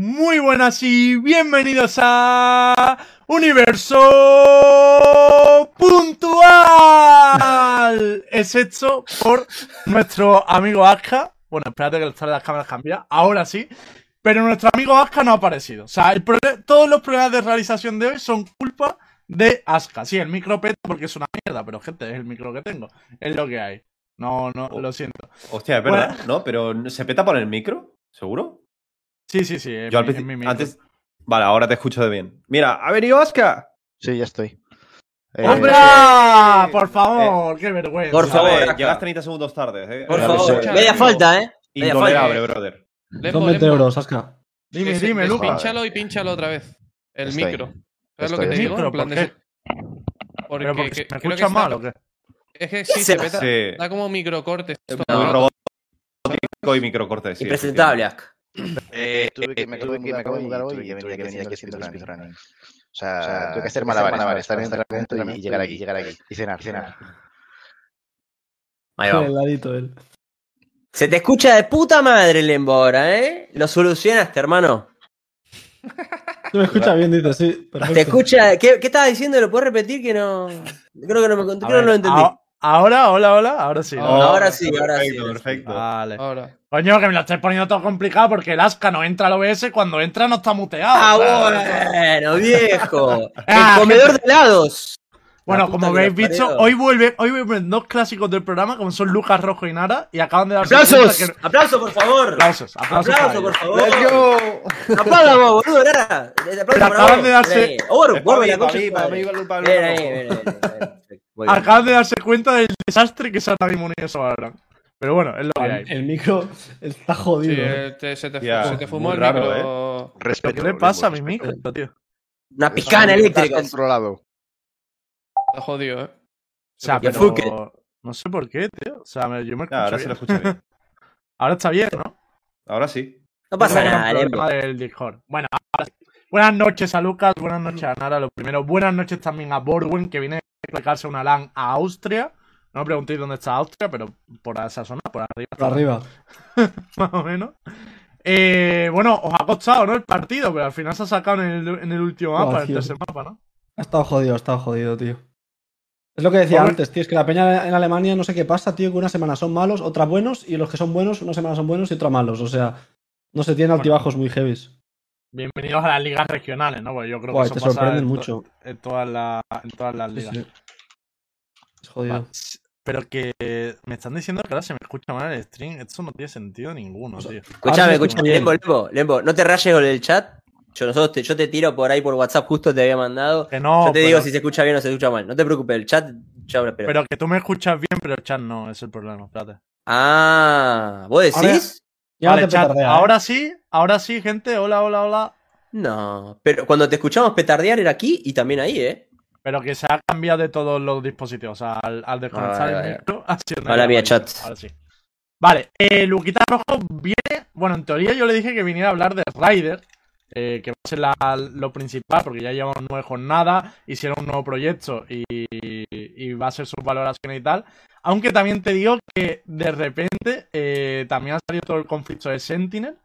Muy buenas y bienvenidos a Universo Puntual. Es hecho por nuestro amigo Aska. Bueno, espérate que el estado de las cámaras cambia. Ahora sí. Pero nuestro amigo Aska no ha aparecido. O sea, el todos los problemas de realización de hoy son culpa de Aska. Sí, el micro peta porque es una mierda, pero gente, es el micro que tengo. Es lo que hay. No, no, lo siento. Hostia, es verdad, ¿no? Pero ¿se peta por el micro? ¿Seguro? Sí, sí, sí. es Yo al mi- es principio. mi. Antes. Vale, ahora te escucho de bien. Mira, ha venido Aska. Sí, ya estoy. Eh, ¡Hombre! Eh, Por favor, qué vergüenza. Por favor, llegas 30 segundos tarde, ¿eh? Por Eh, favor, media falta, ¿eh? Intolerable, brother. Lembo, 20 Lembo, euros, Aska. Dime, des- dime, Luca. Despínchalo y pínchalo otra vez. El Estoy. micro. ¿Sabes lo que Estoy. te digo? ¿Micro? En plan ¿Por de qué? ese- Porque, ¿Pero porque que- me creo que escuchas está- mal o qué? Es que sí, Se- peta. Sí. Da como microcortes. Muy robótico y microcorte, sí. Impresentable, Aska. Eh, tuve que, me tuve que, me acabo de mudar hoy y tenía que venir aquí haciendo speedrunning. O sea, tuve que hacer malabares, estar en el entrenamiento y llegar aquí, llegar aquí. Y cenar, cenar. Ahí El ladito él. Se te escucha de puta madre, Lembo, ahora, ¿eh? Lo solucionaste, hermano. Tú me escuchas bien, dices, sí. Perfecto. Te escucha. ¿Qué, qué estabas diciendo? ¿Lo puedes repetir? Que no. Creo que no me creo que no lo ver, entendí. Ahora, hola, hola, ahora sí. ¿no? Ahora Ahora sí, ahora sí. Perfecto, perfecto. Vale. Ahora. Coño, que me lo estáis poniendo todo complicado porque el Aska no entra al OBS, cuando entra no está muteado. Ah, bueno, viejo. Ah, El comedor de helados. Bueno, como habéis visto, hoy vuelven, hoy vuelven dos clásicos del programa, como son Lucas Rojo y Nara, y acaban de darse ¡Aplausos! que- ¡Aplausos, por favor! Aplausos, aplausos. ¡Aplausos, por favor! ¡Aplausos, boludo! Nara. Pero ¡Aplausos acaban de darse-. Acaban de darse cuenta del desastre que es ahora mismo Universo Valorant. Pero bueno, es lo que hay. El micro está Sí, jodido. eh, te- se, te, Tía, se te fumó muy el raro, micro. Respeto. ¿Qué le pasa a mi micro, tío? Una picana eléctrica. controlado. Está jodido, ¿eh? O sea, pero fuque. no sé por qué, tío. O sea, me- yo me escucho Ah, ahora se lo bien. escucha bien. Ahora está bien, ¿no? Ahora sí. No pasa nada, problema del Discord. Bueno, ahora sí. Buenas noches a Lucas, buenas noches a Nara, lo primero. Buenas noches también a Borwen, que viene a explicarse una LAN a Austria. No preguntéis dónde está Austria, pero por esa zona, por arriba. Por arriba. Más o menos. Eh, bueno, os ha costado, ¿no? El partido, pero al final se ha sacado en el, en el último Oh, mapa, en el tercer mapa, ¿no? Ha estado jodido, ha estado jodido, tío. Es lo que decía Hombre. antes, tío. Es que la peña en Alemania no sé qué pasa, tío. Que una semana son malos, otras buenos. Y los que son buenos, una semana son buenos y otra malos. O sea, no se tienen altibajos muy heavies. Bienvenidos a las ligas regionales, ¿no? Porque yo creo Guay, que te eso pasa sorprenden en to- mucho. En todas, las- en todas las Sí, ligas. sí. Es jodido. Pero que me están diciendo que ahora se me escucha mal el stream. Esto no tiene sentido ninguno, tío. Ahora escuchame, escucho Lembo, Lembo, Lembo, no te rayes con el chat. Yo, nosotros te, yo te tiro por ahí por WhatsApp, justo te había mandado. Que no, yo te pero, digo si se escucha bien o se escucha mal. No te preocupes, el chat ya espero. pero que tú me escuchas bien, pero el chat no, es el problema. Espérate. Ah, ¿vos decís? Ya Vale, chat, petardea, ¿eh? ahora sí, ahora sí, gente. Hola, hola, hola. No, pero cuando te escuchamos petardear era aquí y también ahí, ¿eh? Pero que se ha cambiado de todos los dispositivos. O sea, al, al desconectar Vale, el micro, ha sido Mala mía, chat. Ahora sí. Vale, eh, Luquita Rojo viene. Bueno, en teoría yo le dije que viniera a hablar de Rider. eh, que va a ser la- lo principal, porque ya llevamos nueve jornadas, hicieron un nuevo proyecto y, y va a ser sus valoraciones y tal. Aunque también te digo que de repente eh, también ha salido todo el conflicto de Sentinel,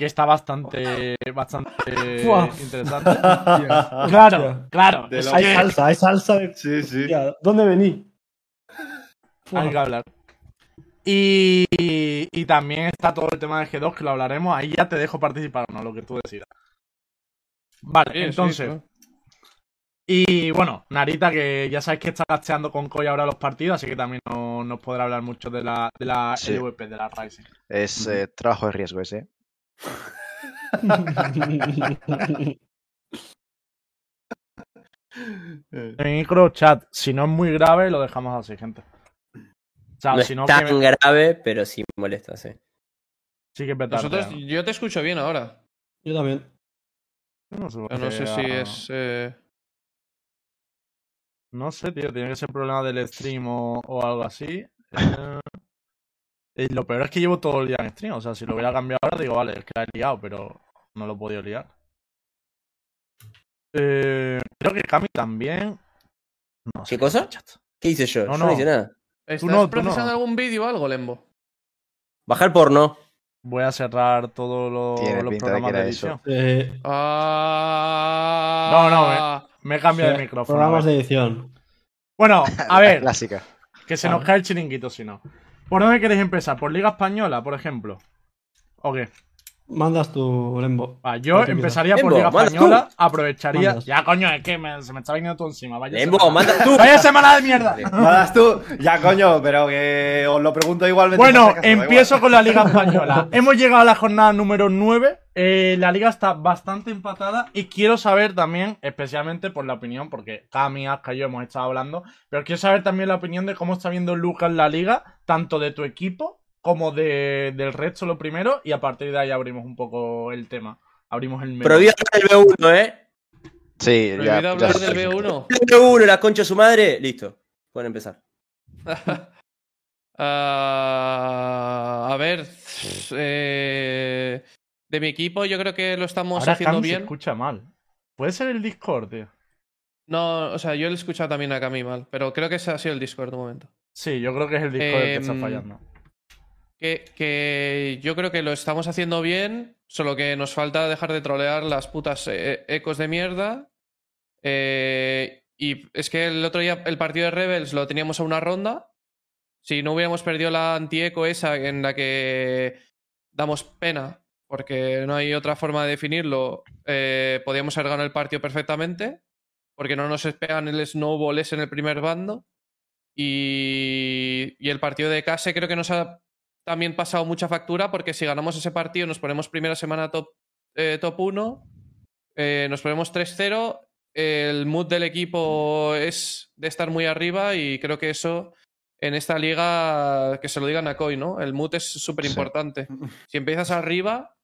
que está bastante, bastante interesante. Claro, claro. Hay que salsa, hay salsa de. Sí, sí. Hostia, ¿Dónde vení? hay que hablar. Y, y también está todo el tema de G2, que lo hablaremos. Ahí ya te dejo participar o no, lo que tú decidas. Vale, Sí, sí, entonces. Y bueno, Narita, que ya sabes que está gasteando con Koi ahora los partidos, así que también no- nos podrá hablar mucho de la, de la Sí. LVP, de la Rising. Es eh, trabajo de riesgo ese. El micro chat, si no es muy grave, lo dejamos así, gente. O sea, No si es tan que grave, pero sí molesta, sí. sí que petardea, Nosotros, ¿no? yo te escucho bien ahora. Yo también. No sé, no sé si ah, es. eh, No sé, tío, tiene que ser problema del stream o, o algo así. Eh, y lo peor es que llevo todo el día en stream. O sea, si lo hubiera cambiado ahora, digo, vale, es que la he liado, pero no lo he podido liar. Eh, creo que Cami también. No sé, ¿Qué cosa? chat. ¿Qué hice yo? No, yo no. no hice nada. ¿Estás no, tú procesando no. algún vídeo o algo, Lembo? Bajar porno. voy a cerrar todos los, de programas de, edición. Eh, Ah. No, no, Me he cambiado sí, de micrófono. Programas de edición. Bueno, a La ver, Clásica. que se nos cae el chiringuito si no. ¿Por dónde queréis empezar? ¿Por Liga Española, por ejemplo? ¿O qué? Mandas tu Lembo. Va, yo empezaría por Lembo, Liga mandas Española, aprovecharía. Mandas. Ya, coño, es que me- se me está viniendo todo encima. Vaya Lembo, semana. manda tú. Vaya semana de mierda. Mandas tú. Ya, coño, pero que os lo pregunto igualmente. Bueno, empiezo igual. con la Liga Española. Hemos llegado a la jornada número 9. Eh, la liga está bastante empatada y quiero saber también, especialmente por la opinión, porque Cami, Aska y yo hemos estado hablando, pero quiero saber también la opinión de cómo está viendo Lucas la liga, tanto de tu equipo como de, del resto lo primero, y a partir de ahí abrimos un poco el tema. Abrimos el menú. Prohibido hablar del B1, ¿eh? Sí, ya. Prohibido ya hablar del perfecto. B1. El B1, la concha de su madre. Listo. Pueden empezar. Ah, a ver. eh, de mi equipo, yo creo que lo estamos Ahora haciendo Cami se bien. escucha mal. Puede ser el Discord, tío. No, o sea, yo lo he escuchado también a Cami mal, pero creo que ese ha sido el Discord un momento. Sí, yo creo que es el Discord el que está Em, fallando. Que, yo creo que lo estamos haciendo bien, solo que nos falta dejar de trolear las putas eh, ecos de mierda. Eh, y es que el otro día el partido de Rebels lo teníamos a una ronda. Si no hubiéramos perdido la anti-eco esa en la que damos pena, porque no hay otra forma de definirlo, eh, podíamos haber ganado el partido perfectamente, porque no nos pegan el snowball ese en el primer bando. Y, y el partido de Case creo que nos ha también pasado mucha factura porque si ganamos ese partido nos ponemos primera semana top, eh, top 1, eh, nos ponemos 3-0, el mood del equipo es de estar muy arriba y creo que eso en esta liga, que se lo digan a Koi, ¿no? El mood es súper importante. Si empiezas arriba,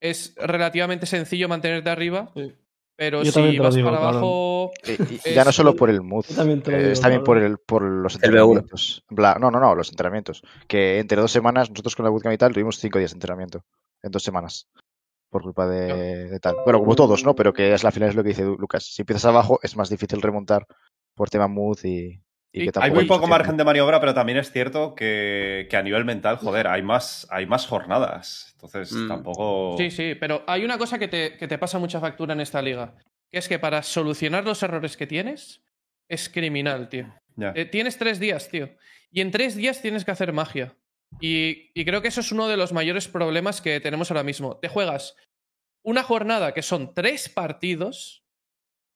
es relativamente sencillo mantenerte arriba, Sí. Pero Yo si vas digo, para claro. abajo... Y- y Es- ya no solo por el mood, eh, digo, es también claro. por, el, por los El B1. entrenamientos. En plan- no, no, no, los entrenamientos. Que entre dos semanas, nosotros con la bootcamp y tal, tuvimos cinco días de entrenamiento. En dos semanas. Por culpa de, de tal. Bueno, como todos, ¿no? Pero que es la final es lo que dice Lucas. Si empiezas abajo, es más difícil remontar por tema mood y, y Sí, que hay muy poco margen de maniobra, pero también es cierto que, que a nivel mental, joder, hay más, hay más jornadas. Entonces, Mm. tampoco. Sí, sí, pero hay una cosa que te, que te pasa mucha factura en esta liga, que es que para solucionar los errores que tienes es criminal, tío. Eh, tienes tres días, tío. Y en tres días tienes que hacer magia. Y, y creo que eso es uno de los mayores problemas que tenemos ahora mismo. Te juegas una jornada que son tres partidos,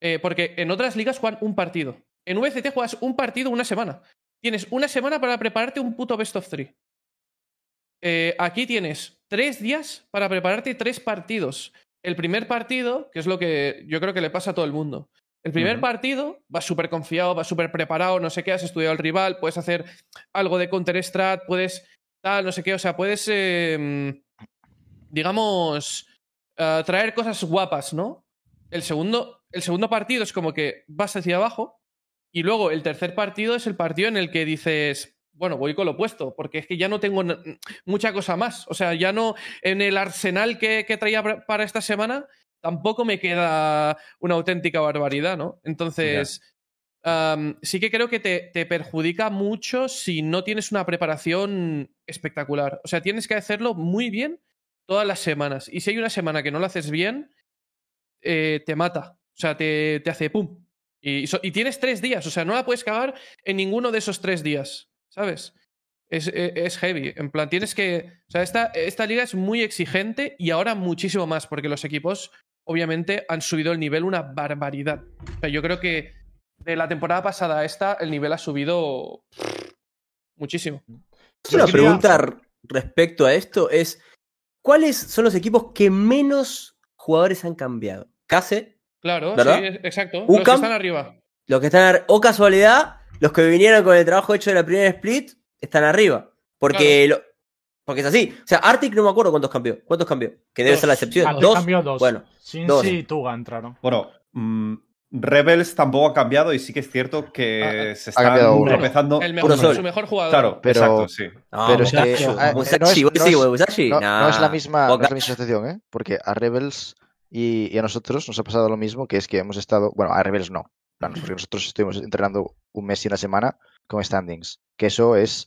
eh, porque en otras ligas juegan un partido. En VCT juegas un partido una semana. Tienes una semana para prepararte un puto best of three. Eh, aquí tienes tres días para prepararte tres partidos. El primer partido, que es lo que yo creo que le pasa a todo el mundo. El primer partido vas súper confiado, vas súper preparado, no sé qué, has estudiado al rival, puedes hacer algo de counter strat, puedes tal, no sé qué, o sea, puedes, eh, digamos, eh, traer cosas guapas, ¿no? El segundo, el segundo partido es como que vas hacia abajo y luego el tercer partido es el partido en el que dices, bueno, voy con lo opuesto, porque es que ya no tengo mucha cosa más. O sea, ya no en el arsenal que, que traía para esta semana, tampoco me queda una auténtica barbaridad, ¿no? Entonces, sí que creo que te, te perjudica mucho si no tienes una preparación espectacular. O sea, tienes que hacerlo muy bien todas las semanas. Y si hay una semana que no lo haces bien, eh, te mata. O sea, te, te hace pum. Y, so- y tienes tres días. O sea, no la puedes cagar en ninguno de esos tres días. ¿Sabes? Es, e- es heavy. En plan, tienes que. O sea, esta, esta liga es muy exigente y ahora muchísimo más, porque los equipos, obviamente, han subido el nivel una barbaridad. O sea, yo creo que de la temporada pasada a esta, el nivel ha subido muchísimo. Yo una quería- pregunta respecto a esto es: ¿cuáles son los equipos que menos jugadores han cambiado? Case, Claro, ¿Verdad? sí, exacto. Los que están arriba. los que están, ar- o casualidad, los que vinieron con el trabajo hecho de la primera split están arriba. Porque, lo- porque es así. O sea, Arctic no me acuerdo cuántos cambió. ¿Cuántos cambió? Que debe Dos. ser la excepción. Aquí ¿Dos? cambió dos. Bueno, dos. y Tuga entraron. Bueno, mm, Rebels tampoco ha cambiado y sí que es cierto que Ah, se cambiado están uno. tropezando. El mejor, su mejor jugador. Claro, Pero- exacto, sí. no, Pero es que, Musashi, ah, no es- la misma, la misma situación, ¿eh? Porque a Rebels y, y a nosotros nos ha pasado lo mismo, que es que hemos estado, bueno, a Rebels no, porque nosotros estuvimos entrenando un mes y una semana con standings, que eso es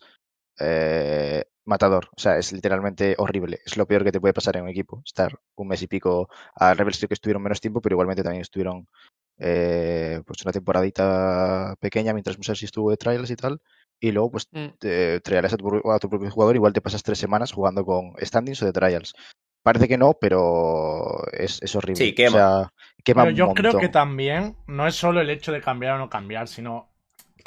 eh, matador. O sea, es literalmente horrible. Es lo peor que te puede pasar en un equipo. Estar un mes y pico. A Rebels creo que estuvieron menos tiempo, pero igualmente también estuvieron eh, pues una temporadita pequeña mientras Musashi estuvo de trials y tal. Y luego, pues, Mm. te a tu, a tu propio jugador. Igual te pasas tres semanas jugando con standings o de trials. Parece que no, pero es, es horrible. Sí, quema. O sea, quema Pero un yo creo que también no es solo el hecho de cambiar o no cambiar, sino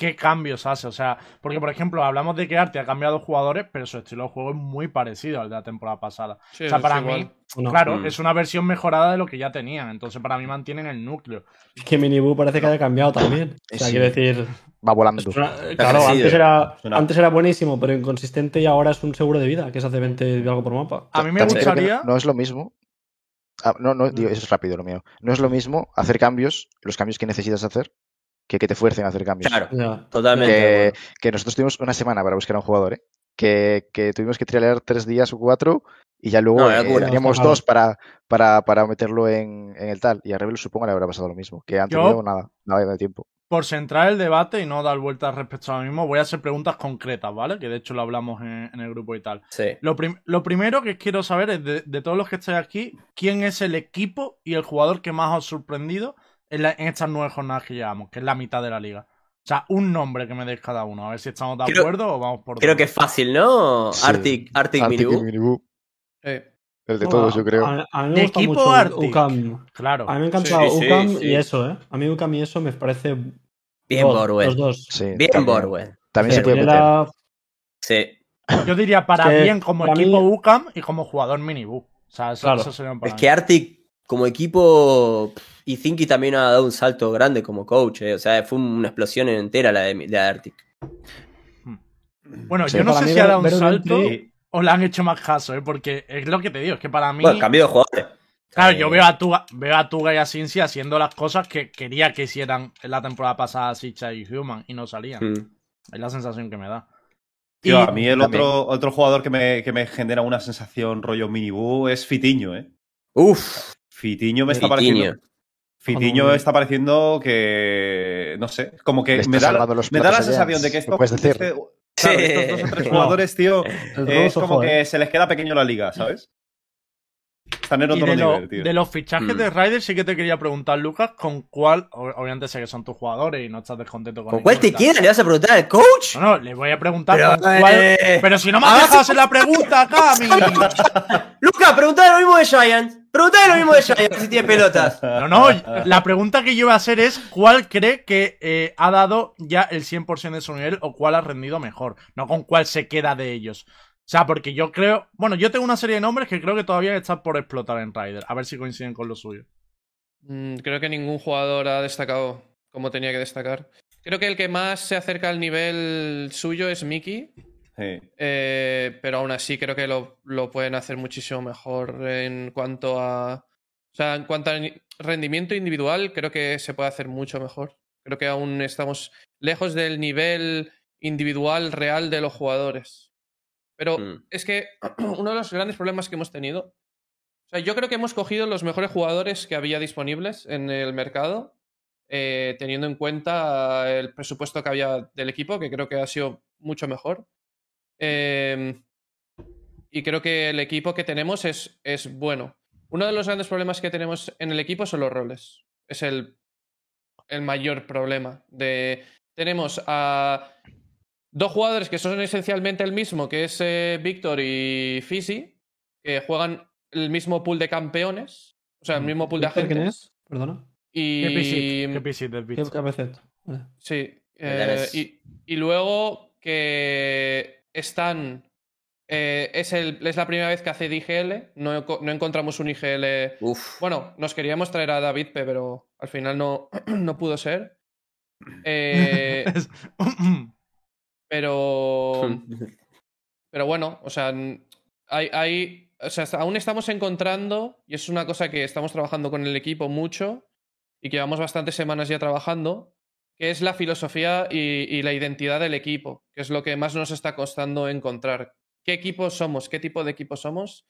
qué cambios hace. O sea, porque por ejemplo, hablamos de que Arte ha cambiado jugadores, pero su estilo de juego es muy parecido al de la temporada pasada. Sí, o sea, es para igual. mí, No, claro, Mm. es una versión mejorada de lo que ya tenían. Entonces, para mí mantienen el núcleo. Es que Minibu parece que haya cambiado también. O sea, Sí. quiero decir. Va volando. es una- claro, antes era, antes era buenísimo, pero inconsistente y ahora es un seguro de vida, que se hace 20 y algo por mapa. A mí me También gustaría. No, no es lo mismo. Ah, no, no, digo, eso es rápido lo mío. No es lo mismo hacer cambios, los cambios que necesitas hacer, que que te fuercen a hacer cambios. Claro, totalmente. Que, nosotros tuvimos una semana para buscar a un jugador, ¿eh? Que, que tuvimos que trialear tres días o cuatro y ya luego No, eh, teníamos dos para, para, para meterlo en, en el tal. Y a Rebel supongo le habrá pasado lo mismo. Que Yo- tenido nada, nada de tiempo. Por centrar el debate y no dar vueltas respecto a lo mismo, voy a hacer preguntas concretas, ¿vale? Que de hecho lo hablamos en, en el grupo y tal. Sí. Lo, prim- lo primero que quiero saber es de, de todos los que estáis aquí, ¿quién es el equipo y el jugador que más os ha sorprendido en, la- en estas nueve jornadas que llevamos, que es la mitad de la liga? O sea, un nombre que me deis cada uno, a ver si estamos de Creo- acuerdo o vamos por Creo dos. que es fácil, ¿no? Sí. Arctic, Arctic, Arctic Minibu. Minibu, Eh, el de todos, yo creo. A, a mí ¿De me gusta equipo mucho Arctic? UCAM. Claro. A mí me ha encantado Sí, sí, UCAM sí. y eso, ¿eh? A mí UCAM y eso me parece. Bien, God, Borwell. Los dos. Sí, Bien, también, Borwell. También se puede meter. Sí. Yo diría para Es que bien como para equipo mí- UCAM y como jugador minibu. O sea, eso, Claro. eso sería para Es mí. que Arctic, como equipo, y Zinky también ha dado un salto grande como coach. eh. O sea, fue una explosión entera la de, de Arctic. Bueno, Sí, yo no sé si ha dado un salto o le han hecho más caso, ¿eh? Porque es lo que te digo, es que para mí. Bueno, cambio de jugadores. Claro, Eh, yo veo a Tuga, veo a Tuga y a Cincy haciendo las cosas que quería que hicieran en la temporada pasada Sicha y Human y no salían. Mm. Es la sensación que me da. Tío, Y- a mí el otro, otro jugador que me, que me genera una sensación rollo minibu es Fitiño, ¿eh? Uf, Fitiño me está Fitiño. pareciendo. Fitiño está pareciendo que. No sé, como que me da, me da la sensación de que esto, puedes decir. este- claro, Sí. estos dos o tres jugadores, tío, es como que se les queda pequeño la liga, ¿sabes? Están en otro de, lo- nivel, tío. de los fichajes Mm. de Ryder sí que te quería preguntar, Lucas, con cuál, ob- obviamente sé que son tus jugadores y no estás descontento con ¿con cuál te queda? ¿Le vas a preguntar al coach? No, no, le voy a preguntar Pero, con cuál... eh, Pero si no me has ahora dejado sí- hacer la pregunta acá, mi... Lucas, preguntale lo mismo de Giants. Preguntale lo mismo de Giants si tiene pelotas. No, no, la pregunta que yo iba a hacer es ¿cuál cree que eh, ha dado ya el 100% de su nivel o cuál ha rendido mejor? No con cuál se queda de ellos. O sea, porque yo creo... Bueno, yo tengo una serie de nombres que creo que todavía están por explotar en Ryder. A ver si coinciden con lo suyo. mm, creo que ningún jugador ha destacado como tenía que destacar. Creo que el que más se acerca al nivel suyo es Mickey. Sí. eh, pero aún así creo que lo, lo pueden hacer muchísimo mejor en cuanto a. O sea, en cuanto a rendimiento individual, creo que se puede hacer mucho mejor. Creo que aún estamos lejos del nivel individual real de los jugadores. Pero Mm. es que uno de los grandes problemas que hemos tenido. O sea, yo creo que hemos cogido los mejores jugadores que había disponibles en el mercado, eh, teniendo en cuenta el presupuesto que había del equipo, que creo que ha sido mucho mejor. Eh, y creo que el equipo que tenemos es, es bueno. Uno de los grandes problemas que tenemos en el equipo son los roles. Es el, el mayor problema. De, tenemos a dos jugadores que son esencialmente el mismo, que es eh, Víctor y Fisi, que juegan el mismo pool de campeones. O sea, el mismo pool de ¿Víctor quién agentes. es? Perdona. ¿Qué? Y, ¿Qué pisit del ¿Qué cabecet? Vale. Sí. Eh, y, y luego que están. eh, es, el, es la primera vez que hace DGL. No, no encontramos un IGL. Uf. Bueno, nos queríamos traer a David P, pero al final no, no pudo ser. Eh, pero. Pero bueno, o sea, hay, hay- o sea, hasta- aún estamos encontrando, y es una cosa que estamos trabajando con el equipo mucho, y que llevamos bastantes semanas ya trabajando, que es la filosofía y, la identidad del equipo, que es lo que más nos está costando encontrar. ¿Qué equipo somos? ¿Qué tipo de equipo somos?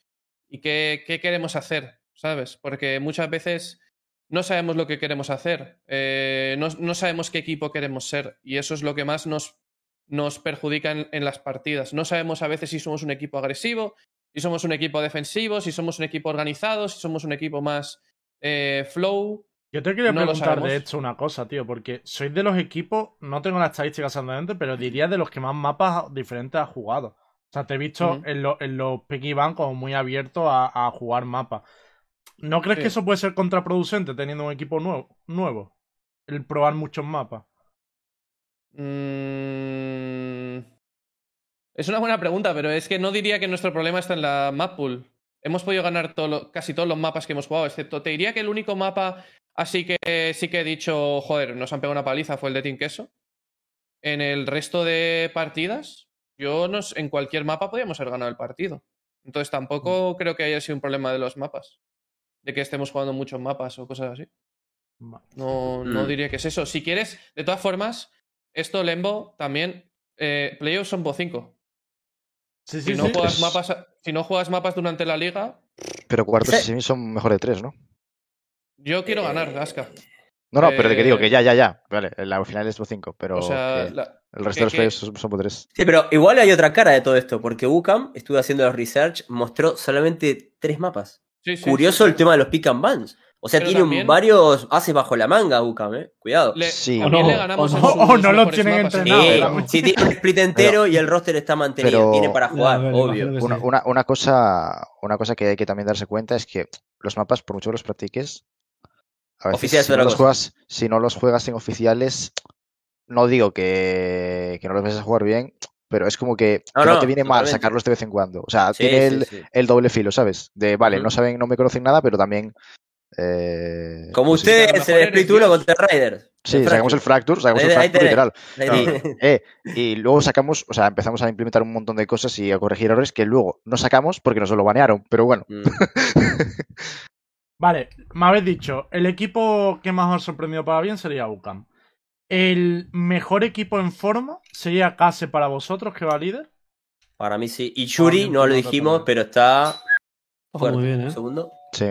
¿Y qué, queremos hacer? ¿Sabes? Porque muchas veces no sabemos lo que queremos hacer, eh, no, sabemos qué equipo queremos ser, y eso es lo que más nos perjudica en, en las partidas. No sabemos a veces si somos un equipo agresivo, si somos un equipo defensivo, si somos un equipo organizado, si somos un equipo más eh, flow. Yo te quería No preguntar de hecho una cosa, tío, porque sois de los equipos, no tengo las estadísticas exactamente, pero diría de los que más mapas diferentes has jugado. O sea, te he visto en, lo- en los Peggy Van como muy abierto a, a jugar mapas. ¿No crees Sí. que eso puede ser contraproducente teniendo un equipo nuevo? nuevo? El probar muchos mapas. Mm, Es una buena pregunta, pero es que no diría que nuestro problema está en la map pool. Hemos podido ganar todo lo- casi todos los mapas que hemos jugado, excepto te diría que el único mapa así que sí que he dicho, joder, nos han pegado una paliza fue el de Team Queso. En el resto de partidas, yo nos, en cualquier mapa podíamos haber ganado el partido. Entonces tampoco creo que haya sido un problema de los mapas. De que estemos jugando muchos mapas o cosas así. No, no Mm. diría que es eso. Si quieres, de todas formas, esto Lembo también. Eh, playoffs son por 5. Sí, Si no sí. juegas Es- mapas, si no juegas mapas durante la liga, Pero cuartos y semis son mejor de tres, ¿no? Yo quiero ganar, Gasca. No, no, pero de que digo Eh, que ya, ya, ya. Vale, la final es por cinco, pero o sea, que la- el resto que- de los playoffs son, por tres. Sí, pero igual hay otra cara de todo esto, porque UCAM, estuve haciendo los research, mostró solamente tres mapas. sí, sí, Curioso sí, el tema de los pick and bans. O sea, Pero tiene también- varios haces bajo la manga UCAM, eh. Cuidado. Le, Sí. O no, le ganamos o no. O no lo tienen mapas. entrenado, Sí, tiene un split entero y el roster está mantenido. pero- Tiene para jugar, obvio. una, una cosa, una cosa que hay que también darse cuenta es que los mapas, por mucho que los practiques, a veces Oficiales si no, los juegas, si no los juegas en oficiales, no digo que, que no los vayas a jugar bien, pero es como que, No, que no, no, te viene mal sacarlos de vez en cuando. O sea, Sí, tiene el, sí. el doble filo, ¿sabes? De, vale, no saben, no me conocen nada, pero también... eh, Como pues ustedes en el split 1 Dios. contra Riders. Sí, sacamos el Fracture, sacamos el Fracture literal. Y, eh, y luego sacamos, o sea, empezamos a implementar un montón de cosas y a corregir errores que luego no sacamos porque nos lo banearon. Pero bueno, Mm. Vale, me habéis dicho, el equipo que más os ha sorprendido para bien sería UCAM. El mejor equipo en forma sería Case para vosotros, que va líder. Para mí sí. Y También, no lo también. dijimos, pero está Ojo, fuerte. muy bien, Un ¿eh? segundo. sí,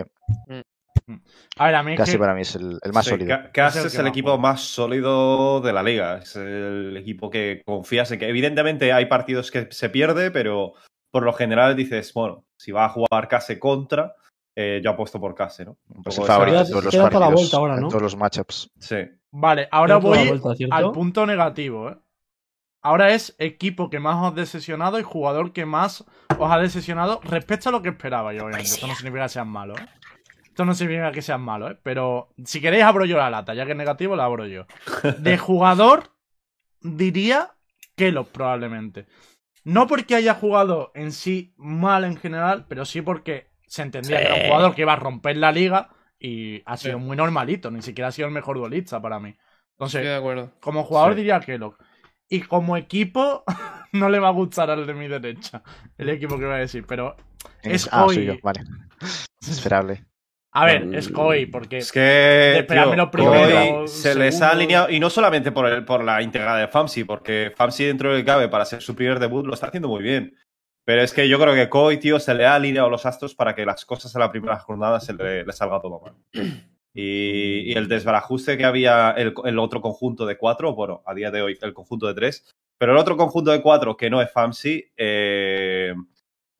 A ver, a mí casi que- para mí es el, el más Sí, sólido. Ca- Cas Es el es que el más equipo juega. más sólido de la liga. Es el equipo que confías en que, evidentemente, hay partidos que se pierde, pero por lo general dices, bueno, si va a jugar Case contra, eh, yo apuesto por Case, ¿no? Un Pues poco el favorito Queda- en todos los queda toda la partidos, vuelta ahora, en ¿no? todos los matchups. Sí. Vale, ahora voy al punto negativo, ¿eh? Ahora es equipo que más os ha desesionado y jugador que más os ha desesionado respecto a lo que esperaba yo, obviamente. Esto no significa que sean malos, ¿eh? Esto no significa que sean malos, ¿eh? Pero si queréis abro yo la lata, ya que es negativo la abro yo. De jugador, diría Kellogg probablemente. No porque haya jugado en sí mal en general, pero sí porque se entendía que era un jugador que iba a romper la liga y ha sido Sí. muy normalito, ni siquiera ha sido el mejor duelista para mí. Entonces, Estoy de acuerdo. como jugador Sí. diría Kellogg. Y como equipo, no le va a gustar al de mi derecha. El equipo que voy a decir. Pero es ah, hoy. soy yo, vale. Es esperable. A ver, Mm. es Koi, porque. Es que Esperadme tío, lo primero, Koi se les ha alineado, y no solamente por, el- por la integrada de Famsi, porque Famsi dentro del cabe para ser su primer debut lo está haciendo muy bien. Pero es que yo creo que Koi, tío, se le ha alineado los astros para que las cosas en la primera jornada se le, le salga todo mal. Y, y el desbarajuste que había el, el otro conjunto de cuatro, bueno, a día de hoy el conjunto de tres, pero el otro conjunto de cuatro que no es Famsi, eh,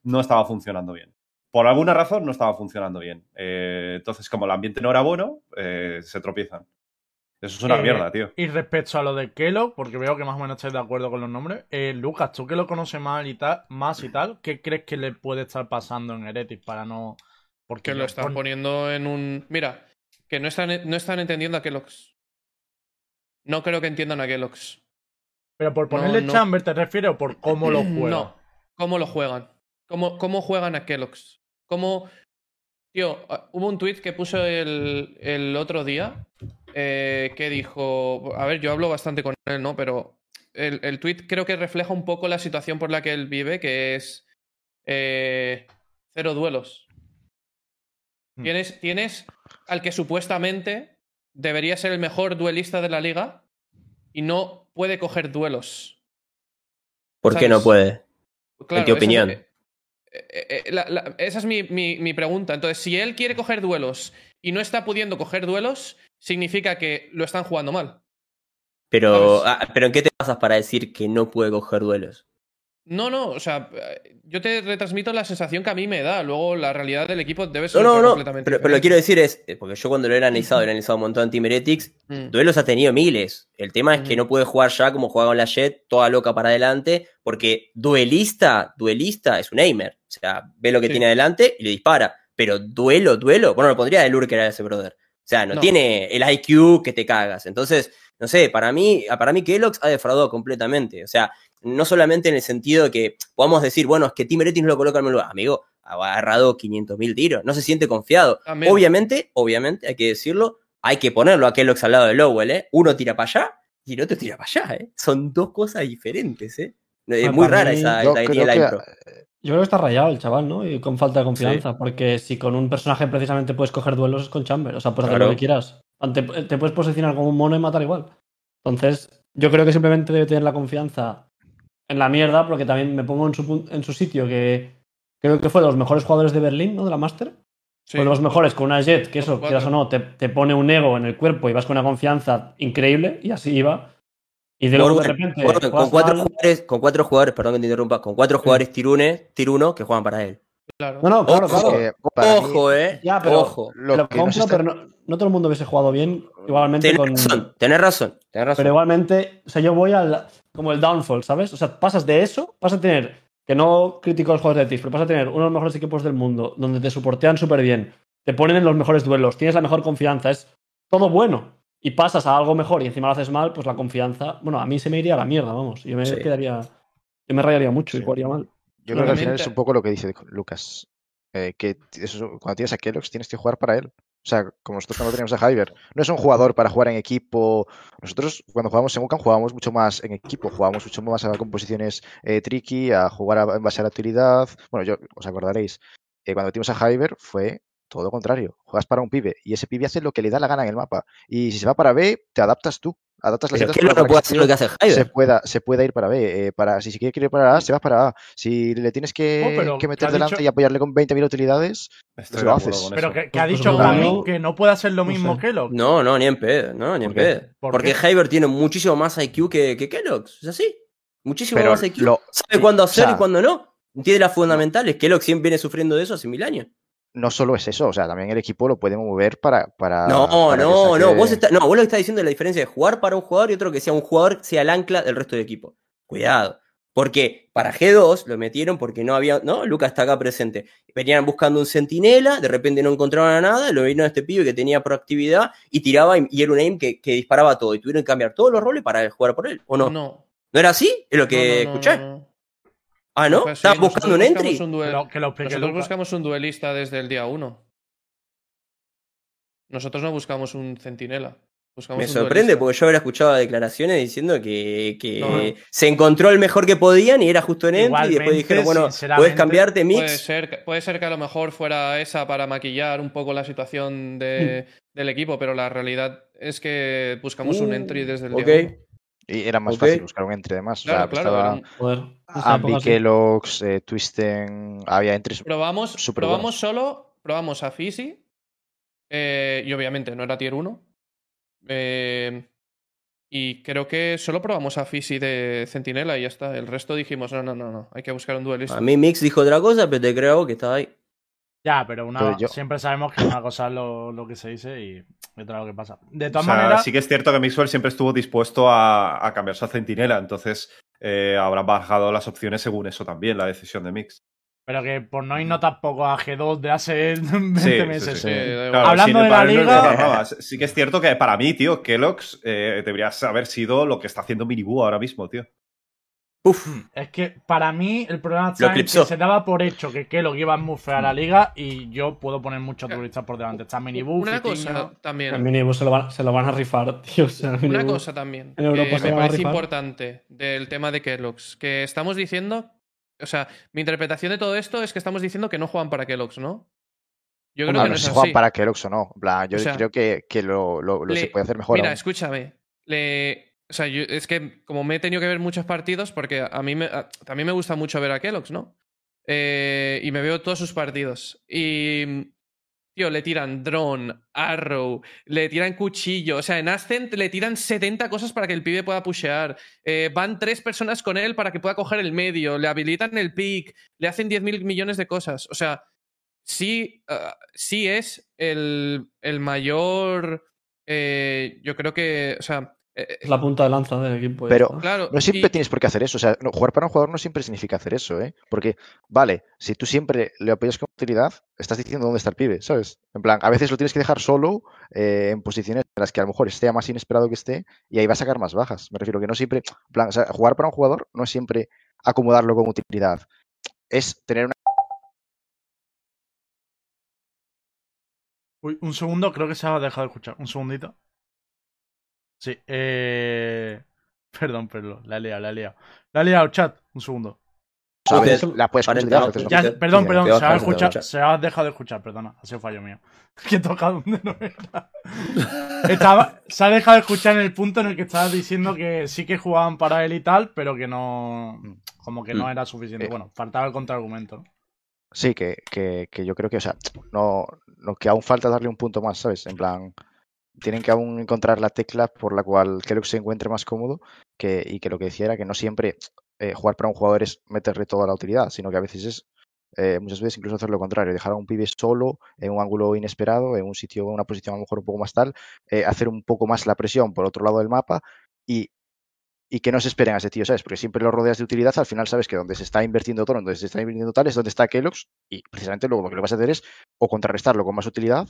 no estaba funcionando bien por alguna razón no estaba funcionando bien. Eh, entonces, como el ambiente no era bueno, eh, se tropiezan. Eso es una Eh, mierda, tío. Y respecto a lo de Kellogg, porque veo que más o menos estáis de acuerdo con los nombres. eh, Lucas, tú que lo conoces más y tal, más y tal, ¿qué crees que le puede estar pasando en Heretic para no. Porque Que lo están pon- poniendo en un. Mira, que no están, no están entendiendo a Kellogg's. No creo que entiendan a Kellogg's. Pero por ponerle no. chamber, ¿te refieres o por cómo lo juega? No. ¿Cómo lo juegan? ¿Cómo, cómo juegan a Kellogg's? ¿Cómo. Tío, ah, hubo un tweet que puso el, el otro día eh, que dijo. A ver, yo hablo bastante con él, ¿no? Pero el, el tweet creo que refleja un poco la situación por la que él vive, que es. eh, cero duelos. Hmm. Tienes, tienes al que supuestamente debería ser el mejor duelista de la liga y no puede coger duelos. ¿Por qué no puede? Claro, qué esa es- opinión? eh, eh, eh, la- la- esa es mi, mi- mi pregunta. Entonces, si él quiere coger duelos y no está pudiendo coger duelos, significa que lo están jugando mal. Pero, ah, pero ¿en qué te basas para decir que no puede coger duelos? No, no, o sea, yo te retransmito la sensación que a mí me da. Luego la realidad del equipo debe ser No, no, no. completamente Pero, pero lo que diferente. quiero decir es, eh, porque yo cuando lo he analizado, he analizado un montón de Team Heretics, Mm. duelos ha tenido miles. El tema es que no puede jugar ya como juega con la Jet, toda loca para adelante, porque duelista, duelista es un aimer. O sea, ve lo que Sí. tiene adelante y le dispara. Pero duelo, duelo, bueno, lo pondría de Lurker a ese brother. O sea, no, No. tiene el IQ que te cagas. Entonces, no sé, para mí, para mí Kellogg's ha defraudado completamente. O sea, no solamente en el sentido de que podamos decir, bueno, es que Team Heretics no lo coloca en el lugar. Amigo, ha agarrado 500 mil tiros. No se siente confiado. También. Obviamente, obviamente, hay que decirlo, hay que ponerlo a Kellogg's al lado de Lowell, ¿eh? Uno tira para allá y el otro tira para allá, ¿eh? Son dos cosas diferentes, ¿eh? Es muy rara esa, esa creo idea de que- impro. Yo creo que está rayado el chaval, ¿no? Y con falta de confianza. Porque si con un personaje precisamente puedes coger duelos es con Chamber. O sea, puedes hacer lo que quieras. Te, te puedes posicionar como un mono y matar igual. Entonces, yo creo que simplemente debe tener la confianza en la mierda, porque también me pongo en su, en su sitio que creo que fue de los mejores jugadores de Berlín, ¿no? De la Master. Sí. Fue de los mejores con una Jet, que eso, quieras o no, te, te pone un ego en el cuerpo y vas con una confianza increíble, y así iba. Y de luego de repente. Morgan, con cuatro mal. jugadores, con cuatro jugadores, perdón que te interrumpa, con cuatro jugadores tirunes, tiruno que juegan para él. Claro. No, no, claro, Ojo, claro. Mí, Ojo, eh. Ya, pero Ojo. lo Lo compro, está- pero no, no todo el mundo hubiese jugado bien. Igualmente Tenés con. razón, tenés razón, tenés razón. Pero igualmente, o sea, yo voy al. Como el downfall, ¿sabes? O sea, pasas de eso, vas a tener. Que no critico los juegos de TIF, pero vas a tener uno de los mejores equipos del mundo, donde te soportean súper bien, te ponen en los mejores duelos, tienes la mejor confianza, es todo bueno. Y pasas a algo mejor y encima lo haces mal, pues la confianza. Bueno, a mí se me iría a la mierda, vamos. Yo me Sí. quedaría. Yo me rayaría mucho y Sí. jugaría mal. Yo creo que al final es un poco lo que dice Lucas. eh, que eso, cuando tienes a Kellogg's tienes que jugar para él. O sea, como nosotros cuando teníamos a Hyber. No es un jugador para jugar en equipo. Nosotros cuando jugábamos en UCAM jugábamos mucho más en equipo. Jugábamos mucho más a composiciones eh, tricky, a jugar a- en base a la utilidad. Bueno, yo os acordaréis. eh, cuando metimos a Hyber fue todo lo contrario. Juegas para un pibe y ese pibe hace lo que le da la gana en el mapa. Y si se va para B, te adaptas tú. Adaptas las Pero ¿qué para- no para puede hacer lo que hace se Hyder? pueda, se pueda ir para B. eh, para, si se quiere ir para A, se va para A. Si le tienes que, Oh, que ¿qué meter delante dicho? y apoyarle con 20.000 utilidades, Estoy lo haces. Pero que, que ha Pues dicho mí- que no puede hacer lo no mismo sé. que Locke. No, no, ni en pedo, no, ni en pedo. ¿Por Porque? Hyber tiene muchísimo más IQ que, que Kellogg's, es así. Muchísimo pero más IQ. lo- Sabe cuándo hacer o sea, y cuándo no. Tiene las fundamentales. Kellogg siempre viene sufriendo de eso hace mil años. No solo es eso, o sea, también el equipo lo puede mover para. para No, para no, no. Vos, está- no. vos lo que estás diciendo es la diferencia de jugar para un jugador y otro que sea un jugador sea el ancla del resto del equipo. Cuidado. Porque para G2 lo metieron porque no había. No, Lucas está acá presente. Venían buscando un centinela, de repente no encontraron a nada, lo vino a este pibe que tenía proactividad y tiraba y, era un aim que, que disparaba todo. Y tuvieron que cambiar todos los roles para jugar por él. ¿O no? ¿No, No. era así? Es lo que No, no, no, escuché. no, no. Ah, ¿no? ¿Estás buscando un entry? Un duel... nosotros buscamos un duelista desde el día uno. Nosotros no buscamos un centinela. Me sorprende porque yo habrá escuchado declaraciones diciendo que, que se encontró el mejor que podían y era justo en entry. Y después dijeron, bueno, puedes cambiarte mix. Puede ser, que a lo mejor fuera esa para maquillar un poco la situación mm. del equipo, pero la realidad es que buscamos un mm, entry desde el okay. día 1 era más fácil buscar un entre además. Claro, o sea, claro. estaba Ambi. Kellogg's, eh, Twisten, había entries. Probamos, Súper probamos buenos. solo, probamos a Fisi. eh, y obviamente no era tier 1. eh, y creo que solo probamos a Fisi de Centinela y ya está. El resto dijimos, no, no, no, no. Hay que buscar un duelista. A mí Mix dijo otra cosa, pero te creo que estaba ahí. Ya, pero una, Pero yo- siempre sabemos que una cosa es lo, lo que se dice y otra lo que pasa. De O todas sea, maneras, sí que es cierto que Mixwell siempre estuvo dispuesto a, a cambiarse a Centinela, entonces eh, habrán bajado las opciones según eso también, la decisión de Mix. pero que por no irnos tampoco a G2 de hace 20 Sí, meses. sí, Sí, da igual. Claro, Hablando de la no liga-. Sí que es cierto que para mí, tío, Kellogg's eh, debería haber sido lo que está haciendo Minibu ahora mismo, tío. Uf, Es que para mí el problema está en que se daba por hecho que Kellogg iba a mufear a la liga y yo puedo poner muchos turistas por delante. Está Minibu, Una cosa también. El minibus se lo, van, se lo van a rifar, tío. O sea, Una minibus- cosa también en Europa que se me van a parece rifar. importante del tema de Kellogg's, que estamos diciendo, o sea, mi interpretación de todo esto es que estamos diciendo que no juegan para Kellogg's, ¿no? Yo creo Hombre, que no no sé es si juegan así. para Kellogg's o no. Yo O sea, creo que, que lo, lo- lo le- se puede hacer mejor. Mira, aún. escúchame. Le, o sea, es que como me he tenido que ver muchos partidos, porque a mí me, también me gusta mucho ver a Kellogg's, ¿no? Eh, y me veo todos sus partidos. Y tío, le tiran drone, arrow, le tiran cuchillo. O sea, en Ascent le tiran 70 cosas para que el pibe pueda pushear. Eh, van tres personas con él para que pueda coger el medio. Le habilitan el pick. Le hacen 10.000 millones de cosas. O sea, sí, ah, sí es el, el mayor. eh, yo creo que. O sea. Eh, Es la punta de lanza del equipo. Pero- claro. No siempre y- tienes por qué hacer eso. O sea, no, jugar para un jugador no siempre significa hacer eso, ¿eh? Porque, vale, si tú siempre le apoyas con utilidad, estás diciendo dónde está el pibe, ¿sabes? En plan, a veces lo tienes que dejar solo eh, en posiciones en las que a lo mejor esté más inesperado que esté y ahí va a sacar más bajas. Me refiero que no siempre. En plan, o sea, jugar para un jugador no es siempre acomodarlo con utilidad. Es tener una. Uy, un segundo, creo que se ha dejado de escuchar. Un segundito. Sí, eh. Perdón, perdón, la he liado, la he liado. La he liado, chat. Un segundo. veces la puedes no. Ya, perdón, perdón, se ha, escuchado, se ha dejado de escuchar, perdona, ha sido fallo mío. Que he tocado donde no era. Estaba, se ha dejado de escuchar en el punto en el que estabas diciendo que sí que jugaban para él y tal, pero que no. Como que no Mm. era suficiente. Eh. Bueno, faltaba el contraargumento. ¿no? Sí, que, que, que yo creo que, o sea, no, no, que aún falta darle un punto más, ¿sabes? En plan, tienen que aún encontrar la tecla por la cual que se encuentre más cómodo y que lo que decía era que no siempre eh, jugar para un jugador es meterle toda la utilidad, sino que a veces es, eh, muchas veces incluso hacer lo contrario, dejar a un pibe solo en un ángulo inesperado, en un sitio, en una posición a lo mejor un poco más tal, eh, hacer un poco más la presión por otro lado del mapa y, que no se esperen a ese tío, ¿sabes? Porque siempre lo rodeas de utilidad, al final sabes que donde se está invirtiendo todo, donde se está invirtiendo tal, es donde está Kelox y precisamente luego lo que le vas a hacer es o contrarrestarlo con más utilidad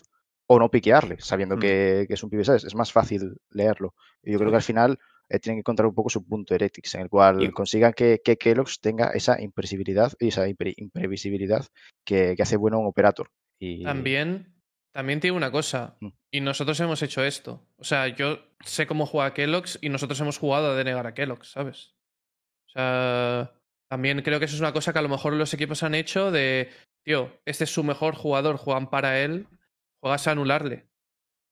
o no piquearle, sabiendo Mm. que, que es un pibe, ¿sabes? Es más fácil leerlo. Y yo creo que al final eh, tienen que encontrar un poco su punto Heretics, en el cual Y- consigan que, que Kelox tenga esa imprevisibilidad y esa impre- imprevisibilidad que, que hace bueno un operator. Y, También, también tiene una cosa. Mm. Y nosotros hemos hecho esto. O sea, yo sé cómo juega Kellogg's y nosotros hemos jugado a denegar a Kellogg's, ¿sabes? O sea, también creo que eso es una cosa que a lo mejor los equipos han hecho de, tío, este es su mejor jugador, juegan para él, juegas a anularle.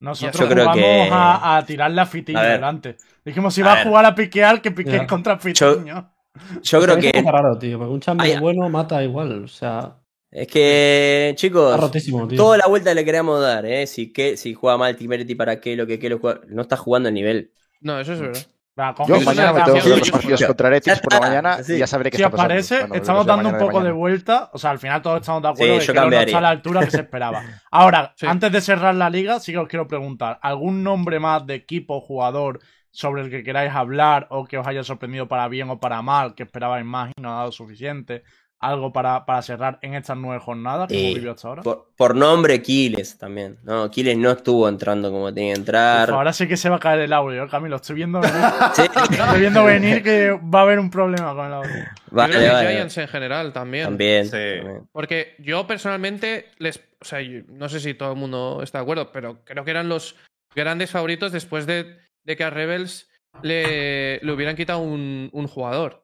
Nosotros Yo creo jugamos que- a, a tirarle a Fitiño A ver. delante. Dijimos, si A va a jugar a piquear, que pique Ya. contra Fitiño. Yo creo Es que. poco raro, tío. Porque un champion Ay, bueno mata igual. O sea, Es que, chicos. está rotísimo, tío. Toda la vuelta le queremos dar, ¿eh? Si, que, si juega mal Timerity para qué, lo que qué, lo juega. No está jugando el nivel. No, eso es verdad. Va, con Yo mañana ya me tengo que los partidos contra Heretics por la está, mañana sí. y ya sabré qué Si está os pasando. parece, Bueno, estamos dando un poco de mañana. vuelta. O sea, al final todos estamos de acuerdo Sí, de que no está a la altura que se esperaba. Ahora, Sí. antes de cerrar la liga, sí que os quiero preguntar: ¿algún nombre más de equipo, jugador sobre el que queráis hablar o que os haya sorprendido para bien o para mal, que esperabais más y no ha dado suficiente? ¿Algo para, para cerrar en estas nueve jornadas que Sí. hemos vivido hasta ahora? Por, por nombre, Kiles también. No, Kiles no estuvo entrando como tenía que entrar. Uf, ahora sí que se va a caer el audio, ¿eh, Camilo. Estoy viendo venir, Sí. estoy viendo venir que va a haber un problema con el audio. Yo Vale, creo que vale. Giants en general también. También. Sí. también. Porque yo personalmente les. O sea, yo- no sé si todo el mundo está de acuerdo, pero creo que eran los grandes favoritos después de, de que a Rebels le, le hubieran quitado un, un jugador.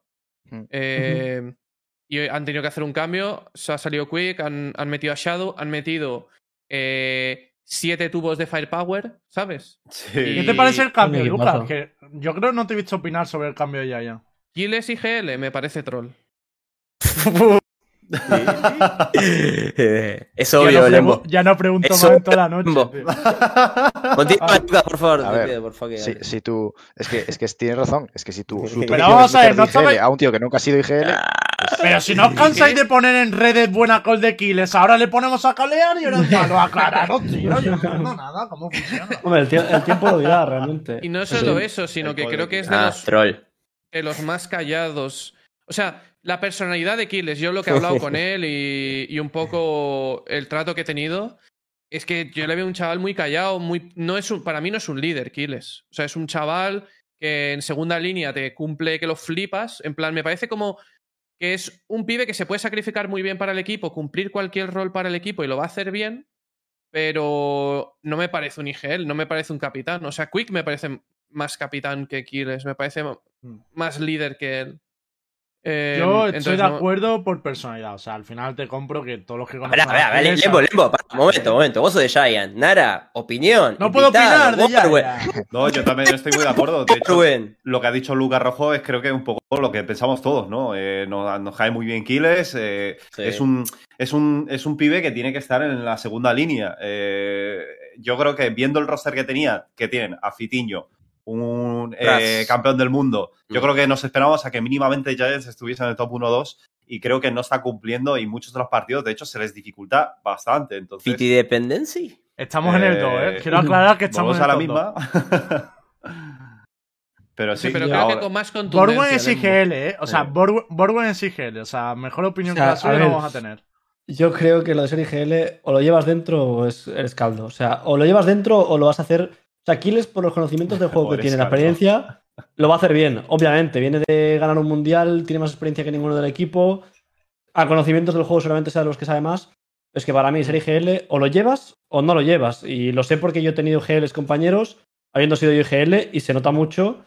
Mm. Eh, Y han tenido que hacer un cambio. Se ha salido Quick, han, han metido a Shadow, han metido eh, siete tubos de Firepower, ¿sabes? Sí. ¿Qué te parece el cambio, Lucas? Que yo creo que no te he visto opinar sobre el cambio de Yaya. Giles y GL me parece troll. es ya, obvio, no Lembo. pregu- ya no pregunto más en toda la noche. Continúa, Lucas, por favor. A te ver, pido, por favor, que Si, tú. Es que, es que tienes razón. Es que si tú. su Pero vamos a ver, no sabes- a un tío que nunca ha sido IGL. Pero si no os cansáis de poner en redes buena call de Kiles, ahora le ponemos a calear y ahora ya lo aclararon, tío. Yo no entiendo nada, ¿cómo funciona? Hombre, el, tie- el tiempo lo dirá realmente. Y no solo eso, sino El que creo que es de Ah, los troll. de los más callados. O sea, la personalidad de Kiles, yo lo que he hablado con él y, y un poco el trato que he tenido, es que yo le veo un chaval muy callado, muy no es un- para mí no es un líder, Kiles. O sea, es un chaval que en segunda línea te cumple que lo flipas. En plan, me parece como que es un pibe que se puede sacrificar muy bien para el equipo, cumplir cualquier rol para el equipo y lo va a hacer bien, pero no me parece un IGL, no me parece un capitán. O sea, Quick me parece más capitán que Kiles, me parece más líder que él. Eh, Yo estoy entonces de no- acuerdo por personalidad. O sea, al final te compro que todos los que A conocen ver, a ver, a ver, Lembo, Lembo, pará, momento, momento. Vos sos de Giant. Nara, opinión. No puedo opinar de. Borwen, No, yo también estoy muy de acuerdo. De hecho, lo que ha dicho Lucas Rojo es creo que un poco lo que pensamos todos, ¿no? Eh, nos, nos cae muy bien Kiles. eh, Sí. es, un, es, un, es un pibe que tiene que estar en la segunda línea. Eh, yo creo que viendo el roster que tenía, que tienen a Fitiño, un eh, campeón del mundo, yo Mm. creo que nos esperábamos a que mínimamente Giants estuviese en el top 1-2 y creo que no está cumpliendo y muchos de los partidos, de hecho, se les dificulta bastante. Entonces, Fiti Dependency. Estamos en el 2, ¿eh? Quiero aclarar que estamos vamos en a el la top dos. misma. pero sí, Sí, pero creo ahora- que con más contundencia. Borwen es. IGL, ¿eh? O sea, Sí. Borwen es IGL. O sea, mejor opinión O sea, que la suya a no vamos a tener. Yo creo que lo de ser IGL o lo llevas dentro o es, eres caldo. O sea, o lo llevas dentro o lo vas a hacer. O sea, Aquiles, por los conocimientos del juego que tiene, la experiencia, lo va a hacer bien. Obviamente, viene de ganar un mundial, tiene más experiencia que ninguno del equipo. A conocimientos del juego solamente sea de los que sabe más. Es que para mí ser IGL o lo llevas o no lo llevas. Y lo sé porque yo he tenido IGLs compañeros, habiendo sido yo IGL, y se nota mucho,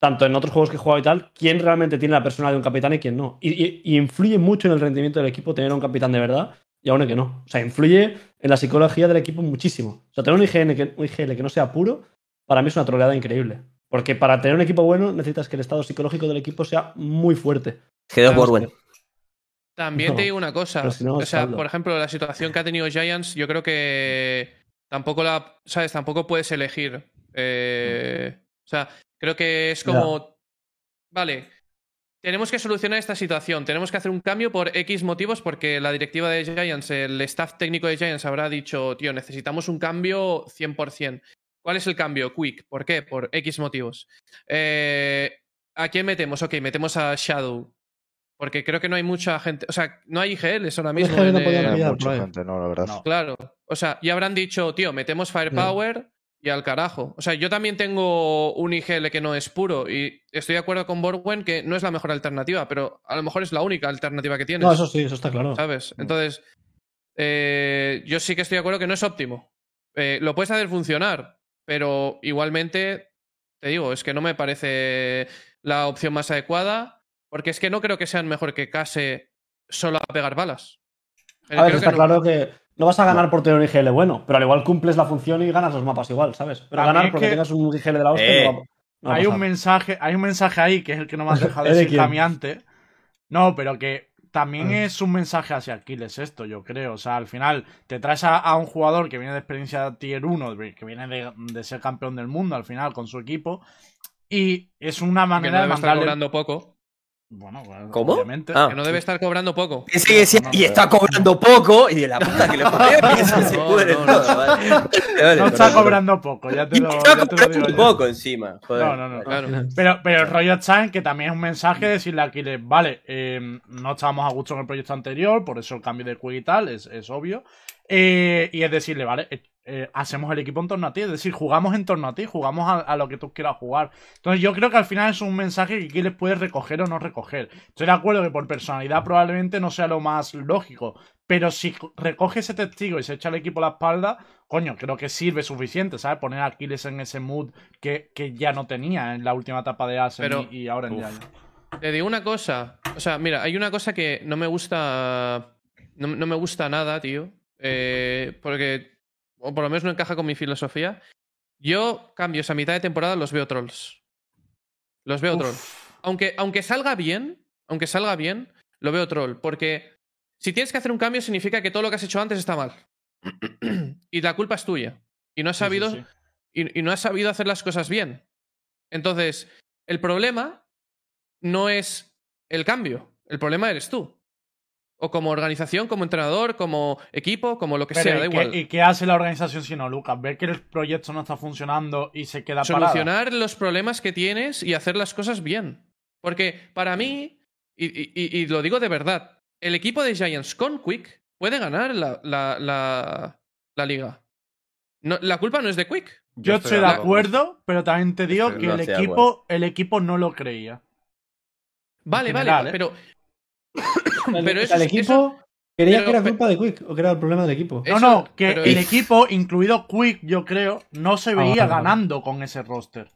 tanto en otros juegos que he jugado y tal, quién realmente tiene la persona de un capitán y quién no. Y, y- y influye mucho en el rendimiento del equipo tener un capitán de verdad y aún que no. O sea, influye en la psicología del equipo muchísimo. O sea, tener un IGL que, un IGL que no sea puro, para mí es una troleada increíble. Porque para tener un equipo bueno necesitas que el estado psicológico del equipo sea muy fuerte. G2 Borwen. También No, te digo una cosa. pero si no, o es sea, por ejemplo, la situación que ha tenido Giants, yo creo que tampoco la. ¿Sabes? Tampoco puedes elegir. Eh, o sea, creo que es como. Vale. Tenemos que solucionar esta situación. Tenemos que hacer un cambio por X motivos porque la directiva de Giants, el staff técnico de Giants habrá dicho, tío, necesitamos un cambio 100%. ¿Cuál es el cambio? Quick. ¿Por qué? Por X motivos. Eh, ¿A quién metemos? Ok, metemos a Shadow. Porque creo que no hay mucha gente. O sea, no hay IGLs ahora mismo. IGL no en No pillar, mucha gente, no, la verdad. No. Claro. O sea, y habrán dicho, tío, metemos Firepower y al carajo. O sea, yo también tengo un IGL que no es puro y estoy de acuerdo con Borwen que no es la mejor alternativa, pero a lo mejor es la única alternativa que tienes. No, eso sí, eso está claro. ¿Sabes? Entonces, eh, yo sí que estoy de acuerdo que no es óptimo. Eh, lo puedes hacer funcionar, pero igualmente, te digo, es que no me parece la opción más adecuada, porque es que no creo que sean mejor que Case solo a pegar balas. A ver, creo está que no. claro que no vas a ganar por tener un IGL bueno, pero al igual cumples la función y ganas los mapas igual, ¿sabes? Pero También ganar es porque que- tengas un IGL de la hostia Eh, no va, no va a hay un mensaje, hay un mensaje ahí que es el que no me has dejado ¿Eh, de decir antes. No, pero que también Ah. es un mensaje hacia Aquiles esto, yo creo. O sea, al final te traes a, a un jugador que viene de experiencia tier 1, de- que viene de, de ser campeón del mundo al final con su equipo. Y es una que manera no de mandarle. poco. Bueno, pues, ¿Cómo? obviamente. Ah. Que no debe estar cobrando poco. Que decía, y está cobrando poco, y de la puta que le se No, pudre no, todo. no. Vale, vale, No está cobrando poco, ya te lo, está ya te lo digo cobrando poco encima. Joder. No, no, no. Claro. Pero, pero el rollo está en que también es un mensaje de decirle a Aquiles, vale, eh, no estábamos a gusto en el proyecto anterior, por eso el cambio de Quick y tal, es, es obvio. Eh, y es decirle, vale, eh, hacemos el equipo en torno a ti, es decir, jugamos en torno a ti, jugamos a, a lo que tú quieras jugar. Entonces yo creo que al final es un mensaje que Aquiles puede recoger o no recoger. Estoy de acuerdo que por personalidad probablemente no sea lo más lógico, pero si recoge ese testigo y se echa al equipo a la espalda, coño, creo que sirve suficiente, ¿sabes? Poner a Aquiles en ese mood que, que ya no tenía en la última etapa de Asen Pero- y, y ahora en Uf. Giants. Te digo una cosa. O sea, mira, hay una cosa que no me gusta. No, no me gusta nada, tío. eh, porque. O por lo menos no encaja con mi filosofía. Yo cambios a mitad de temporada los veo trolls. Los veo troll. Aunque, aunque salga bien, aunque salga bien, lo veo troll. Porque si tienes que hacer un cambio, significa que todo lo que has hecho antes está mal. y la culpa es tuya. Y no has Sí, sí, sabido sí. y, y no has sabido hacer las cosas bien. Entonces, el problema no es el cambio, el problema eres tú. O como organización, como entrenador, como equipo, como lo que Pero, sea, ¿y da qué- igual. ¿Y qué hace la organización si no, Lucas? Ver que el proyecto no está funcionando y se queda parada. Solucionar los problemas que tienes y hacer las cosas bien. Porque para mí, y, y- y- y lo digo de verdad, el equipo de Giants con Quick puede ganar la, la- la- la liga. No, la culpa no es de Quick. Yo estoy de acuerdo, pero también te digo que el equipo, el equipo no lo creía. Vale, vale, ¿eh? pero. El, pero el eso- equipo eso- creía pero- que era culpa de Quick o que era el problema del equipo. Eso- no, no, que pero- el equipo, incluido Quick, yo creo, no se Ah, veía ganando con ese roster.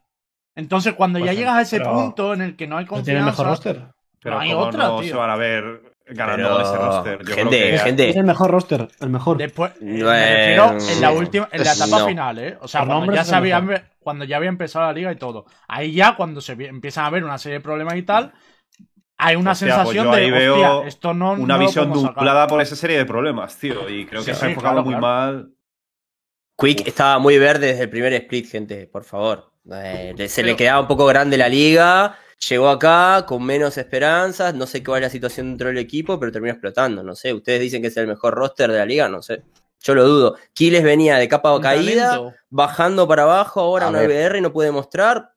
Entonces, cuando ya Pues, llegas a ese punto en el que no hay ¿No tiene el mejor confianza, roster? Pero No hay otra, no tío. se van a ver ganando Pero, con ese roster. Yo gente, creo que Es gente. el mejor roster, el mejor. Después, No me refiero en la última, en la etapa no. final, ¿eh? O sea, cuando nombres ya, se había, cuando ya había empezado la liga y todo. Ahí ya, cuando se empiezan a ver una serie de problemas y tal, hay una Hostia, pues sensación de, ahí veo hostia, esto no una no visión podemos sacar". nublada por esa serie de problemas, tío. Y creo que Sí, se ha sí, enfocado claro, muy claro. mal. Quick Uf. estaba muy verde desde el primer split, gente, por favor. Eh, se le quedaba un poco grande la liga. Llegó acá con menos esperanzas. No sé cuál es la situación dentro del equipo, pero terminó explotando. No sé. Ustedes dicen que es el mejor roster de la liga, no sé. Yo lo dudo. Kiles venía de capa Un caída, talento. bajando para abajo, ahora A una y no puede mostrar.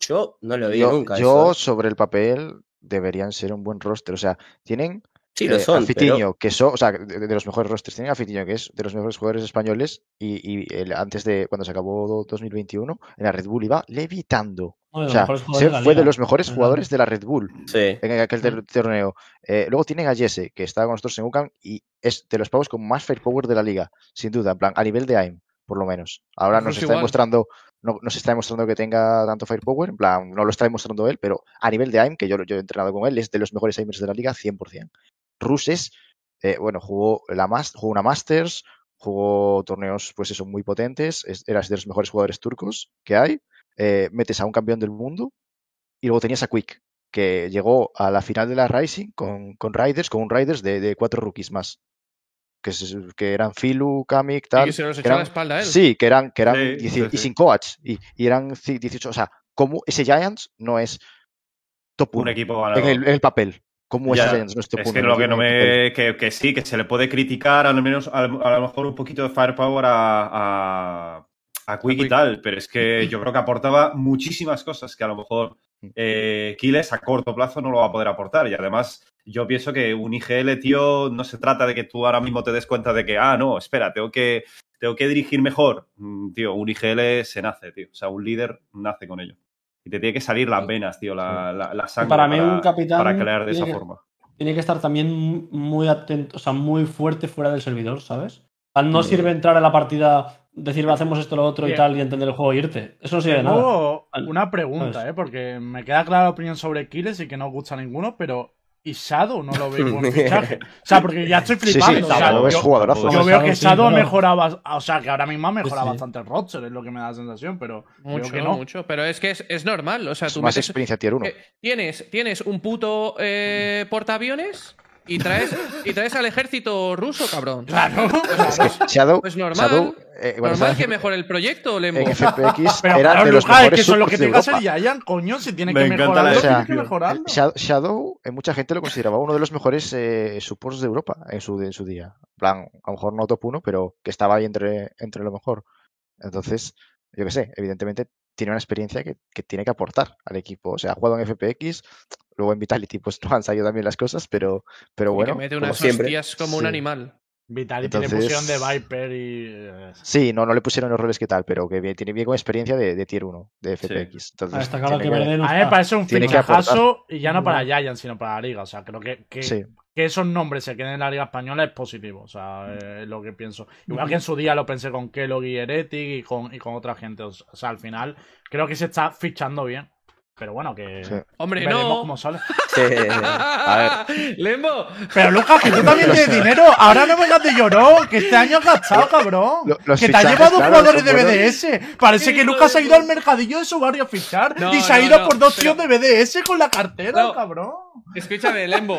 Yo no lo vi Yo, nunca. yo eso. sobre el papel deberían ser un buen roster. O sea, tienen Sí, lo eh, son. a pero- Fitiño, que son, o sea, de, de los mejores rosters. Tienen a Fitiño, que es de los mejores jugadores españoles. Y, y el- antes de cuando se acabó do- 2021, en la Red Bull iba levitando. O sea, se- de fue de los mejores jugadores de la Red Bull Sí. en aquel torneo. Eh, luego tienen a Jesse, que está con nosotros en UCAM y es de los pavos con más firepower de la liga, sin duda, en plan, a nivel de AIM, por lo menos. Ahora nos Rush está igual. demostrando, no nos está demostrando que tenga tanto firepower, en plan, no lo está demostrando él, pero a nivel de AIM, que yo, he entrenado con él, es de los mejores aimers de la liga, 100%. Rus es, eh, bueno, jugó, la jugó una Masters, jugó torneos, pues eso, muy potentes, es, era de los mejores jugadores turcos que hay, eh, metes a un campeón del mundo y luego tenías a Quick, que llegó a la final de la Rising con, con Riders, con un Riders de, de cuatro rookies más. Que, se- que eran Filu, Kamik, Y tal. que se nos que echó a la espalda él. Sí, que eran, que eran Sí, 10 sí, y sin coach. Y, y eran ci- 18. O sea, como ese Giants no es top Un 1 equipo en el, en el papel. Como Ya, ese Giants no es top Es 1 que lo que no me. Que, que sí, que se le puede criticar al menos a, lo- a lo mejor un poquito de firepower a, a, a Quick y tal, pero es que yo creo que aportaba muchísimas cosas que a lo mejor eh, Kiles a corto plazo no lo va a poder aportar. Y además, yo pienso que un IGL, tío, no se trata de que tú ahora mismo te des cuenta de que, ah, no, espera, tengo que, tengo que dirigir mejor. Mm, Tío, un IGL se nace, tío. O sea, un líder nace con ello. Y te tiene que salir las venas, tío, la, la, la sangre Para mí un capitán para crear de tiene esa que- forma. Tiene que estar también muy atento, o sea, muy fuerte fuera del servidor, ¿sabes? Al no Sí. sirve entrar a la partida, decir hacemos esto, lo otro y tal, y entender el juego e irte. Eso no sirve de nada. Una pregunta, ¿Sabes? ¿eh? Porque me queda clara la opinión sobre Kiles y que no os gusta ninguno, pero ¿y Shadow no lo veis buen fichaje? O sea, porque ya estoy Sí, sí, flipando. o sea, es yo, jugadorazo. yo Shadow veo que sí, Shadow ha mejorado, o sea, que ahora mismo ha mejorado Sí, sí. bastante el roster, es lo que me da la sensación, pero Mucho, veo que no. mucho. Pero es que es, es normal. O sea, Es tú más metes- experiencia tier 1. eh, tienes, tienes un puto eh, portaaviones y traes, y traes al ejército ruso, cabrón. Claro. Shadow, Pues normal. Shadow, eh, Normal que mejore el proyecto, Lembo. en FPX Pero era claro, de los Lucas, es mejores que son los que que hacer Europa. Giant, coño, si tiene Me que que mejorarlo. El Sha- Shadow, eh, mucha gente lo consideraba uno de los mejores eh, supports de Europa en su, en su día. En plan, a lo mejor no top 1, pero que estaba ahí entre, entre lo mejor. Entonces, yo qué sé, evidentemente tiene una experiencia que, que tiene que aportar al equipo. O sea, ha jugado en FPX, luego en Vitality pues no han salido también las cosas, pero, pero Y bueno. que mete como unas siempre. hostias como un Sí. animal. Vitality le Entonces- pusieron de Viper y. eh, Sí, no, no le pusieron los roles que tal, pero que bien- tiene bien con experiencia de, de tier 1, de FPX. Entonces, Ah, está claro tiene que que- Verde no A mí me parece un que fichajazo y ya no No. para Giant, sino para la liga. O sea, creo que, que, Sí. Que esos nombres se queden en la liga española es positivo. O sea, es lo que pienso. Igual que en su día lo pensé con Kellogg y Heretic y con, y con otra gente. O sea, al final creo que se está fichando bien. Pero bueno, que Sí. Hombre, veremos no. cómo sale. Sí. A ver. Lembo. Pero Lucas, que tú también tienes dinero. Ahora no vengas de llorón, que este año has gastado, cabrón. Lo- los que te ha llevado claro, jugadores de buenos. BDS. Parece que Lucas de ha ido al mercadillo de su barrio a fichar No, y se ha ido no, por dos pero- tíos de BDS con la cartera, No. cabrón. Escúchame, Lembo.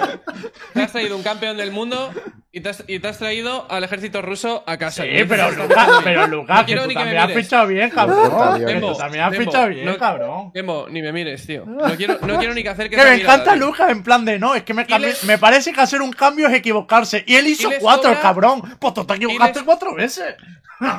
Te has traído un campeón del mundo y te has, y te has traído al ejército ruso a casa. Sí, pero Lucas, pero. Lucas, No que quiero tú ni que me también has fichado bien, cabrón. tú Lembo, también has Lembo, fichado bien, no- cabrón. Lembo, ni me mires, tío. No quiero, no quiero ni que hacer que Que me encanta. Lucas en plan de no, es que me, les- me parece que hacer un cambio es equivocarse. Y él hizo cuatro, cobra- cabrón. Pues tú te equivocaste les- cuatro veces.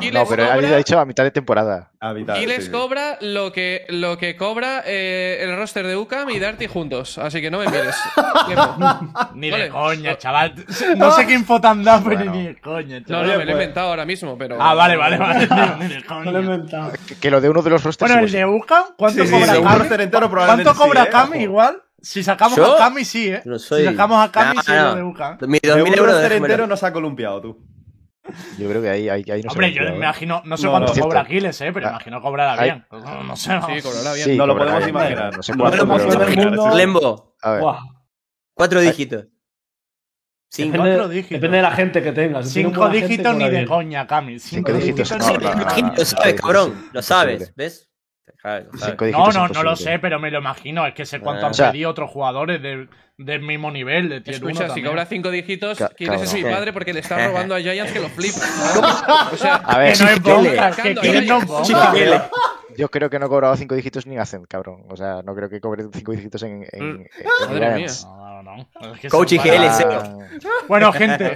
Y No, les pero cobra- ha dicho a mitad de temporada. A Y les sí. cobra lo que, lo que cobra eh, el roster de UCAM y Darty juntos. Así que no me mires. Ni de coña, chaval. No sé qué info tan da, pero Bueno. ni de coña, No, chaval. no, me lo he pues- inventado ahora mismo, pero. Ah, vale, vale, vale. Ni de No lo he coña. inventado. Que, que lo de uno de los rosters. Bueno, el de Ucam, ¿cuánto cobra probablemente ¿Cuánto cobra sí, ¿eh? Igual? Si sacamos ¿Yo? a Kami, sí, ¿eh? No soy- Si sacamos a Kami, No, sí, no. lo de Ucam. Mi De 2000 un euros. entero nos ha columpiado tú. Yo creo que ahí, ahí, ahí no Hombre, yo me ¿eh? imagino, no sé No, cuánto no. cobra. Aquiles, ¿eh? Pero Ah. imagino cobrará Ahí- bien. No, no sé. no. Sí, cobrará bien. Sí, No lo podemos bien. imaginar. No sé cuánto, lo podemos imaginar. Mundo- Lembo, A ver. Cuatro dígitos. Cinco. Depende, Cuatro dígitos. depende de la gente que tengas. Si Cinco dígitos ni de coña, Cami. Cinco, Cinco dígitos, ni de. Lo sabes, cabrón. Lo sabes. ¿ves? Claro, No, no, no lo sé, pero me lo imagino. Es que sé cuánto Ah. han O sea- pedido otros jugadores de- del mismo nivel, de tier Escucha, si cobra cinco dígitos, Ca- quieres es mi padre porque le está robando a Giants que lo flipa. O sea, A ver, Que no es boca. ¿Qué le- yo creo que no he cobrado cinco dígitos ni Hacen, cabrón. O sea, no creo que cobre cinco dígitos en, en, en Madre Giants. No, no, no. Es que Coach para- Bueno, gente,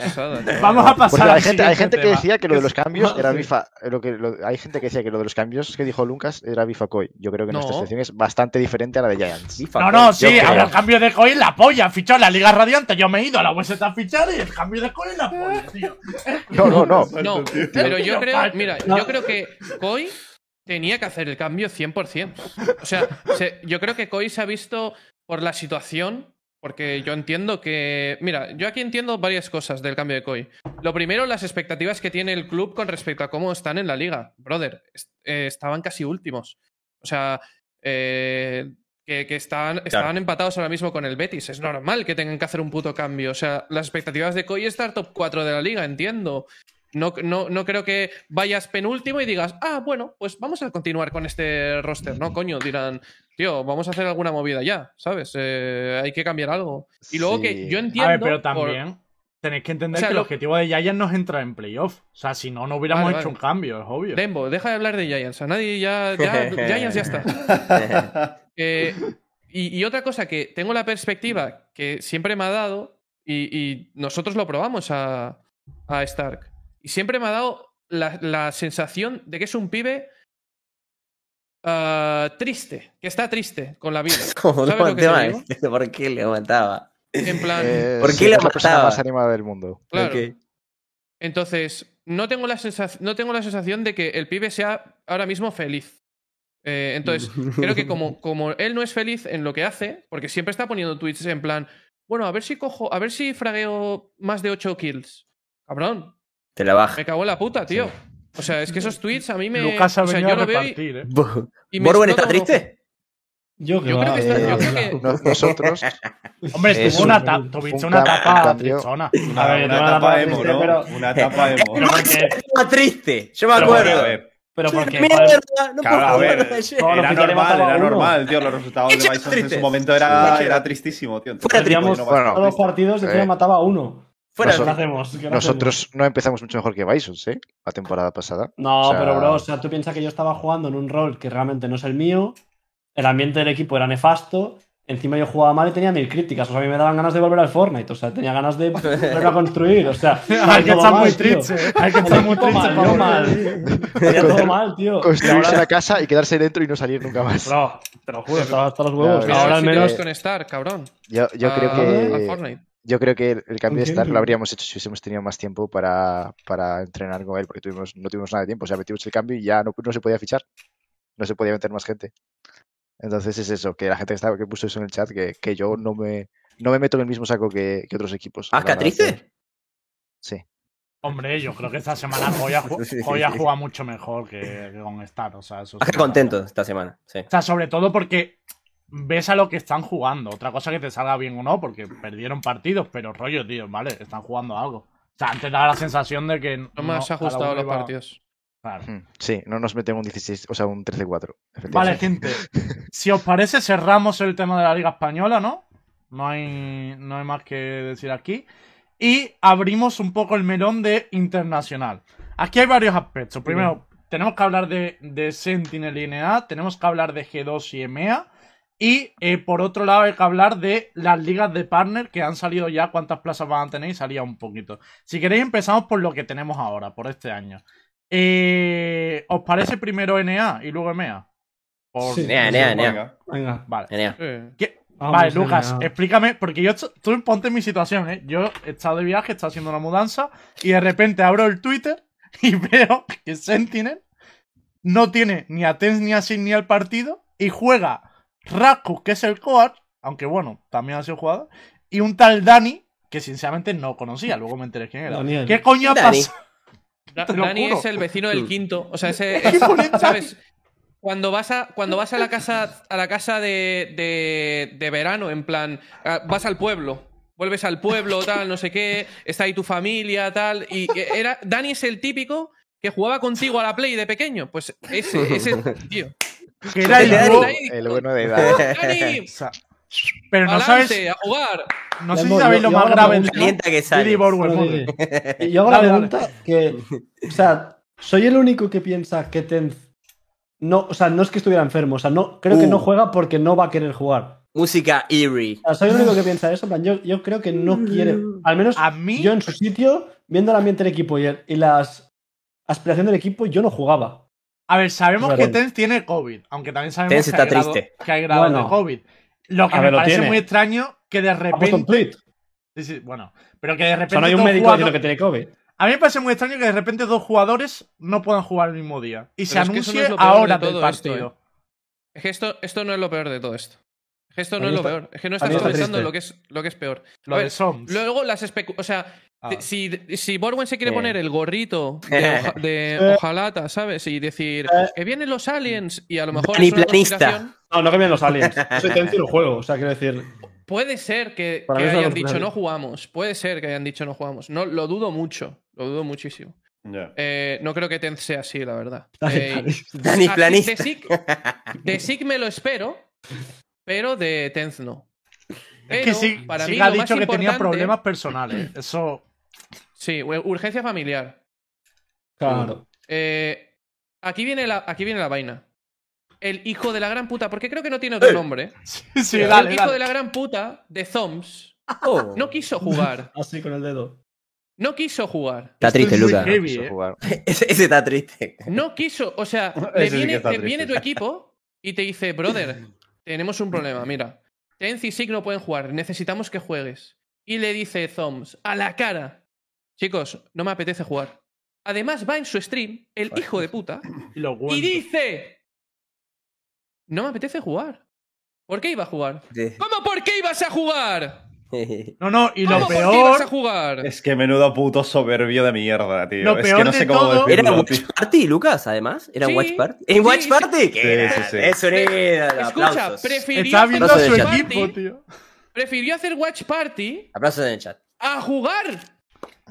vamos a pasar Porque hay gente, hay gente que decía que lo de los cambios era bifa. Lo que, lo- hay gente que decía que lo de los cambios que dijo Lucas era bifa Koi. Yo creo que No. nuestra situación es bastante diferente a la de Giants. Bifa, No, no, sí, ahora el cambio de coin la polla. Fichó en la Liga Radiante. Yo me he ido a la UST a fichar y el cambio de coin la polla, tío. No, no, no. No, pero yo creo, mira, yo creo que Koi tenía que hacer el cambio 100%. O sea, se- yo creo que Koi se ha visto por la situación, porque yo entiendo que, mira, yo aquí entiendo varias cosas del cambio de Koi. Lo primero, las expectativas que tiene el club con respecto a cómo están en la liga. Brother, est- eh, estaban casi últimos. O sea, eh, que, que estaban, estaban empatados ahora mismo con el Betis. Es normal que tengan que hacer un puto cambio. O sea, las expectativas de Koi es estar top 4 de la liga, entiendo. No, no, no creo que vayas penúltimo y digas, ah, bueno, pues vamos a continuar con este roster. No, coño, dirán, tío, vamos a hacer alguna movida ya, ¿sabes? Eh, hay que cambiar algo. Y luego que yo A entiendo. ver, pero por- también tenéis que entender O sea, que el lo- objetivo de Giants no es entrar en playoff. O sea, si no, no hubiéramos Vale, hecho vale. un cambio, es obvio. Dembo, deja de hablar de Giants. A nadie ya. ya Giants ya está. Eh, y, y otra cosa que tengo la perspectiva que siempre me ha dado, y, y nosotros lo probamos a, a Stark, y siempre me ha dado la, la sensación de que es un pibe ah, triste, que está triste con la vida. ¿Cómo ¿Sabes lo que te mataba? digo? ¿Por qué le mataba? En plan, Eh, ¿Por sí, qué la es la persona mataba? más animada del mundo. claro. Entonces, no tengo, la sensación, no tengo la sensación de que el pibe sea ahora mismo feliz. Eh, entonces, creo que como, como él no es feliz en lo que hace, porque siempre está poniendo tweets en plan, bueno, a ver si cojo, a ver si fragueo más de 8 kills. Cabrón, Te la baja. me cago en la puta, tío. O sea, es que esos tweets a mí me. Lucas ha o sea, yo a lo veo y- repartir, ¿eh? y me ¿Borwen está triste? Yo, creo que está- yo creo que- No- nosotros, Hombre, Es tuvo una un- ta- tuviste un una cambio. tristona. Una, A ver, una etapa paso emo, triste, ¿no? pero- Una etapa emo. Pero porque, triste. Yo me acuerdo. pero porque Mierda, no Claro, a ver, era normal, era normal, tío. Los resultados de Echa Bison en triste. su momento era, era tristísimo, tío. Me Bueno, todos los partidos y Eh. mataba a uno. Fuera Nosotros- ¿Qué triste. hacemos? ¿Qué nosotros no empezamos mucho mejor que Bison, ¿sí? La temporada pasada. No, O sea- pero bro, o sea, tú piensas que yo estaba jugando en un rol que realmente no es el mío, el ambiente del equipo era nefasto, encima yo jugaba mal y tenía mil críticas, o sea, a mí me daban ganas de volver al Fortnite, o sea, tenía ganas de volver a construir, o sea, Hay que estar muy triste. ¿eh? Hay que estar muy triste mal, mal. Tenía todo mal, tío. Construirse la casa y quedarse dentro y no salir nunca más. Bro, te lo juro, estaba hasta los huevos. Ahora al menos. vas con Star, cabrón. Yo, yo creo al que Fortnite. Yo creo que el cambio de ¿Con Stark lo habríamos hecho si hubiésemos tenido más tiempo para, para entrenar con él, porque tuvimos, no tuvimos nada de tiempo. O sea, metimos el cambio y ya no, no se podía fichar. No se podía meter más gente. Entonces es eso, que la gente que, estaba, que puso eso en el chat, que, que yo no me, no me meto en el mismo saco que, que otros equipos. ¿Asca La verdad, triste? Sí. Hombre, yo creo que esta semana Joya, Joya juega mucho mejor que, que con Star. O sea, eso. Baja contento esta semana. Sí. O sea, sobre todo porque ves a lo que están jugando. Otra cosa que te salga bien o no, porque perdieron partidos, pero rollo, tío, ¿vale? Están jugando algo. O sea, antes daba la sensación de que. No me has cada ajustado los iba- partidos. Claro. Hmm, Sí, no nos meten un 16, o sea, un 13-4. Vale, gente. Si os parece, cerramos el tema de la Liga Española, ¿no? No hay, no hay más que decir aquí. Y abrimos un poco el melón de internacional. Aquí hay varios aspectos. Primero, tenemos que hablar de, de Sentinel y NA, tenemos que hablar de G2 y EMEA. Y eh, por otro lado, hay que hablar de las ligas de partner que han salido ya. ¿Cuántas plazas van a tener? Y salía un poquito. Si queréis, empezamos por lo que tenemos ahora, por este año. Eh, ¿Os parece primero NA y luego EMEA? Por- Sí. Nea. Venga. Venga. Vale. Nea. Eh, ¿Qué- Vamos, vale. Lucas, explícame, porque yo, tú ponte en mi situación, ¿eh? Yo he estado de viaje, he estado haciendo una mudanza, y de repente abro el Twitter y veo que Sentinel no tiene ni a Tens ni a Sin ni al partido, y juega Rakus, que es el coach, aunque bueno, también ha sido jugador, y un tal Dani, que sinceramente no conocía, luego me enteré quién era. Daniel. ¿Qué coño ha Dani. pasado? Dani es el vecino del quinto. O sea, ese. ¿sabes? Cuando vas a, cuando vas a la casa, a la casa de, de, de verano, en plan, ah, vas al pueblo vuelves al pueblo, tal, no sé qué, está ahí tu familia, tal. Y era, Dani es el típico que jugaba contigo a la Play de pequeño. Pues ese, ese tío. Que era el. El bueno de sea, Pero no ¡Adelante, sabes, a jugar! no sé si sabéis lo yo más grave de Calienta que sale. Billy dile. Y yo hago la pregunta que, o sea, soy el único que piensa que Tenz no, o sea, no es que estuviera enfermo, o sea, no, creo que Uh. no juega porque no va a querer jugar. Música eerie. O sea, soy el único que piensa eso, en plan, yo, yo creo que no quiere, al menos A mí, yo en su sitio, viendo el ambiente del equipo y, el- y las aspiraciones del equipo, yo no jugaba. A ver, sabemos que Tenz tiene COVID, aunque también sabemos Tenz que, está hay grado, triste. que hay grado Bueno. de COVID. Lo que A me ver, parece tiene. muy extraño que de repente. Sí, sí, bueno, pero que de O repente. sea, no hay un dos médico jugadores- diciendo que tiene COVID. A mí me parece muy extraño que de repente dos jugadores no puedan jugar el mismo día y se Pero es que eso no anuncie es lo peor de ahora del todo esto, partido. Es que esto, esto no es lo peor de todo esto. Esto no es lo está- peor. Es que no estás está en lo que es, lo que es peor. Lo A de ver, Soms. Luego las especu... O sea, Ah. de- si, si Borwen se quiere Eh. poner el gorrito de, Eh. hojalata, ¿sabes? Y decir Eh. que vienen los aliens y a lo mejor es una No, no que vienen los aliens. Soy Tenz y lo juego, o sea, quiero decir. Puede ser que, hayan dicho no jugamos. Puede ser que hayan dicho no jugamos. No, lo dudo mucho. Lo dudo muchísimo. Eh, no creo que Tenz sea así, la verdad. Dani Eh, planista. Dani así- planista. De Sig, de Sig me lo espero, pero de Tenz no. Es que sí, para sí mí ha dicho que tenía problemas personales. Eso. Sí, urgencia familiar. Claro. Eh, aquí, viene la, aquí viene la vaina. El hijo de la gran puta, porque creo que no tiene otro nombre. Sí, sí, el dale, hijo dale. de la gran puta de Zoms Oh. no quiso jugar. Así con el dedo. No quiso jugar. Está triste, es muy Luca. heavy, Quiso eh. Ese, ese está triste. No quiso, o sea, le viene, te viene tu equipo y te dice, brother, tenemos un problema, mira. Tenz y Sig no pueden jugar, necesitamos que juegues. Y le dice Zoms, a la cara, chicos, no me apetece jugar. Además va en su stream, el hijo de puta, Y lo y cuento. dice, no me apetece jugar. ¿Por qué iba a jugar? Sí. ¿Cómo por qué ibas a jugar? No, no, y ¿Cómo lo a peor. jugar? Es que menudo puto soberbio de mierda, tío. Lo es peor que no de sé cómo todo- ¿Era decirlo, Watch tío. Party, Lucas, además? ¿Era Sí, Watch Party? ¿En Watch sí, Party? ¿Qué Sí, era? sí, sí. Eso era. Escucha, prefirió viendo a su Watch equipo, tío. prefirió hacer Watch Party Aplausos en el chat. a jugar.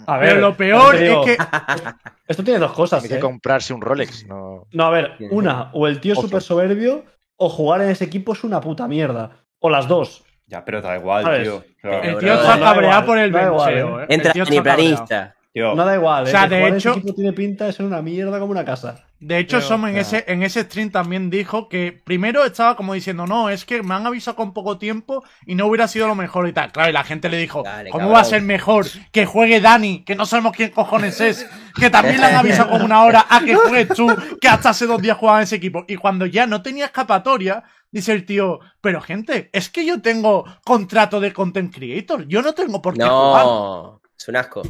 A ver, Pero lo peor es que. Esto tiene dos cosas. Hay que ¿eh? comprarse un Rolex. No. No, a ver, una, o el tío es Ojo. súper soberbio, o jugar en ese equipo es una puta mierda. O las dos. Ya, pero da igual, ¿Sabes? tío. Claro. El tío está cabreado por el bencheo, eh. eh. El Entra tío ni está cabreado. planista. No da igual, O ¿eh? sea, que de en hecho- equipo tiene pinta de ser una mierda como una casa. De hecho, Pero, Som en ese, en ese stream también dijo que primero estaba como diciendo, no, es que me han avisado con poco tiempo y no hubiera sido lo mejor y tal. Claro, y la gente le dijo, Dale, ¿cómo cabrón. va a ser mejor que juegue Dani, que no sabemos quién cojones es, que también le han avisado con una hora a que juegues tú, que hasta hace dos días jugaba en ese equipo? Y cuando ya no tenía escapatoria, dice el tío, pero gente, es que yo tengo contrato de content creator, yo no tengo por qué jugar. No. Es un asco.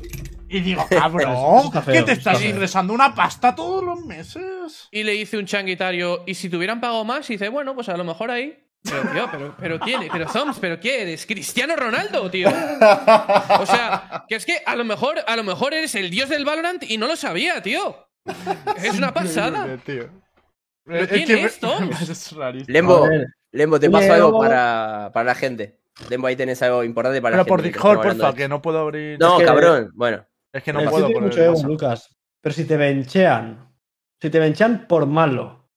Y digo, cabrón, feo, que te estás ingresando una pasta todos los meses. Y le dice un changuitario, y si te hubieran pagado más, y dice, bueno, pues a lo mejor ahí. Pero, tío, pero, pero ¿quién? Pero Zoms, ¿pero qué eres? ¿Cristiano Ronaldo, tío? O sea, que es que a lo mejor, a lo mejor eres el dios del Valorant y no lo sabía, tío. Es una pasada. Tío. ¿Pero Es quién que es, rarísimo. Lembo, Lembo, te paso Lembo. algo para, para la gente. Lembo, ahí tenés algo importante para Pero la por Discord, porfa, que no puedo abrir. esto. No, Es que- cabrón. Bueno. Es que no el tío puedo tiene mucho ego. Lucas. Pero si te benchean, si te benchean por malo,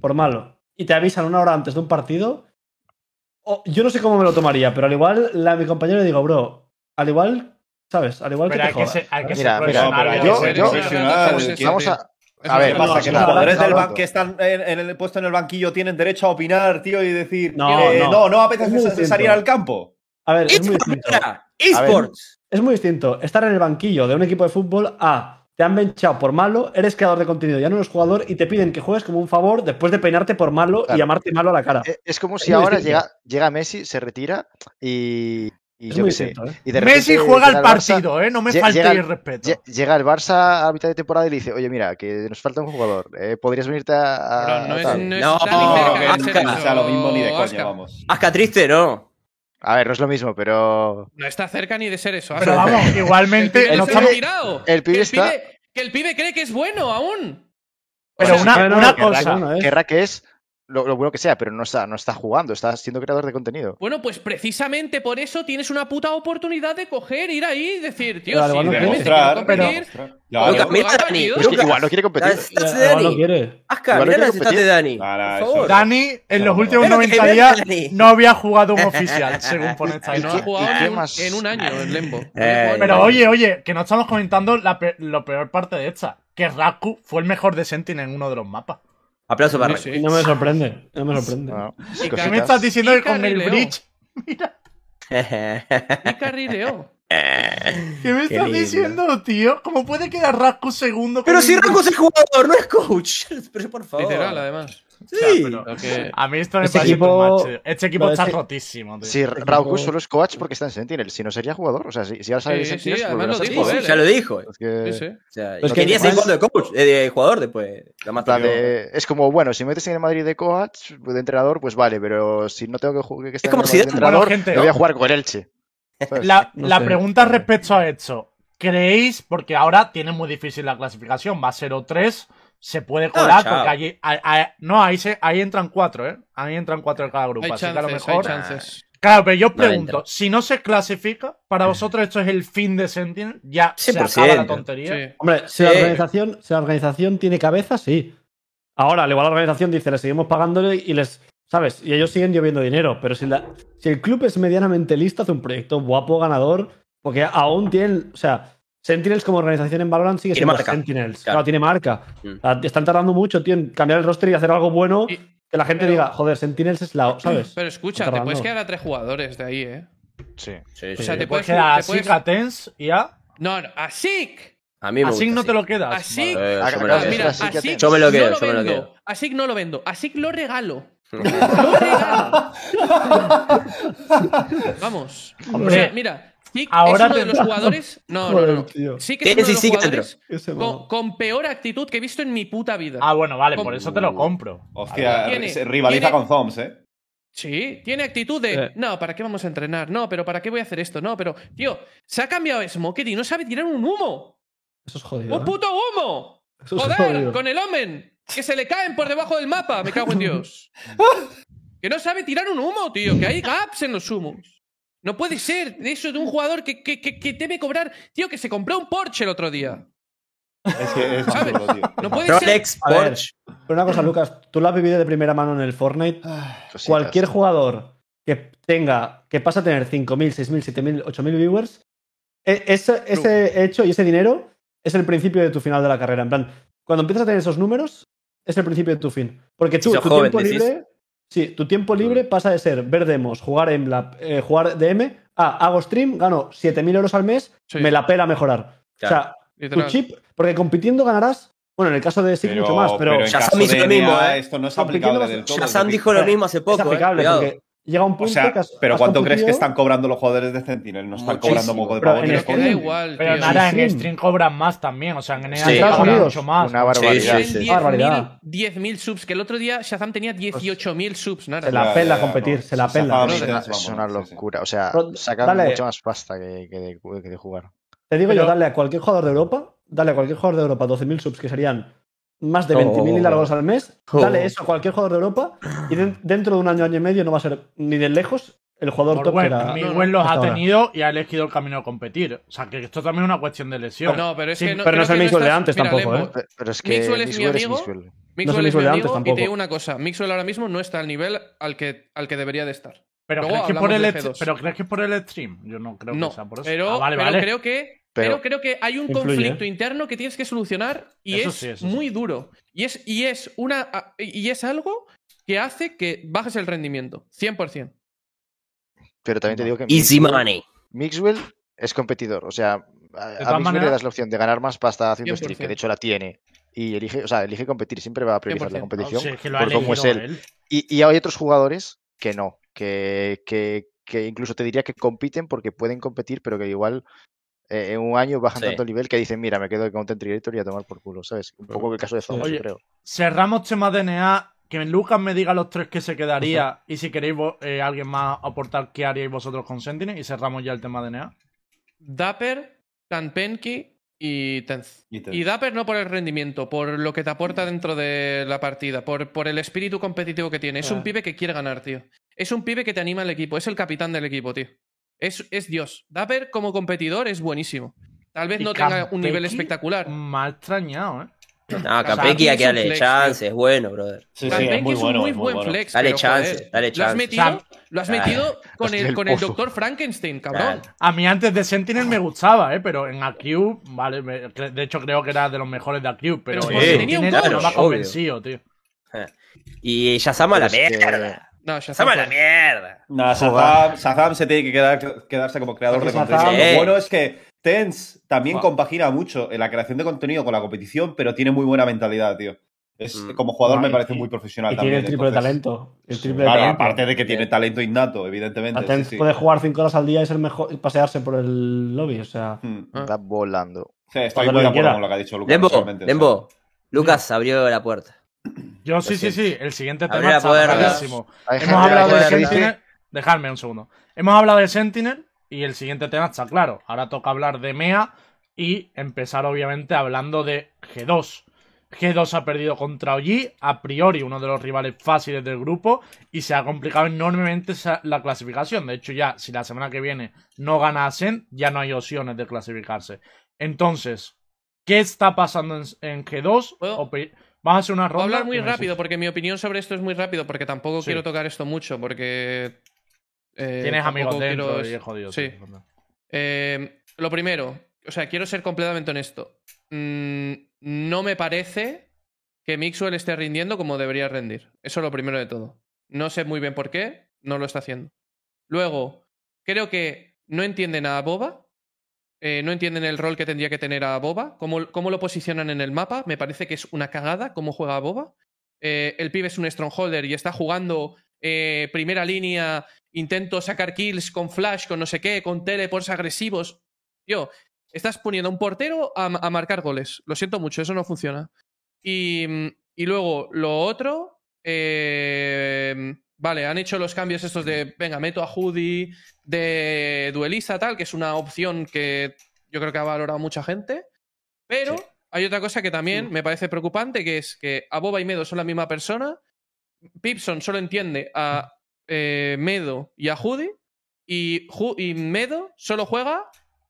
por malo, y te avisan una hora antes de un partido, yo no sé cómo me lo tomaría, pero al igual la, a mi compañero le digo, bro, al igual, ¿sabes? Al igual Pero que hay te que jodas. ser, hay que Mira, ser mira, profesional. pero hay yo- que ser yo- profesional, Vamos tío. Vamos a. A ver, es Pasa que los jugadores del que están en, en el puesto en el banquillo tienen derecho a opinar, tío, y decir No, que no. no, apetece muy sa- distinto. salir al campo. A ver, es muy distinto. eSports. Es muy distinto estar en el banquillo de un equipo de fútbol a te han benchado por malo, eres creador de contenido, ya no eres jugador y te piden que juegues como un favor después de peinarte por malo y llamarte malo a la cara. Eh, Es como si ahora llega Messi, se retira y. y Es yo qué sé. ¿eh? y de Messi juega el Barça- partido, ¿eh? No me falte llega el- respeto. lle- Llega el Barça a mitad de temporada y le dice, oye, mira, que nos falta un jugador. eh, ¿Podrías venirte a. a- Pero no es, tal?". no es No, ni no, cerca lo mismo ni de coña, vamos. Asca triste, ¿no? A ver, no es lo mismo, pero. No está cerca ni de ser eso. Pero vamos, El igualmente. pibe no está estamos- retirado. el pibe que está- pibe- que el pibe cree que es bueno aún. Pero O sea, una, una querrá cosa. Querrá que es lo, lo bueno que sea, pero no está, no está jugando, está siendo creador de contenido. Bueno, pues precisamente por eso tienes una puta oportunidad de coger, ir ahí y decir, tío, si realmente quiero igual no quiere competir. Las de Dani. no quiere. Asca, Igual no mira quiere las stats de. Dani. Nada, por eso- favor. Dani, en los últimos bueno, que 90 vea días no había jugado un oficial, según pone esta no ha qué- jugado en un año en Lembo. No Eh, Pero oye, oye, que no estamos comentando la pe- lo peor parte de esta. Que Raku fue el mejor de Sentinel en uno de los mapas. Aplauso para Sí, sí. No me sorprende. No me sorprende. ¿Qué me estás diciendo que con el bridge? Y carrileo. ¿Qué me Qué estás lindo. diciendo, tío? ¿Cómo puede quedar Raku segundo? Pero si Raku es el jugador, no es coach. Pero por favor. Literal, además. Sí. pero- A mí esto me Este parece equipo- too much, tío. Este equipo está este- rotísimo, tío. Si equipo- Rauku solo es coach porque está en Sentinel, si no sería jugador. O sea, si, si ahora sale Sí, Sentinel, sí, además lo ser Sí, dijo, sí. ¿eh? ya lo dijo. Es que- Sí, sí. O sea, Es y que quería además- jugando de coach, eh, de jugador después. La más de- es como, bueno, si metes en el Madrid de coach, de entrenador, pues vale, pero si no tengo que jugar que estar como en si- de entrenador, me voy a jugar con el Elche. La, No la sé. pregunta respecto a esto. ¿Creéis? Porque ahora tiene muy difícil la clasificación. Va a ser O3. Se puede colar porque allí. no, ahí, se, ahí entran cuatro, ¿eh? Ahí entran cuatro de cada grupo. Hay así que a lo mejor. hay. Claro, pero yo pregunto: si no se clasifica, para vosotros esto es el fin de Sentinel. Ya se 100%. acaba la tontería. Sí. Hombre, si, la Sí. organización, si la organización tiene cabeza, sí. Ahora, al igual la organización dice, le seguimos pagándole y les. ¿Sabes? Y ellos siguen lloviendo dinero. Pero si, la, si el club es medianamente listo, hace un proyecto guapo, ganador, porque aún tienen. O sea, Sentinels como organización en Valorant sigue Tiene siendo marca. Sentinels. Claro. Claro, tiene marca. Mm. Están tardando mucho, tío, en cambiar el roster y hacer algo bueno. Y- que la gente pero- diga, joder, Sentinels es la. ¿Sabes? Pero escucha, te puedes quedar a tres jugadores de ahí, ¿eh? Sí. Sí, O sea, te Te puedes quedar así, puedes- a Tens y a. No, no, a Sik. A mí me Así gusta no te lo quedas. Así. Vale. Eh, Ah, yo me claro, lo quedo. mira, así así Yo me lo quedo, no yo me lo vendo. quedo. Así no lo vendo. Así lo regalo. Lo regalo. Vamos. Hombre, o sea, mira, Ahora es uno de los jugadores. No, no, Joder, no. tío. Sik es uno de los jugadores con, peor actitud que he visto en mi puta vida. Ah, bueno, vale, por eso te lo Uh. compro. Hostia, Tiene- se rivaliza tiene- con Zoms, ¿eh? Sí, tiene actitud de, Eh. no, ¿para qué vamos a entrenar? No, pero ¿para qué voy a hacer esto? No, pero, tío, se ha cambiado Smoker y no sabe tirar un humo. Eso es jodido. ¡Un ¿eh? puto humo! Eso es ¡Joder! jodido. Con el Omen. Que se le caen por debajo del mapa. Me cago en Dios. Que no sabe tirar un humo, tío. Que hay gaps en los humos. No puede ser eso de un jugador que, que, que, que debe cobrar. Tío, que se compró un Porsche el otro día. Es que es ¿Sabes? absurdo, tío. No puede ser. Rolex, A ver. Porsche. Pero una cosa, Lucas, tú lo has vivido de primera mano en el Fortnite. Cositas. Cualquier jugador que tenga, que pasa a tener 5.000, 6.000, 7.000, 8.000 viewers, e- ese, ese hecho y ese dinero es el principio de tu final de la carrera. En plan, cuando empiezas a tener esos números, es el principio de tu fin. Porque tú, Si tu joven, tiempo decís. libre. Sí, tu tiempo libre pasa de ser ver demos, jugar en la, eh, jugar DM, a hago stream, gano 7.000 euros al mes, Sí. me la pela mejorar. Claro. O sea, tu chip, porque compitiendo ganarás, bueno, en el caso de Sig mucho más, pero, en Shazam de lo mismo, ¿eh? esto no es aplicable del todo. Shazam dijo lo mismo hace poco, eh. aplicable, Cuidado. porque llega un O punto sea, que has- pero has ¿cuánto crees que están cobrando los jugadores de Sentinel? No están Muchísimo. cobrando moco de Pero pavo. en igual, Pero nada, en stream. stream cobran más también. O sea, en Sí, Estados cobran Unidos, mucho más. Una barbaridad. Sí, sí, sí. Ah, barbaridad. 10.000 subs, que el otro día Shazam tenía 18.000 subs. Nada. Se la pela competir, no. se la pela. Es una locura. O sea, Pero sacan dale. mucha más pasta que, que de, que de jugar. Te digo Pero- yo, dale a cualquier jugador de Europa, dale a cualquier jugador de Europa 12.000 subs, que serían más de Oh. 20.000 y largos al mes. Oh. Dale eso a cualquier jugador de Europa y de- dentro de un año, año y medio no va a ser ni de lejos el jugador top que Bueno, era. Miguel los ha ahora. tenido y ha elegido el camino de competir. O sea, que esto también es una cuestión de lesión. No, pero es Sí, que no. pero no es el Mixwell de antes Mira, tampoco, ¿eh? Pe- Pero es que Mixwell es mi Mixwell amigo. Mixwell. No Mixwell es el es mi Mixwell de amigo antes y te digo una cosa. Mixwell ahora mismo no está al nivel al que, al que debería de estar. pero, luego ¿crees que por el hablamos de est- G2. pero crees que es por el stream. Yo no creo No, que sea por eso. pero, Ah, vale, pero vale. creo que. Pero- Pero creo que hay un Influye, conflicto ¿eh? interno que tienes que solucionar y Eso es sí, eso sí. muy duro. Y es, y es una y es algo que hace que bajes el rendimiento. 100%. Pero también te digo que Easy Mixwell- money. Mixwell es competidor. O sea, a, Mixwell le das la opción de ganar más pasta haciendo stream, 100%. que de hecho la tiene. Y elige, o sea, elige competir, siempre va a priorizar la 100%. competición. Sí, es que lo ha por cómo es él. él. Y, y hay otros jugadores que no, que, que, que incluso te diría que compiten porque pueden competir, pero que igual eh, en un año bajan Sí. tanto el nivel que dicen, mira, me quedo de Content Creator y a tomar por culo, ¿sabes? Un poco el caso de Zombie, creo. Cerramos tema DNA. Que Lucas me diga los tres que se quedaría. Y si queréis eh, alguien más aportar qué haríais vosotros con Sentinel. Y cerramos ya el tema DNA. Dapper, Kanpenki y Tenth. Y Tenth. Y Dapper no por el rendimiento, por lo que te aporta dentro de la partida, por, por el espíritu competitivo que tiene. Es un Ah. pibe que quiere ganar, tío. Es un pibe que te anima al equipo, es el capitán del equipo, tío. Es, es Dios. Dapper como competidor es buenísimo. Tal vez no tenga un nivel espectacular. Ha extrañado, ¿eh? No, Capeki hay que darle flex, chance, tío. es bueno, brother. Sí, es muy un bueno. muy es muy buen bueno. flex. Dale pero, chance, joder, dale Lo has chance. metido, lo has Ah, metido con, el, el con el doctor Frankenstein, cabrón. Claro. A mí antes de Sentinel me gustaba, ¿eh? Pero en AQ, vale, me- de hecho creo que era de los mejores de AQ, pero tenía un no me ha convencido, tío. Y Yazama a la mierda. No, Shazam a la mierda. Joder. Shazam, Shazam se tiene que quedar- quedarse como creador de contenido. Shazam- Lo bueno es que Tens también compagina mucho en la creación de contenido con la competición, pero tiene muy buena mentalidad, tío. Es, Mm. como jugador No, me y- parece y- muy profesional Y también. tiene el triple de talento. El triple de talento. aparte de que tiene talento innato, evidentemente. sí, Atenz sí. puede jugar 5 horas al día y ser mejor y pasearse por el lobby. O sea, Mm. Ah. Está volando. Sí, estoy muy de acuerdo con lo que ha dicho Lucas. Dembo, personalmente, o sea. Dembo. Lucas abrió la puerta. Yo sí, sí, sí. El siguiente tema está. Hay Hemos hablado de Sentinel. Dejadme un segundo. Hemos hablado de Sentinel y el siguiente tema está claro. Ahora toca hablar de MEA y empezar, obviamente, hablando de G2. G2 ha perdido contra OG, a priori uno de los rivales fáciles del grupo, y se ha complicado enormemente la clasificación. De hecho, ya si la semana que viene no gana Ascent, ya no hay opciones de clasificarse. Entonces, ¿qué está pasando en, en G2? ¿Puedo? Vamos a hacer una Voy a ronda. hablar muy rápido porque mi opinión sobre esto es muy rápido porque tampoco Sí. quiero tocar esto mucho porque... eh, Tienes amigos dentro quiero- y es jodido. Sí. Eh, lo primero, o sea, quiero ser completamente honesto. Mm, no me parece que Mixwell esté rindiendo como debería rendir. Eso es lo primero de todo. No sé muy bien por qué, no lo está haciendo. Luego, creo que no entienden a Boba. Eh, no entienden el rol que tendría que tener a Boba. Cómo, cómo lo posicionan en el mapa. Me parece que es una cagada cómo juega Boba. Eh, el pibe es un strongholder y está jugando eh, primera línea. Intento sacar kills con flash, con no sé qué, con teleports agresivos. Tío, estás poniendo a un portero a, a marcar goles. Lo siento mucho, eso no funciona. Y, y luego, lo otro. Eh, vale, han hecho los cambios estos de. Venga, meto a Judy de duelista, tal, que es una opción que yo creo que ha valorado mucha gente. Pero Sí. hay otra cosa que también me parece preocupante, que es que a Boba y Medo son la misma persona. Pipson solo entiende a eh, Medo y a Judy. Y, Ju- y Medo solo juega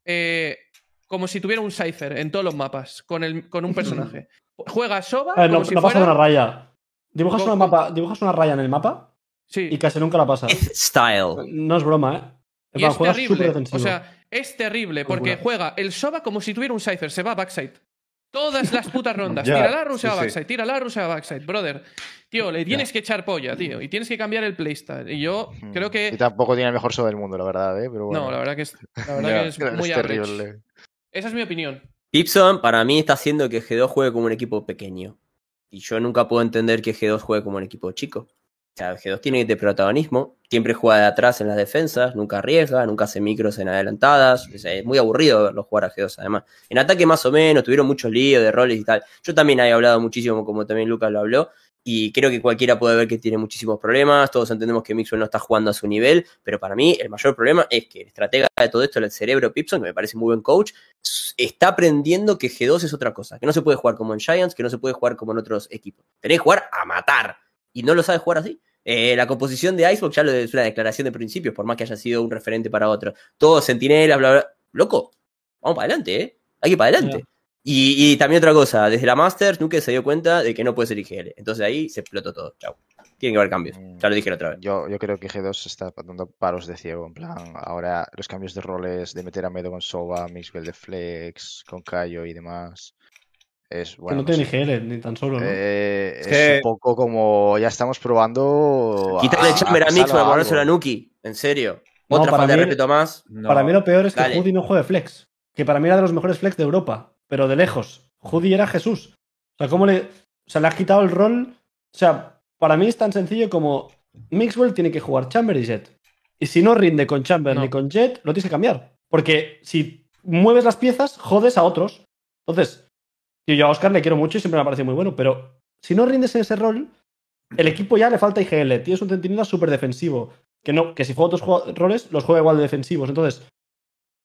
eh, como si tuviera un Cypher en todos los mapas, con, el, con un personaje. Juega a Soba. ver, no, como si no pasa una raya. Dibujas una, mapa, dibujas una raya en el mapa Sí. y casi nunca la pasas. Style. No es broma, ¿eh? Y es juegas súper terrible. O sea, es terrible porque juega el Soba como si tuviera un Cypher. Se va a backside. Todas las putas rondas. Tira la Rusia sí, a sí. backside. Tira la Rusia a backside. Brother. Tío, le tienes que echar polla, tío. Y tienes que cambiar el playstyle. Y yo creo Y que. tampoco tiene el mejor show del mundo, la verdad, ¿eh? Pero bueno. No, la verdad que es, la verdad que es Es muy average. terrible. Esa es mi opinión. Pipson para mí está haciendo que G2 juegue como un equipo pequeño. Y yo nunca puedo entender que G2 juegue como un equipo chico. O sea, G2 tiene de protagonismo, siempre juega de atrás en las defensas, nunca arriesga, nunca hace micros en adelantadas. Es muy aburrido verlo jugar a G2 además. En ataque más o menos, tuvieron muchos líos de roles y tal. Yo también he hablado muchísimo, como también Lucas lo habló, y creo que cualquiera puede ver que tiene muchísimos problemas. Todos entendemos que Mixwell no está jugando a su nivel, pero para mí el mayor problema es que el estratega de todo esto, el cerebro Pipson, que me parece muy buen coach, está aprendiendo que G2 es otra cosa, que no se puede jugar como en Giants, que no se puede jugar como en otros equipos. Tenés que jugar a matar y no lo sabe jugar así. Eh, la composición de Icebox ya lo es una declaración de principios, por más que haya sido un referente para otro. Todos sentinelas, bla, bla. Loco, vamos para adelante, ¿eh? Hay que ir para adelante. Y, y también otra cosa, desde la Masters nunca se dio cuenta de que no puede ser IGL. Entonces ahí se explotó todo. Chau. Tiene que haber cambios. Ya lo dije la otra vez. Yo, yo creo que G2 está dando paros de ciego. En plan, ahora los cambios de roles, de meter a Medo con Soba, Mixwell de Flex, con Cayo y demás. Es que bueno. no no tiene sé. ni tan solo, ¿no? Eh, Es que- un poco como ya estamos probando. Quitarle a- chamber a a Mix para a ponérselo a. Nuki. En serio. No, Otra para falta de mí- respeto más. No. Para mí lo peor es que. Judy no juegue flex. Que para mí era de los mejores flex de Europa, pero de lejos. Judy era Jesús. O sea, ¿cómo le. O sea, le has quitado el rol. O sea, para mí es tan sencillo como Mixwell tiene que jugar Chamber y Jet. Y si no rinde con Chamber No. ni con Jet, lo tienes que cambiar. Porque si mueves las piezas, jodes a otros. Entonces, yo a Oscar le quiero mucho y siempre me ha parecido muy bueno, pero si no rindes en ese rol, el equipo ya le falta IGL. Tienes un centinela súper defensivo. Que, no, que si juega otros roles, los juega igual de defensivos. Entonces,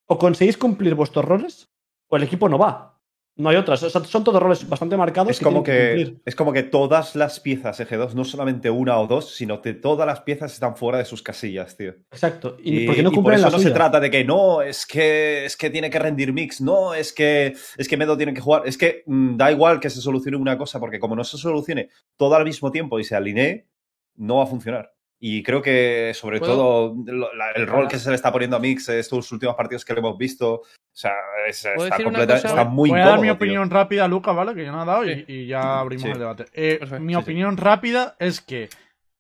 o conseguís cumplir vuestros roles, o el equipo no va. No hay otras. O sea, son todos roles bastante marcados. Es como que, es como que todas las piezas EG2, no solamente una o dos, sino que todas las piezas están fuera de sus casillas, tío. Exacto. Y, Y, porque no y por eso la no se trata de que no, es que, es que tiene que rendir mix, no, es que, es que Medo tiene que jugar. Es que mm, da igual que se solucione una cosa, porque como no se solucione todo al mismo tiempo y se alinee, no va a funcionar. Y creo que, sobre todo, lo- la- el rol que se le está poniendo a Mix estos últimos partidos que le hemos visto, o sea, es- ¿Puedo está, decir una completa- cosa? está muy Voy a dar mi tío. opinión rápida, Lucas, ¿vale? Que yo no he dado y, Sí. y ya abrimos Sí. el debate. Eh, Perfecto, mi sí, sí. opinión rápida es que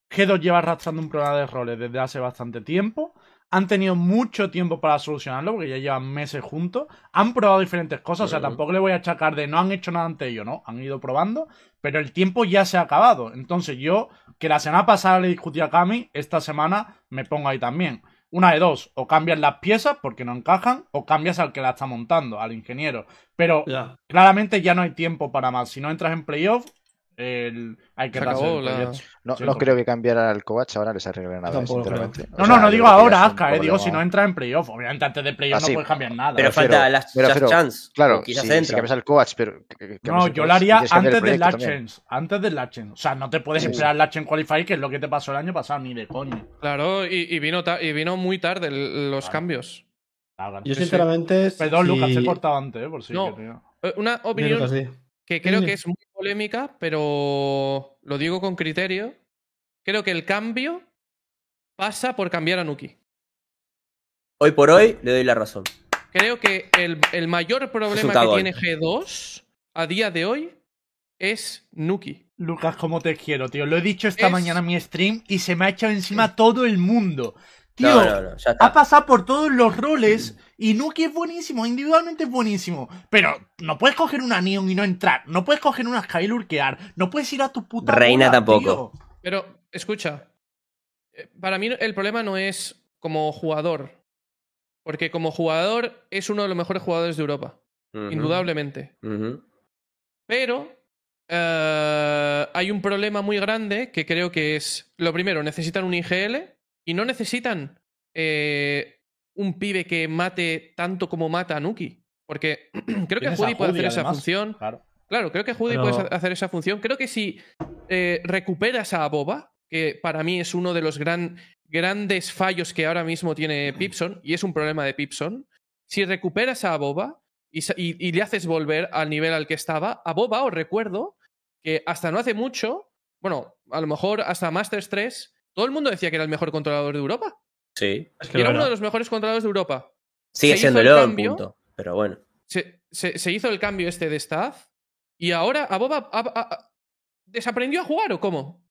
G2 lleva arrastrando un problema de roles desde hace bastante tiempo. Han tenido mucho tiempo para solucionarlo porque ya llevan meses juntos. Han probado diferentes cosas, o sea, tampoco le voy a achacar de no han hecho nada ante ello, ¿no? Han ido probando, pero el tiempo ya se ha acabado. Entonces yo, que la semana pasada le discutí a Cami, esta semana me pongo ahí también. Una de dos, o cambias las piezas porque no encajan, o cambias al que la está montando, al ingeniero. Pero claramente ya no hay tiempo para más. Si no entras en playoff, el- hay que Se rehacer acabó el la- proyecto. No, Sí, no creo que cambiar al Kovac ahora les arregle nada, Tampoco sinceramente. No, sea, no, no digo ahora, Aska, eh, digo si no entra en playoff. Obviamente antes de playoff Ah, no sí. puedes cambiar nada. Pero falta refiero- Chance. Claro, si, si entra. cambias al pero. que- que- que No, yo lo haría antes el del Last. Chance. Antes del Last Chance. O sea, no te puedes Sí, esperar al Last Chance Qualify, que es lo que te pasó el año pasado, ni de coño. Claro, y, y vino, y vino muy tarde el- los Claro. cambios. Yo, Sí, sí. sinceramente. Perdón, Lucas, he cortado antes, eh, por si. Eh, Una opinión. Que creo que es muy polémica, pero lo digo con criterio. Creo que el cambio pasa por cambiar a Nuki. Hoy por hoy le doy la razón. Creo que el, el mayor problema que tiene G2 a día de hoy es Nuki. Lucas, cómo te quiero, tío. Lo he dicho esta Es- mañana en mi stream y se me ha echado encima todo el mundo. Tío, No, no, no, ya ha pasado por todos los roles y Nuki es buenísimo, individualmente es buenísimo. Pero no puedes coger una Neon y no entrar. No puedes coger una Sky lurkear. No puedes ir a tu puta Reina bola, tampoco. tío. Pero, escucha, eh, para mí el problema no es como jugador. Porque como jugador es uno de los mejores jugadores de Europa, indudablemente. Pero eh, hay un problema muy grande que creo que es, lo primero, necesitan un IGL y no necesitan eh, un pibe que mate tanto como mata a Nuki. Porque creo que a Judy puede Judy, hacer esa función. Claro. Claro, creo que Judy Pero- puede hacer esa función. Creo que si eh, recuperas a Boba, que para mí es uno de los gran, grandes fallos que ahora mismo tiene Pipson, y es un problema de Pipson, si recuperas a Boba y, y- y le haces volver al nivel al que estaba, a Boba os recuerdo que hasta no hace mucho, bueno, a lo mejor hasta Masters 3, todo el mundo decía que era el mejor controlador de Europa. Sí. Es Y que era uno de los mejores controladores de Europa. Sigue Se hizo el cambio. punto. Pero bueno. se, se- se hizo el cambio este de staff y ahora a Boba a- a- a- desaprendió a jugar o cómo?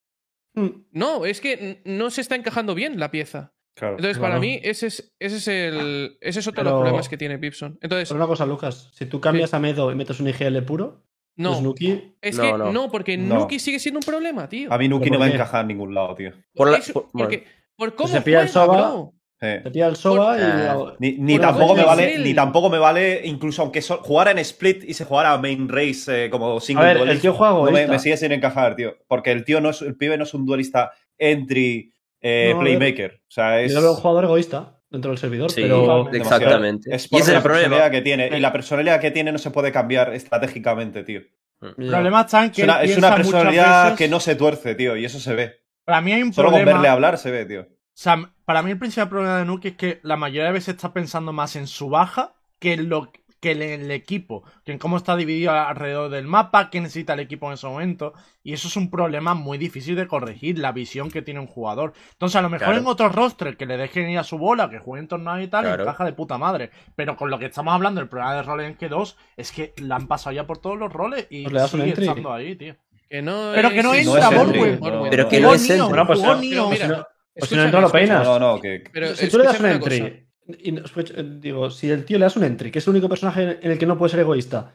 Mm, No, es que no se está encajando bien la pieza. Claro. Entonces, Claro. para mí, ese es, ese es, el, ese es otro de Pero- los problemas que tiene Pipson. Entonces, Pero una cosa, Lucas. Si tú cambias a Medo y metes un IGL puro, no. pues Nuki. Es No, que no. no, porque No. Nuki sigue siendo un problema, tío. A mí Nuki ¿Pero no por me qué? encaja en ningún lado, tío. Por la- por- porque, por cómo se pilla el Soba, bro. Eh. Te pilla el Soba y. Ni, ni Bueno, tampoco me vale, ni tampoco me vale, incluso aunque so- jugara en split y se jugara a main race eh, como A single ver, el tío juega no me, sigue sin encajar, tío. Porque el tío no es, el pibe no es un duelista entry eh, No, playmaker. O sea, es. Yo lo veo un jugador egoísta dentro del servidor, Sí, pero. Exactamente. Es y ese es el problema. personalidad que tiene. Y la personalidad que tiene no se puede cambiar estratégicamente, tío. El Ya. problema está en que Es una, es una personalidad veces- que no se tuerce, tío. Y eso se ve. Para mí hay un Solo con problema. verle hablar se ve, tío. O sea, para mí el principal problema de Nuki es que la mayoría de veces está pensando más en su baja que en lo que en el equipo, que en cómo está dividido alrededor del mapa, qué necesita el equipo en ese momento, y eso es un problema muy difícil de corregir, la visión que tiene un jugador. Entonces, a lo mejor Claro. en otros rosters que le dejen ir a su bola, que jueguen torneos y tal, Claro. encaja de puta madre. Pero con lo que estamos hablando, el problema de roles en Q2 es que la han pasado ya por todos los roles y Pues sigue estando ahí, tío. Que no Pero que no es- entra, No es entry, Borwen. no, Pero no. que no es Neon, entry. Bueno, pues, mira, si no- pues si no entra, lo peinas. No, no, que. Pero si tú le das un entry, y no- eh, digo, si el tío le das un entry, que es el único personaje en el que no puede ser egoísta,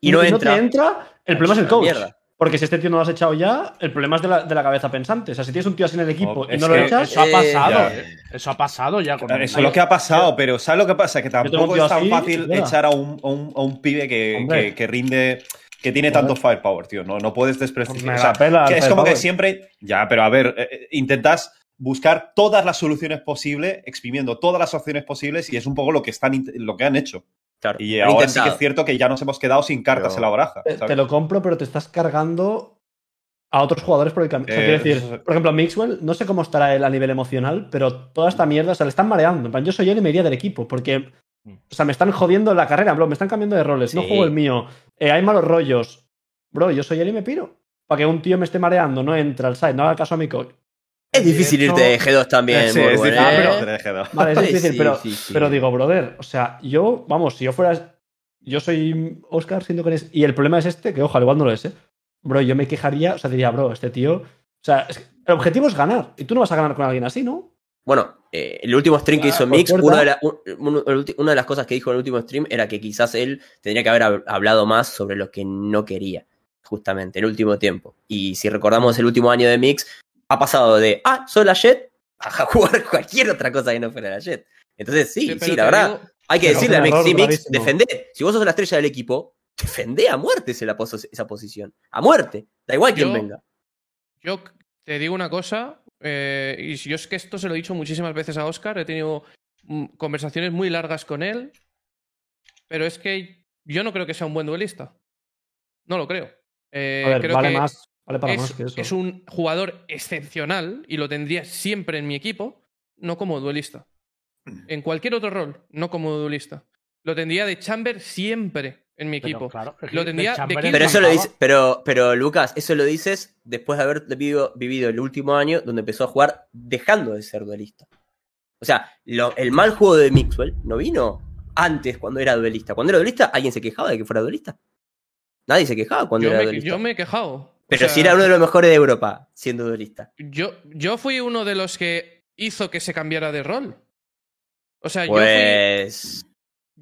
Y no te entra. entra, el problema es el coach. mierda. Porque si este tío no lo has echado ya, el problema es de la, de la cabeza pensante. O sea, si tienes un tío así en el equipo No, y es no lo que echas, Eso ha Eh, pasado, ya. eh. Eso ha pasado ya con Eso es lo que ha pasado, pero ¿sabes lo que pasa? Que tampoco es tan así, fácil echar a un, a un, a un pibe que, que rinde, que tiene tanto firepower, tío. No, no puedes desprestigiar. Me o la sea, pela que el es como que siempre. Ya, pero a ver, eh, eh, intentas buscar todas las soluciones posibles, exprimiendo todas las opciones posibles, y es un poco lo que están lo que han hecho. Claro, Y ahora sí que es cierto que ya nos hemos quedado sin cartas Pero- en la baraja. Te, ¿sabes? te lo compro, pero te estás cargando a otros jugadores por el camino. O sea, Eh, decir, por ejemplo, Mixwell, no sé cómo estará él a nivel emocional, pero toda esta mierda, o sea, le están mareando. En plan, yo soy él y me iría del equipo, porque, o sea, me están jodiendo la carrera, bro, me están cambiando de roles, no juego el mío, eh, hay malos rollos. Bro, yo soy él y me piro. Para que un tío me esté mareando, no entra al site, no haga caso a mi coach. Es difícil irte de G2 también, Sí, es Morbo, difícil, ¿eh? pero. Vale, es difícil, sí, pero, sí, sí. pero digo, brother, o sea, yo, vamos, si yo fuera. Yo soy Oscar, siento que eres. Y el problema es este, que ojalá igual no lo es, ¿eh? Bro, yo me quejaría, o sea, diría, bro, este tío. O sea, es que el objetivo es ganar. Y tú no vas a ganar con alguien así, ¿no? Bueno, eh, el último stream que Ah, hizo Mix, una de, la- un- un- el ulti- una de las cosas que dijo en el último stream era que quizás él tendría que haber hab- hablado más sobre lo que no quería, justamente, el último tiempo. Y si recordamos el último año de Mix, ha pasado de, ah, soy la Jet, a jugar cualquier otra cosa que no fuera la Jet. Entonces, sí, sí, la verdad, digo- hay que decirle a Mix, sí, Mix, defender. Si vos sos la estrella del equipo, defendé a muerte esa, posi- esa posición. A muerte. Da igual quién Yo- venga. Yo te digo una cosa, eh, y si yo es que esto se lo he dicho muchísimas veces a Oscar, he tenido mm, conversaciones muy largas con él, pero es que yo no creo que sea un buen duelista. No lo creo. Eh, ver, creo vale que más. Vale para es, más que eso. es un jugador excepcional y lo tendría siempre en mi equipo, no como duelista. En cualquier otro rol, no como duelista. Lo tendría de Chamber siempre en mi Pero, equipo. claro, es que Lo tendría de Pero eso lo dice, pero, pero Lucas, eso lo dices después de haber vivido, vivido el último año donde empezó a jugar dejando de ser duelista. O sea, lo- el mal juego de Mixwell no vino antes cuando era duelista. Cuando era duelista, ¿alguien se quejaba de que fuera duelista? Nadie se quejaba cuando Yo era me, duelista. yo me he quejado. O Pero sea, si era uno de los mejores de Europa siendo duelista. Yo, yo fui uno de los que hizo que se cambiara de rol. O sea, yo, fui, Pues.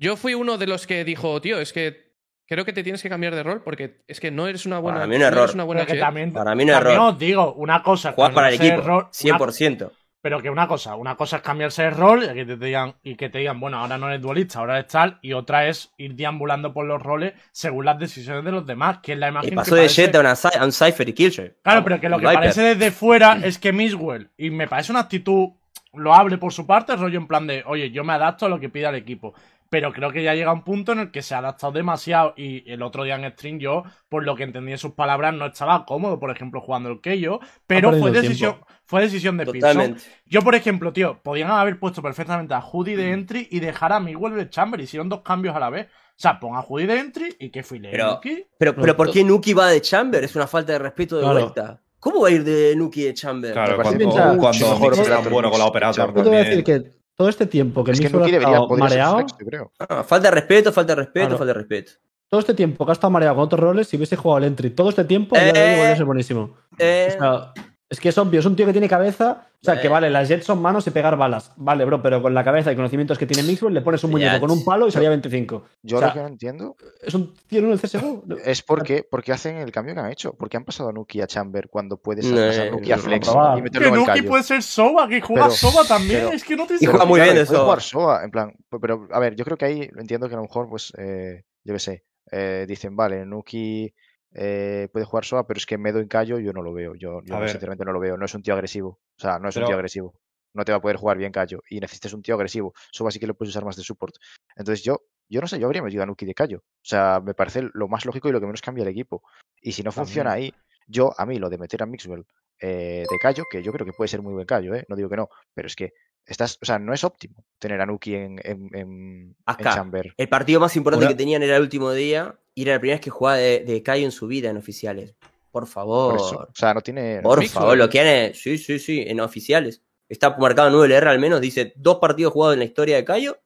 Yo fui uno de los que dijo, tío, es que creo que te tienes que cambiar de rol porque es que no eres una buena. Para mí un no error. eres una buena que también, Para mí un error. os digo una cosa. Juegas para el equipo. una- 100%. pero que una cosa, una cosa es cambiarse de rol y que te digan, y que te digan, bueno, ahora no eres duelista, ahora eres tal, y otra es ir deambulando por los roles según las decisiones de los demás, que es la imagen Y que pasó de parece- Jet a, un Cypher y Killshare. Claro, pero que lo que Viper. parece desde fuera es que Miswell, y me parece una actitud loable por su parte, rollo en plan de, oye, yo me adapto a lo que pida el equipo. Pero creo que ya llega un punto en el que se ha adaptado demasiado. Y el otro día en stream, yo, por lo que entendí de sus palabras, no estaba cómodo, por ejemplo, jugando el Keyo. Pero fue decisión, fue decisión de. Totalmente. Yo, por ejemplo, tío, podían haber puesto perfectamente a Judy de entry y dejar a Miguel de Chamber. Hicieron dos cambios a la vez. O sea, pon a Judy de entry y que file Pero- Nuki. Pero, pero ¿por qué Nuki va de Chamber? Es una falta de respeto de Claro. vuelta. ¿Cómo va a ir de Nuki de Chamber? Claro, cuando, bien, o sea, cuando mejor es tan bueno con la. Yo te voy a decir que todo este tiempo que el Es que ha estado poder ser mareado, creo. Ah, falta de respeto, falta de respeto, Claro. falta de respeto. todo este tiempo que ha estado mareado con otros roles, si hubiese jugado el entry todo este tiempo, a día de hoy Eh. ser buenísimo. Eh, O sea, es que es obvio, es un tío que tiene cabeza. O sea, Eh. que vale, las jets son manos y pegar balas. Vale, bro, pero con la cabeza y conocimientos que tiene Mixwell, le pones un muñeco Ya. con un palo y salía 25. Yo O sea, lo que no entiendo Es un tío en el CSGO. es por qué, por qué hacen el cambio que han hecho. ¿Por qué han pasado a Nuki a Chamber cuando puedes No, pasar Nuki a Flex no, y Que en el Nuki callo? puede ser Soba, que juega Pero- Soba también. pero- es que no te Y juega muy bien Soba. jugar Soa, en plan, pero a ver, yo creo que ahí entiendo que a lo mejor, pues, eh, yo qué sé, eh, dicen, vale, Nuki eh, puede jugar Soa, pero es que Medo en callo yo no lo veo, yo, sinceramente no lo veo, no es un tío agresivo, o sea, no es un tío agresivo, no te va a poder jugar bien callo y necesitas un tío agresivo, Soa sí que lo puedes usar más de support, entonces yo, yo no sé, yo habría metido a Nuki de callo, o sea, me parece lo más lógico y lo que menos cambia el equipo, y si no funciona ahí, yo, a mí lo de meter a Mixwell eh, de callo, que yo creo que puede ser muy buen callo, ¿eh? no digo que no, pero es que estás, o sea, no es óptimo tener a Nuki en, en, en- en Acá. Chamber. El partido más importante Una- que tenían era el último día y era la primera vez que jugaba de, de Cayo en su vida en oficiales. Por favor. Por eso. O sea, no tiene. no Por favor, lo que eh, Sí, sí, sí, en oficiales. Está marcado en 9LR al menos, dice dos partidos jugados en la historia de Cayo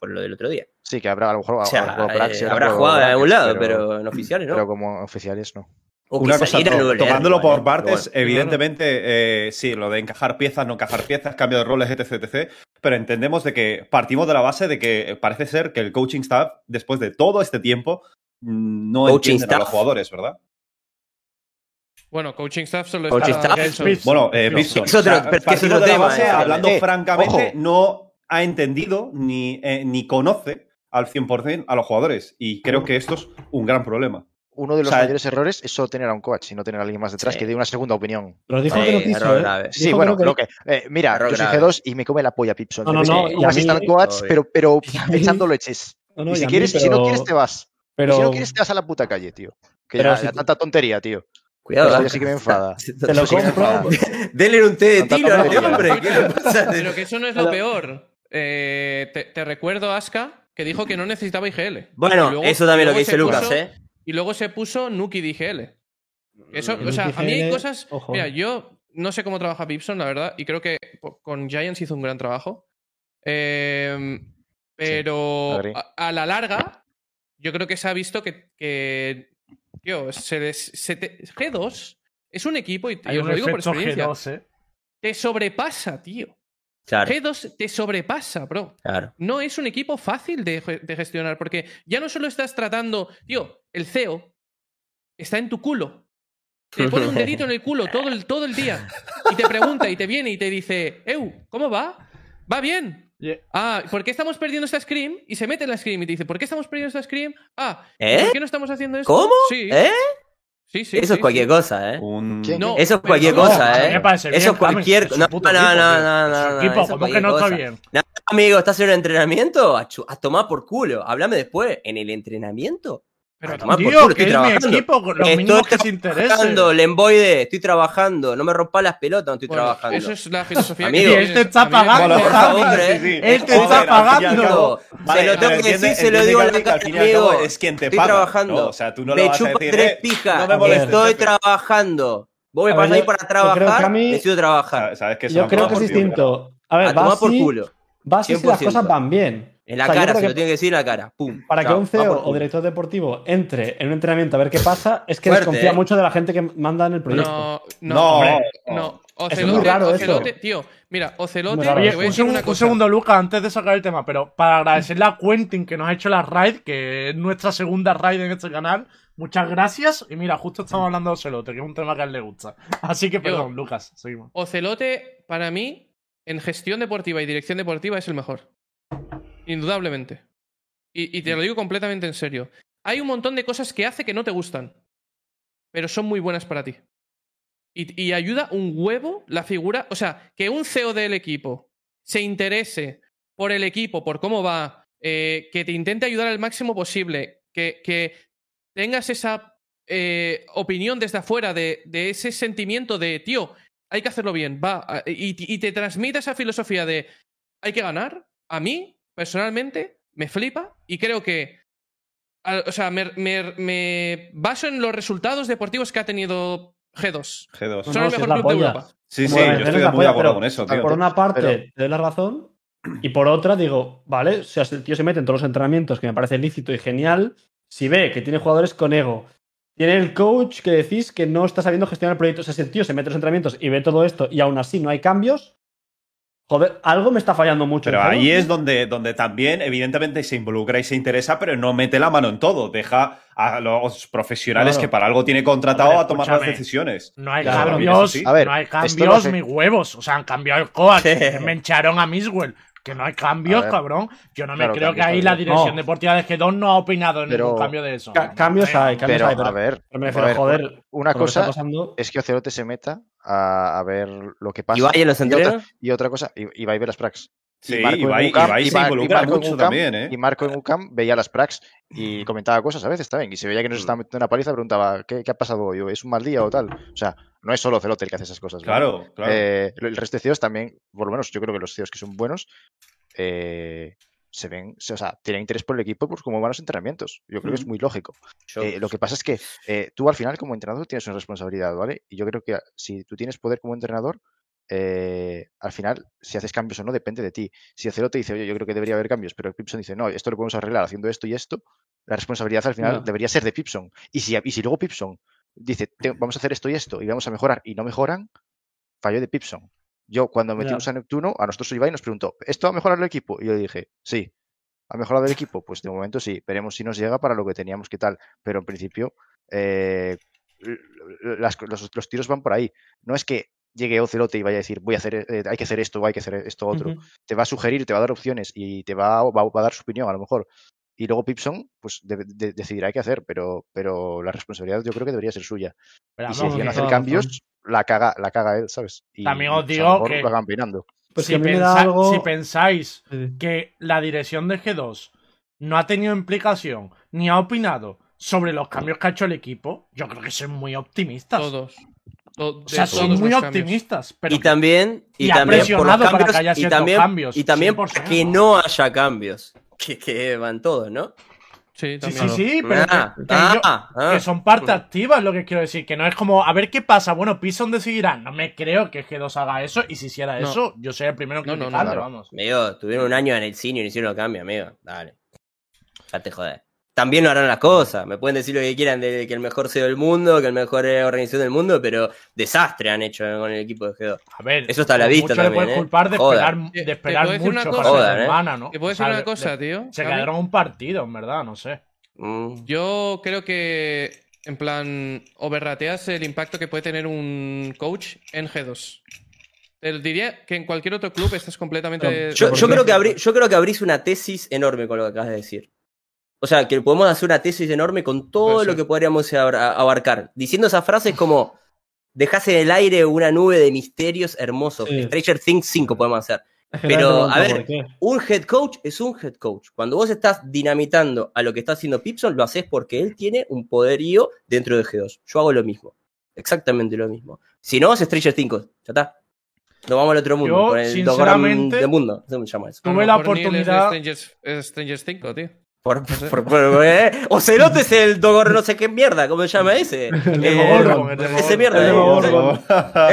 por lo del otro día. Sí, que habrá a lo mejor O habrá sea, jugado por eh, Axel, habrá jugado en algún lado, pero, en oficiales no. pero como oficiales no. O Una cosa, ir a to- 9LR, tomándolo por ¿eh? partes, bueno. evidentemente, eh, sí, lo de encajar piezas, no encajar piezas, cambio de roles, etc, etc. Pero entendemos de que partimos de la base de que parece ser que el coaching staff, después de todo este tiempo, no Coaching entienden a los jugadores, ¿verdad? Bueno, coaching staff solo Coaching está staff. Bueno, eh, O sea, pero es que de la tema, base, eh. hablando Eh, francamente, ojo. no ha entendido ni, eh, ni conoce al 100% a los jugadores. Y creo que esto es un gran problema. Uno de los O sea, mayores errores es solo tener a un coach y no tener a alguien más detrás Sí. que dé una segunda opinión. Pero dijo Sí, que error ¿eh? Sí, Dijo bueno, que lo que. eh, mira, Error yo soy grave. G2 y me come la polla Pipson. No, no, no, y a coach, pero, pero Y a mí- echando leches. No, no, y si, mí, quieres, si no quieres, te vas. Y Pero si no quieres, te vas a la puta calle, tío. Que Pero ya, si ya tú- tanta tontería, tío. Cuidado, Eso ya sí que me enfada. te lo compro. Denle un té de Tanta tilo a este tontería. hombre. ¿Qué le pasa? Pero que eso no es lo peor. Eh, te, te recuerdo, Aska, que dijo que no necesitaba IGL. Bueno, luego- eso también lo que dice Lucas, puso- ¿eh? Y luego se puso Nuki de IGL. Eso, Mm, o sea, a mí hay cosas. ojo. Mira, yo no sé cómo trabaja Pipson, la verdad, y creo que con Giants hizo un gran trabajo. Eh, pero a la larga, yo creo que se ha visto que. que tío, se les- se te- G2 es un equipo, y, os un lo digo por experiencia, G2, ¿eh? te sobrepasa, tío. Claro, G2 te sobrepasa, bro claro. no es un equipo fácil de, de gestionar, porque ya no solo estás tratando, tío, el CEO está en tu culo. Te pone un dedito en el culo todo el, todo el día y te pregunta y te viene y te dice, Eu, ¿cómo va? ¿Va bien? Yeah. Ah, ¿por qué estamos perdiendo esta scream? Y se mete en la scream y te dice, ¿por qué estamos perdiendo esta scream? Ah, ¿y ¿Eh? ¿por qué no estamos haciendo esto? ¿Cómo? Sí, ¿Eh? sí, sí. Eso sí, es cualquier sí. cosa, ¿eh? Un... No, Eso es cualquier no, cosa, ¿eh? bien, Eso es cualquier es No, no, no, no, no, Su no, equipo, ¿cómo que no está cosa. bien? No, amigo, ¿estás en el entrenamiento? A, a tomar por culo. Háblame después. ¿En el entrenamiento? Pero A tomar por Tío, culo, que estoy es mi trabajando. equipo, los Estoy que trabajando, Lemboide, estoy trabajando. No me rompas las pelotas, no estoy bueno, trabajando. eso es la filosofía Amigo. que este está pagando, Por favor, ¿eh? Él te Joder, está pagando. Se lo tengo que decir, se lo digo en la al cara, amigo. Es quien te Estoy paga. trabajando. ¿no? O sea, tú no me vas a chupa decir, tres "Eh, pijas. no me molestes, estoy jefe". trabajando. Vos me pasás ahí para trabajar, necesito trabajar. Sabes que es Yo creo que es distinto. A ver, A va tomar por así, culo. va así si las 100%. cosas van bien. En la O sea, yo cara, se que lo tiene que decir en la cara. Pum. Para que un CEO o director deportivo entre en un entrenamiento a ver qué pasa, es que Fuerte, desconfía ¿eh? mucho de la gente que manda en el proyecto. No, no, No, hombre, no. Es Ocelote, muy raro eso. Ocelote, tío, mira, Ocelote, Oye, un, una segundo, Lucas, antes de sacar el tema, pero para agradecerle a Quentin que nos ha hecho la raid, que es nuestra segunda raid en este canal. Muchas gracias. Y mira, justo estamos hablando de Ocelote, que es un tema que a él le gusta. Así que Yo- perdón, Lucas, seguimos. Ocelote, para mí, en gestión deportiva y dirección deportiva, es el mejor. Indudablemente. Y, y te lo digo completamente en serio. Hay un montón de cosas que hace que no te gustan, pero son muy buenas para ti. Y, y ayuda un huevo la figura. O sea, que un CEO del equipo se interese por el equipo, por cómo va, eh, que te intente ayudar al máximo posible, que, que tengas esa eh, opinión desde afuera de, de ese sentimiento de, tío, hay que hacerlo bien, va, y, y te transmite esa filosofía de, hay que ganar, a mí, personalmente, me flipa y creo que, o sea, me, me- me baso en los resultados deportivos que ha tenido G2. G2. Son No, el si mejor la club de polla. Europa. Sí, sí, Bueno, yo estoy muy de acuerdo pero con eso, tío. Por una parte, Pero- te doy la razón. Y por otra, digo, vale, o sea, si el tío se mete en todos los entrenamientos, que me parece lícito y genial. Si ve que tiene jugadores con ego, tiene el coach que decís que no está sabiendo gestionar el proyecto. O sea, si el tío se mete en los entrenamientos y ve todo esto y aún así no hay cambios, joder, algo me está fallando mucho. Pero ahí es donde, donde también, evidentemente, se involucra y se interesa, pero no mete la mano en todo. Deja a los profesionales Claro. que para algo tiene contratado Hombre, a tomar las decisiones. No hay Claro, cambios, sí. A ver, no hay cambios, mis huevos. O sea, han cambiado el coach, me echaron a Miswell. Que no hay cambios, cabrón. Yo no me Claro, creo que ahí la dirección No. deportiva de G2 no ha opinado en Pero- ningún cambio de eso. Ca- cambios hay, cambios Pero, hay, pero, a ver, pero me a ver, joder, una cosa pasando. es que Ocelote se meta a, a ver lo que pasa. ¿Y vaya en los y, otra, entrenos? y otra cosa, y, y va a ver las prax. Sí, Y Marco en Ibai, UCAM, Ibai se Ibai- involucra en mucho UCAM, también, ¿eh? Y Marco en UCAM veía las prax y comentaba cosas a veces también. Y se veía que nos Mm. estaba metiendo una paliza, preguntaba, ¿qué, qué ha pasado hoy? ¿Es un mal día o tal? O sea, no es solo Ocelote el que hace esas cosas. ¿no? Claro, claro. Eh, el resto de CEOs también, por lo menos yo creo que los CEOs que son buenos, eh, se ven, o sea, tienen interés por el equipo por cómo van los entrenamientos. Yo creo que es muy lógico. Eh, lo que pasa es que eh, tú al final como entrenador tienes una responsabilidad, ¿vale? Y yo creo que si tú tienes poder como entrenador, eh, al final, si haces cambios o no, depende de ti. Si el te dice, oye, yo creo que debería haber cambios, pero Pipson dice, no, esto lo podemos arreglar haciendo esto y esto, la responsabilidad al final No. debería ser de Pipson. Y si, y si luego Pipson dice, "Te- vamos a hacer esto y esto y vamos a mejorar y no mejoran, fallo de Pipson. Yo, cuando metimos a Neptuno, a nosotros Ibai nos preguntó, ¿esto va a mejorar el equipo? Y yo le dije, sí. ¿Ha mejorado el equipo? Pues de momento sí. Veremos si nos llega para lo que teníamos que tal. Pero en principio, eh, las- los, los tiros van por ahí. No es que llegue Ocelote y vaya a decir, voy a hacer, eh, hay que hacer esto hay que hacer esto otro. Te va a sugerir, te va a dar opciones y te va, a- va, va a dar su opinión a lo mejor. Y luego Pipson, pues de- de- decidirá qué hacer, pero, pero la responsabilidad yo creo que debería ser suya. Pero y si que hacer cambios, la caga, la caga él, ¿sabes? Y También os digo que- lo hagan. Pues si, que pensa- algo. si pensáis que la dirección de G2 no ha tenido implicación ni ha opinado sobre los cambios que ha hecho el equipo, yo creo que son muy optimistas. Todos. To- O sea, son muy cambios. optimistas. Pero y también, y, y ha también por los presionado para cambios, que haya y también, cambios, y también 100%. que no haya cambios. Que, que van todos, ¿no? Sí, Sí, sí, sí, pero Ah, que, que ah, yo- ah. que son parte activa, es lo que quiero decir. Que no es como, a ver qué pasa. Bueno, Pison decidirá. No me creo que G2 haga eso. Y si hiciera No. eso, yo sería el primero en No, no, no, claro. vamos. Amigo, tuvieron un año en el cine y no hicieron cambio, amigo. Dale. Ya te joder. También no harán las cosas. Me pueden decir lo que quieran de que el mejor CEO del mundo, que el mejor organización del mundo, pero desastre han hecho con el equipo de G2. A ver, Eso está a la vista mucho le también, puedes ¿eh? culpar de esperar, Te- de te esperar puedo decir una mucho cosa. para Joder, semana, ¿no? Te puedo O sea, decir una le- cosa, le- tío. Se quedaron un partido, en verdad, no sé. Mm. Yo creo que, en plan, overrateas el impacto que puede tener un coach en G2. Te diría que en cualquier otro club estás completamente. Yo, creo que abrí- yo creo que abrís una tesis enorme con lo que acabas de decir. O sea, que podemos hacer una tesis enorme con todo lo que podríamos abarcar. Diciendo esas frases como dejás en el aire una nube de misterios hermosos. Sí. Stranger Things 5 podemos hacer. Pero, a ver. Un head coach es un head coach. Cuando vos estás dinamitando a lo que está haciendo Pipson, lo haces porque él tiene un poderío dentro de G2. Yo hago lo mismo. Exactamente lo mismo. Si no, es Stranger 5. Ya está. Nos vamos al otro mundo. Yo, con el sinceramente, del mundo. ¿Cómo se llama eso? A lo Tuve la oportunidad- Strangers, es Strangers 5, tío. Por, por- por- eh, Ocelot es el Dogor no sé qué mierda, ¿cómo se llama ese? El Eh, Demogorgon, ese mierda. El eh, Demogorgon.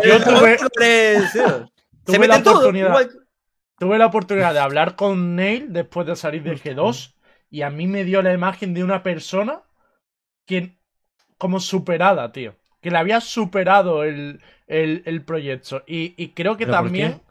el Yo tuve- Demogorgon Se tuve mete la en todo. oportunidad. igual que- Tuve la oportunidad de hablar con Neil después de salir de G2 y a mí me dio la imagen de una persona que como superada, tío. Que le había superado el, el, el proyecto. Y, y creo que ¿Pero por también,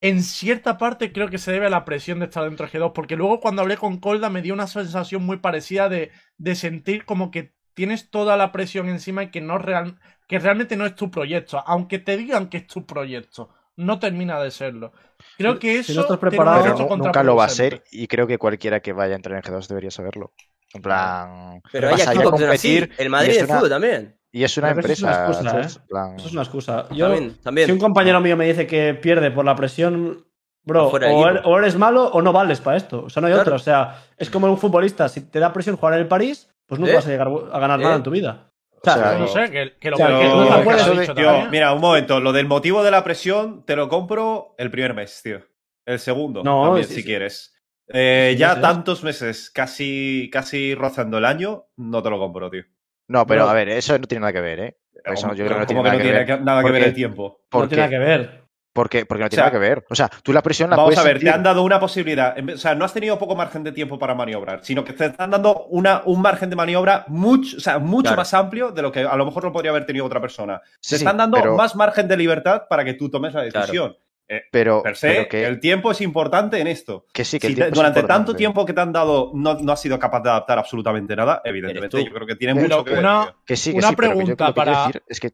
en cierta parte, creo que se debe a la presión de estar dentro de G2. Porque luego cuando hablé con Colda me dio una sensación muy parecida de, de sentir como que tienes toda la presión encima y que, no real, que realmente no es tu proyecto. Aunque te digan que es tu proyecto, no termina de serlo. Creo Si- que si eso no estás tiene un preparado- nunca lo va a ser y creo que cualquiera que vaya a entrar en G2 debería saberlo. En plan, Pero hay equipos competir El Madrid y de es una- fútbol también. Y es una eso es una empresa. excusa, ¿sabes? ¿eh? Plan, Eso es una excusa. Yo, También, también. si un compañero mío me dice que pierde por la presión, bro, o, er- o eres malo o no vales para esto. O sea, no hay Claro. otra. O sea, es como un futbolista. Si te da presión jugar en el París, pues nunca ¿Eh? vas a llegar a ganar ¿Eh? nada en tu vida. O O sea, No sé, que, que lo O sea, que no puedes- dicho Tío, mira, un momento. Lo del motivo de la presión te lo compro el primer mes, tío. El segundo, No, también, sí, si sí. quieres. Eh, Sí, ya sí. tantos meses, casi, casi rozando el año, no te lo compro, tío. No, pero a ver, eso no tiene nada que ver, ¿eh? Eso yo creo que no tiene que nada no que tiene ver. nada que ver el tiempo. no tiene nada que ver. porque, porque no tiene sea, nada que ver. O sea, tú la presión la Vamos puedes a ver, sentir- te han dado una posibilidad. O sea, no has tenido poco margen de tiempo para maniobrar, sino que te están dando una, un margen de maniobra mucho, o sea, mucho Claro. más amplio de lo que a lo mejor lo podría haber tenido otra persona. Sí, te están dando pero, más margen de libertad para que tú tomes la Claro. Decisión. pero, Per se, pero que, el tiempo es importante en esto. que sí, que Si el te- tiempo es durante tanto tiempo que te han dado no, no has sido capaz de adaptar absolutamente nada, evidentemente yo creo que tiene Pero mucho que ver. una- tío. Que sí, que Una sí, pregunta para- decir es que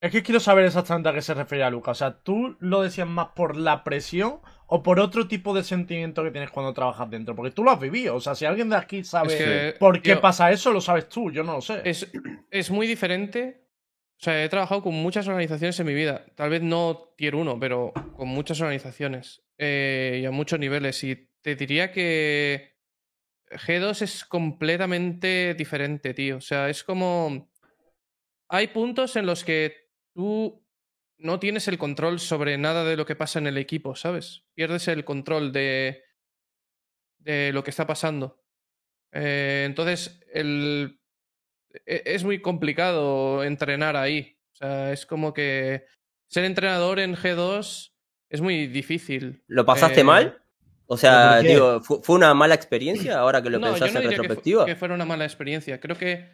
Es que quiero saber exactamente a qué se refería Luca. O sea, ¿tú lo decías más por la presión o por otro tipo de sentimiento que tienes cuando trabajas dentro? Porque tú lo has vivido. O sea, si alguien de aquí sabe Es que, por qué pasa eso, lo sabes tú. Yo no lo sé. Es, es muy diferente. O sea, he trabajado con muchas organizaciones en mi vida. Tal vez no tier 1, pero con muchas organizaciones. eh, y a muchos niveles. Y te diría que G2 es completamente diferente, tío. O sea, es como. Hay puntos en los que tú no tienes el control sobre nada de lo que pasa en el equipo, ¿sabes? Pierdes el control de, de lo que está pasando. Eh, entonces, el, es muy complicado entrenar ahí. O sea, es como que ser entrenador en G2 es muy difícil. ¿Lo pasaste Eh, mal? O sea, digo, ¿fu- ¿fue una mala experiencia ahora que lo no, yo pensás no en diría que fu- retrospectiva? Que, fuera una mala experiencia. Creo que.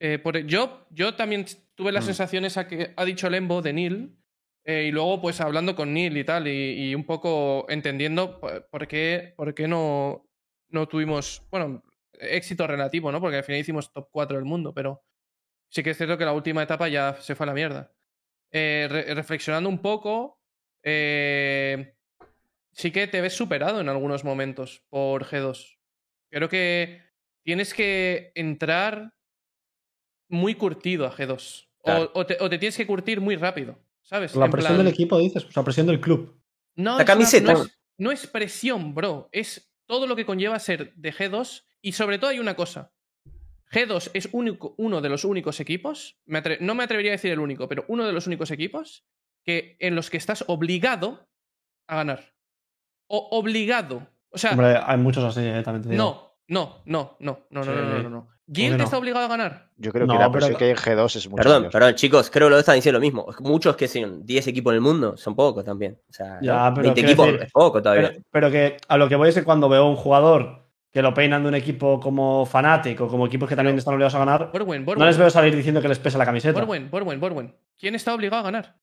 eh, por, yo, yo también tuve las Mm. sensaciones a que ha dicho Lembo de Neil. eh, y luego, pues hablando con Neil y tal, y, y un poco entendiendo por, por qué, por qué no, no tuvimos. Bueno, éxito relativo, ¿no? Porque al final hicimos top 4 del mundo, pero sí que es cierto que la última etapa ya se fue a la mierda. Eh, re- reflexionando un poco. eh, sí que te ves superado en algunos momentos por G2. Creo que tienes que entrar muy curtido a G2. O- Claro. O, te, o te tienes que curtir muy rápido, ¿sabes? La En presión plan- del equipo, dices. O sea, presión del club. No, La es una- camiseta. no, es, no es presión, bro. Es todo lo que conlleva ser de G2 y sobre todo hay una cosa. G2 es único, uno de los únicos equipos, me atre- no me atrevería a decir el único, pero uno de los únicos equipos que, en los que estás obligado a ganar. O obligado. O sea, Hombre, hay muchos así, eh, también te digo. no, no, no, no, no, no, Sí. no, no, no, no. ¿Por ¿Guild qué no? está obligado a ganar? Yo creo No, que la pero- que hay en G2 es mucho Perdón, mayor. perdón, chicos, creo que lo están diciendo lo mismo. Muchos que son 10 equipos en el mundo son pocos también. O sea, Ya, pero 20 quiero equipos decir- es poco todavía. Pero, pero que a lo que voy es que cuando veo un jugador que lo peinan de un equipo como Fnatic o como equipos que también están obligados a ganar, Borwen, Borwen. no les veo salir diciendo que les pesa la camiseta. Borwen, Borwen, Borwen. ¿Quién está obligado a ganar?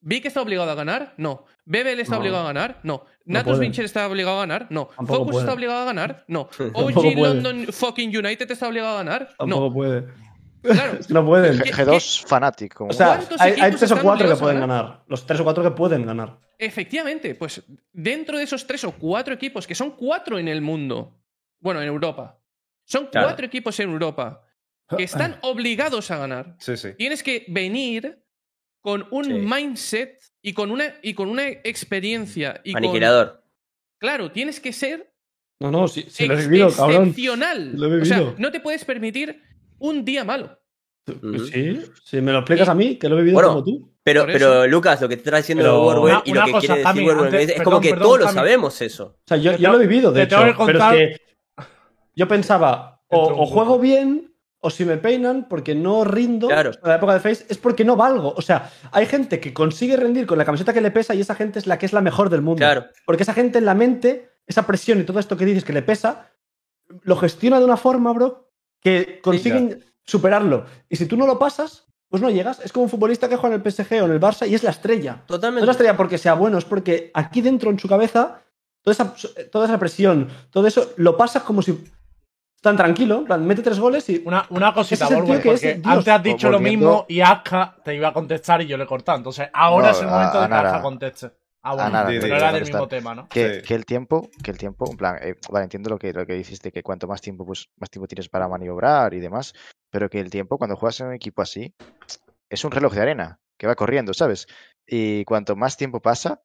¿Vic está obligado a ganar? No. ¿Bebel está No. obligado a ganar? No. No ¿Natus puede. Vincher está obligado a ganar? No. Tampoco ¿Focus puede. está obligado a ganar? No. ¿OG. London fucking United está obligado a ganar? Tampoco No. puede. Claro. Es que no pueden. G- G2 Fnatic. Como O sea, ¿Cuántos hay, tres o cuatro que pueden ganar? ganar. Los tres o cuatro que pueden ganar. Efectivamente, pues dentro de esos tres o cuatro equipos, que son cuatro en el mundo, bueno, en Europa, son Claro. cuatro equipos en Europa que están obligados a ganar. Sí, sí. Tienes que venir con un Sí. mindset y con una, y con una experiencia. Y con- Aniquilador. claro, tienes que ser No, no, sí, sí lo he ex- vivido, cabrón. excepcional. Lo he O sea, no te puedes permitir un día malo. Ujú. Sí, si me lo explicas a mí, que lo he vivido Bueno, como tú. Pero, pero Lucas, lo que te está diciendo Pero- Borwen Una- y lo que cosa, quiere decir antes- es, perdón, como que perdón, todos lo sabemos eso. O sea, yo, yo lo he vivido, de te tengo hecho. Pero es que yo pensaba, o, o juego bien, o si me peinan porque no rindo Claro. en la época de Face, es porque no valgo. O sea, hay gente que consigue rendir con la camiseta que le pesa y esa gente es la que es la mejor del mundo. Claro. Porque esa gente en la mente, esa presión y todo esto que dices que le pesa, lo gestiona de una forma, bro, que consiguen superarlo. Y si tú no lo pasas, pues no llegas. Es como un futbolista que juega en el PSG o en el Barça y es la estrella. No es Totalmente. la estrella porque sea bueno, es porque aquí dentro en su cabeza, toda esa, toda esa presión, todo eso, lo pasas como si tan tranquilo. en plan, mete tres goles y. Una, una cosita, es el tío Borwen, que es porque Dios. antes has dicho lo Volviendo- mismo y Aska te iba a contestar y yo le he cortado. Entonces, ahora No, es el a- momento a de que. Aska conteste. Ah, bueno, Nara, pero era del mismo tema, ¿no? Que, Sí. que el tiempo, que el tiempo, en plan, eh, vale, entiendo lo que, lo que dijiste, que cuanto más tiempo, pues más tiempo tienes para maniobrar y demás, pero que el tiempo, cuando juegas en un equipo así, es un reloj de arena que va corriendo, ¿sabes? Y cuanto más tiempo pasa,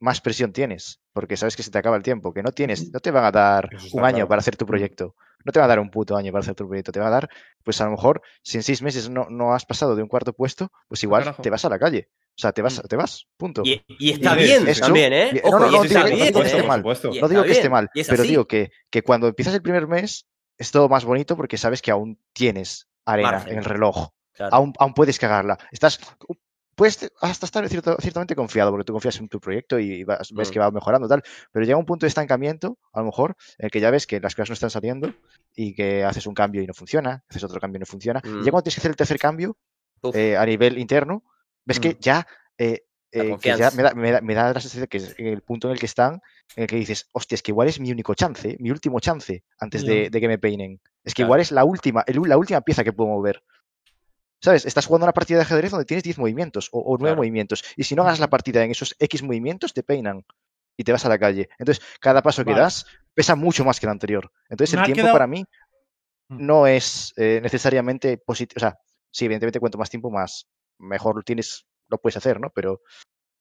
más presión tienes, porque sabes que se te acaba el tiempo, que no tienes, no te van a dar un año claro. para hacer tu proyecto, no te van a dar un puto año para hacer tu proyecto, te va a dar, pues a lo mejor, si en seis meses no, no has pasado de un cuarto puesto, pues igual carajo. te vas a la calle, o sea, te vas, te vas, punto. Y, y está bien también, ¿eh? Ojo, no, digo- bien, digo que esté mal. supuesto. Y No está digo que esté bien, mal, y es pero digo que, que cuando empiezas el primer mes es todo más bonito porque sabes que aún tienes arena Margen. en el reloj. Claro. Aún, aún puedes cagarla. Estás, puedes hasta estar cierto- ciertamente confiado porque tú confías en tu proyecto y vas- ves Mm. que va mejorando tal. Pero llega un punto de estancamiento, a lo mejor, en el que ya ves que las cosas no están saliendo y que haces un cambio y no funciona, haces otro cambio y no funciona. Y Mm. ya cuando tienes que hacer el tercer cambio, eh, a nivel interno, ves que Mm. ya, eh, eh, que confianza. ya me, da, me da- me da la sensación de que es el punto en el que están, en el que dices, hostia, es que igual es mi único chance, mi último chance antes de, que me peinen. Es que Claro. igual es la última, el- la última pieza que puedo mover. ¿Sabes? Estás jugando una partida de ajedrez donde tienes 10 movimientos o, o 9 Claro. movimientos. Y si no ganas la partida en esos X movimientos, te peinan y te vas a la calle. Entonces, cada paso que das pesa mucho más que el anterior. Entonces, el tiempo quedado- para mí Mm. no es eh, necesariamente positivo. O sea, sí, evidentemente, cuanto más tiempo, más mejor lo tienes, lo puedes hacer, ¿no? Pero,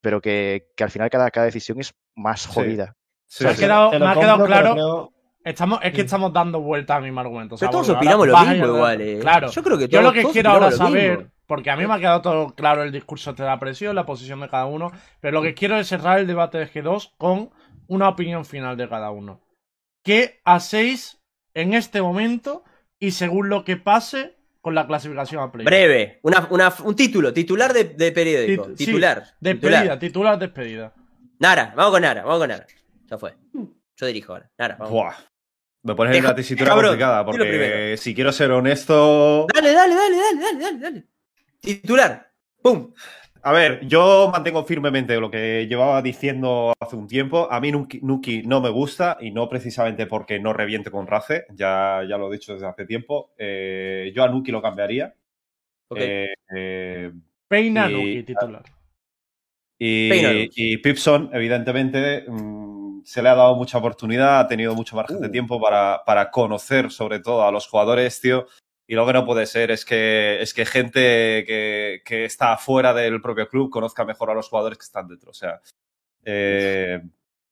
pero que, que al final cada, cada decisión es más Sí. jodida. Sí, Me ha quedado- me ha quedado claro- creo- Estamos, es que estamos dando vuelta al mismo argumento. o sea, Pero todos opinamos lo mismo igual, ¿eh? Claro. Yo creo que Yo todos, lo que quiero ahora saber, mismo. porque a mí me ha quedado todo claro el discurso de la presión, la posición de cada uno, pero lo que quiero es cerrar el debate de G2 con una opinión final de cada uno. ¿Qué hacéis en este momento y según lo que pase con la clasificación a play? Breve, una, una- un título, titular de, de periódico. Tit- sí, titular. Despedida, titular. titular despedida. Nara, vamos con Nara, vamos con Nara. Ya fue. Yo dirijo ahora. Nara, vamos. Buah. Me pones en una tesitura cabrón, complicada porque si quiero ser honesto. Dale, dale, dale, dale, dale, dale, dale. Titular. ¡Pum! A ver, yo mantengo firmemente lo que llevaba diciendo hace un tiempo. A mí Nuki, Nuki no me gusta y no precisamente porque no reviente con Race, ya, ya lo he dicho desde hace tiempo. Eh, yo a Nuki lo cambiaría. Eh, eh, Peina Y- Nuki, titular. y, Peinaros. y Pipson, evidentemente, mm, se le ha dado mucha oportunidad, ha tenido mucho margen de Uh. tiempo para, para conocer sobre todo a los jugadores, tío. Y lo que no puede ser es que, es que gente que, que está fuera del propio club conozca mejor a los jugadores que están dentro. O sea, eh,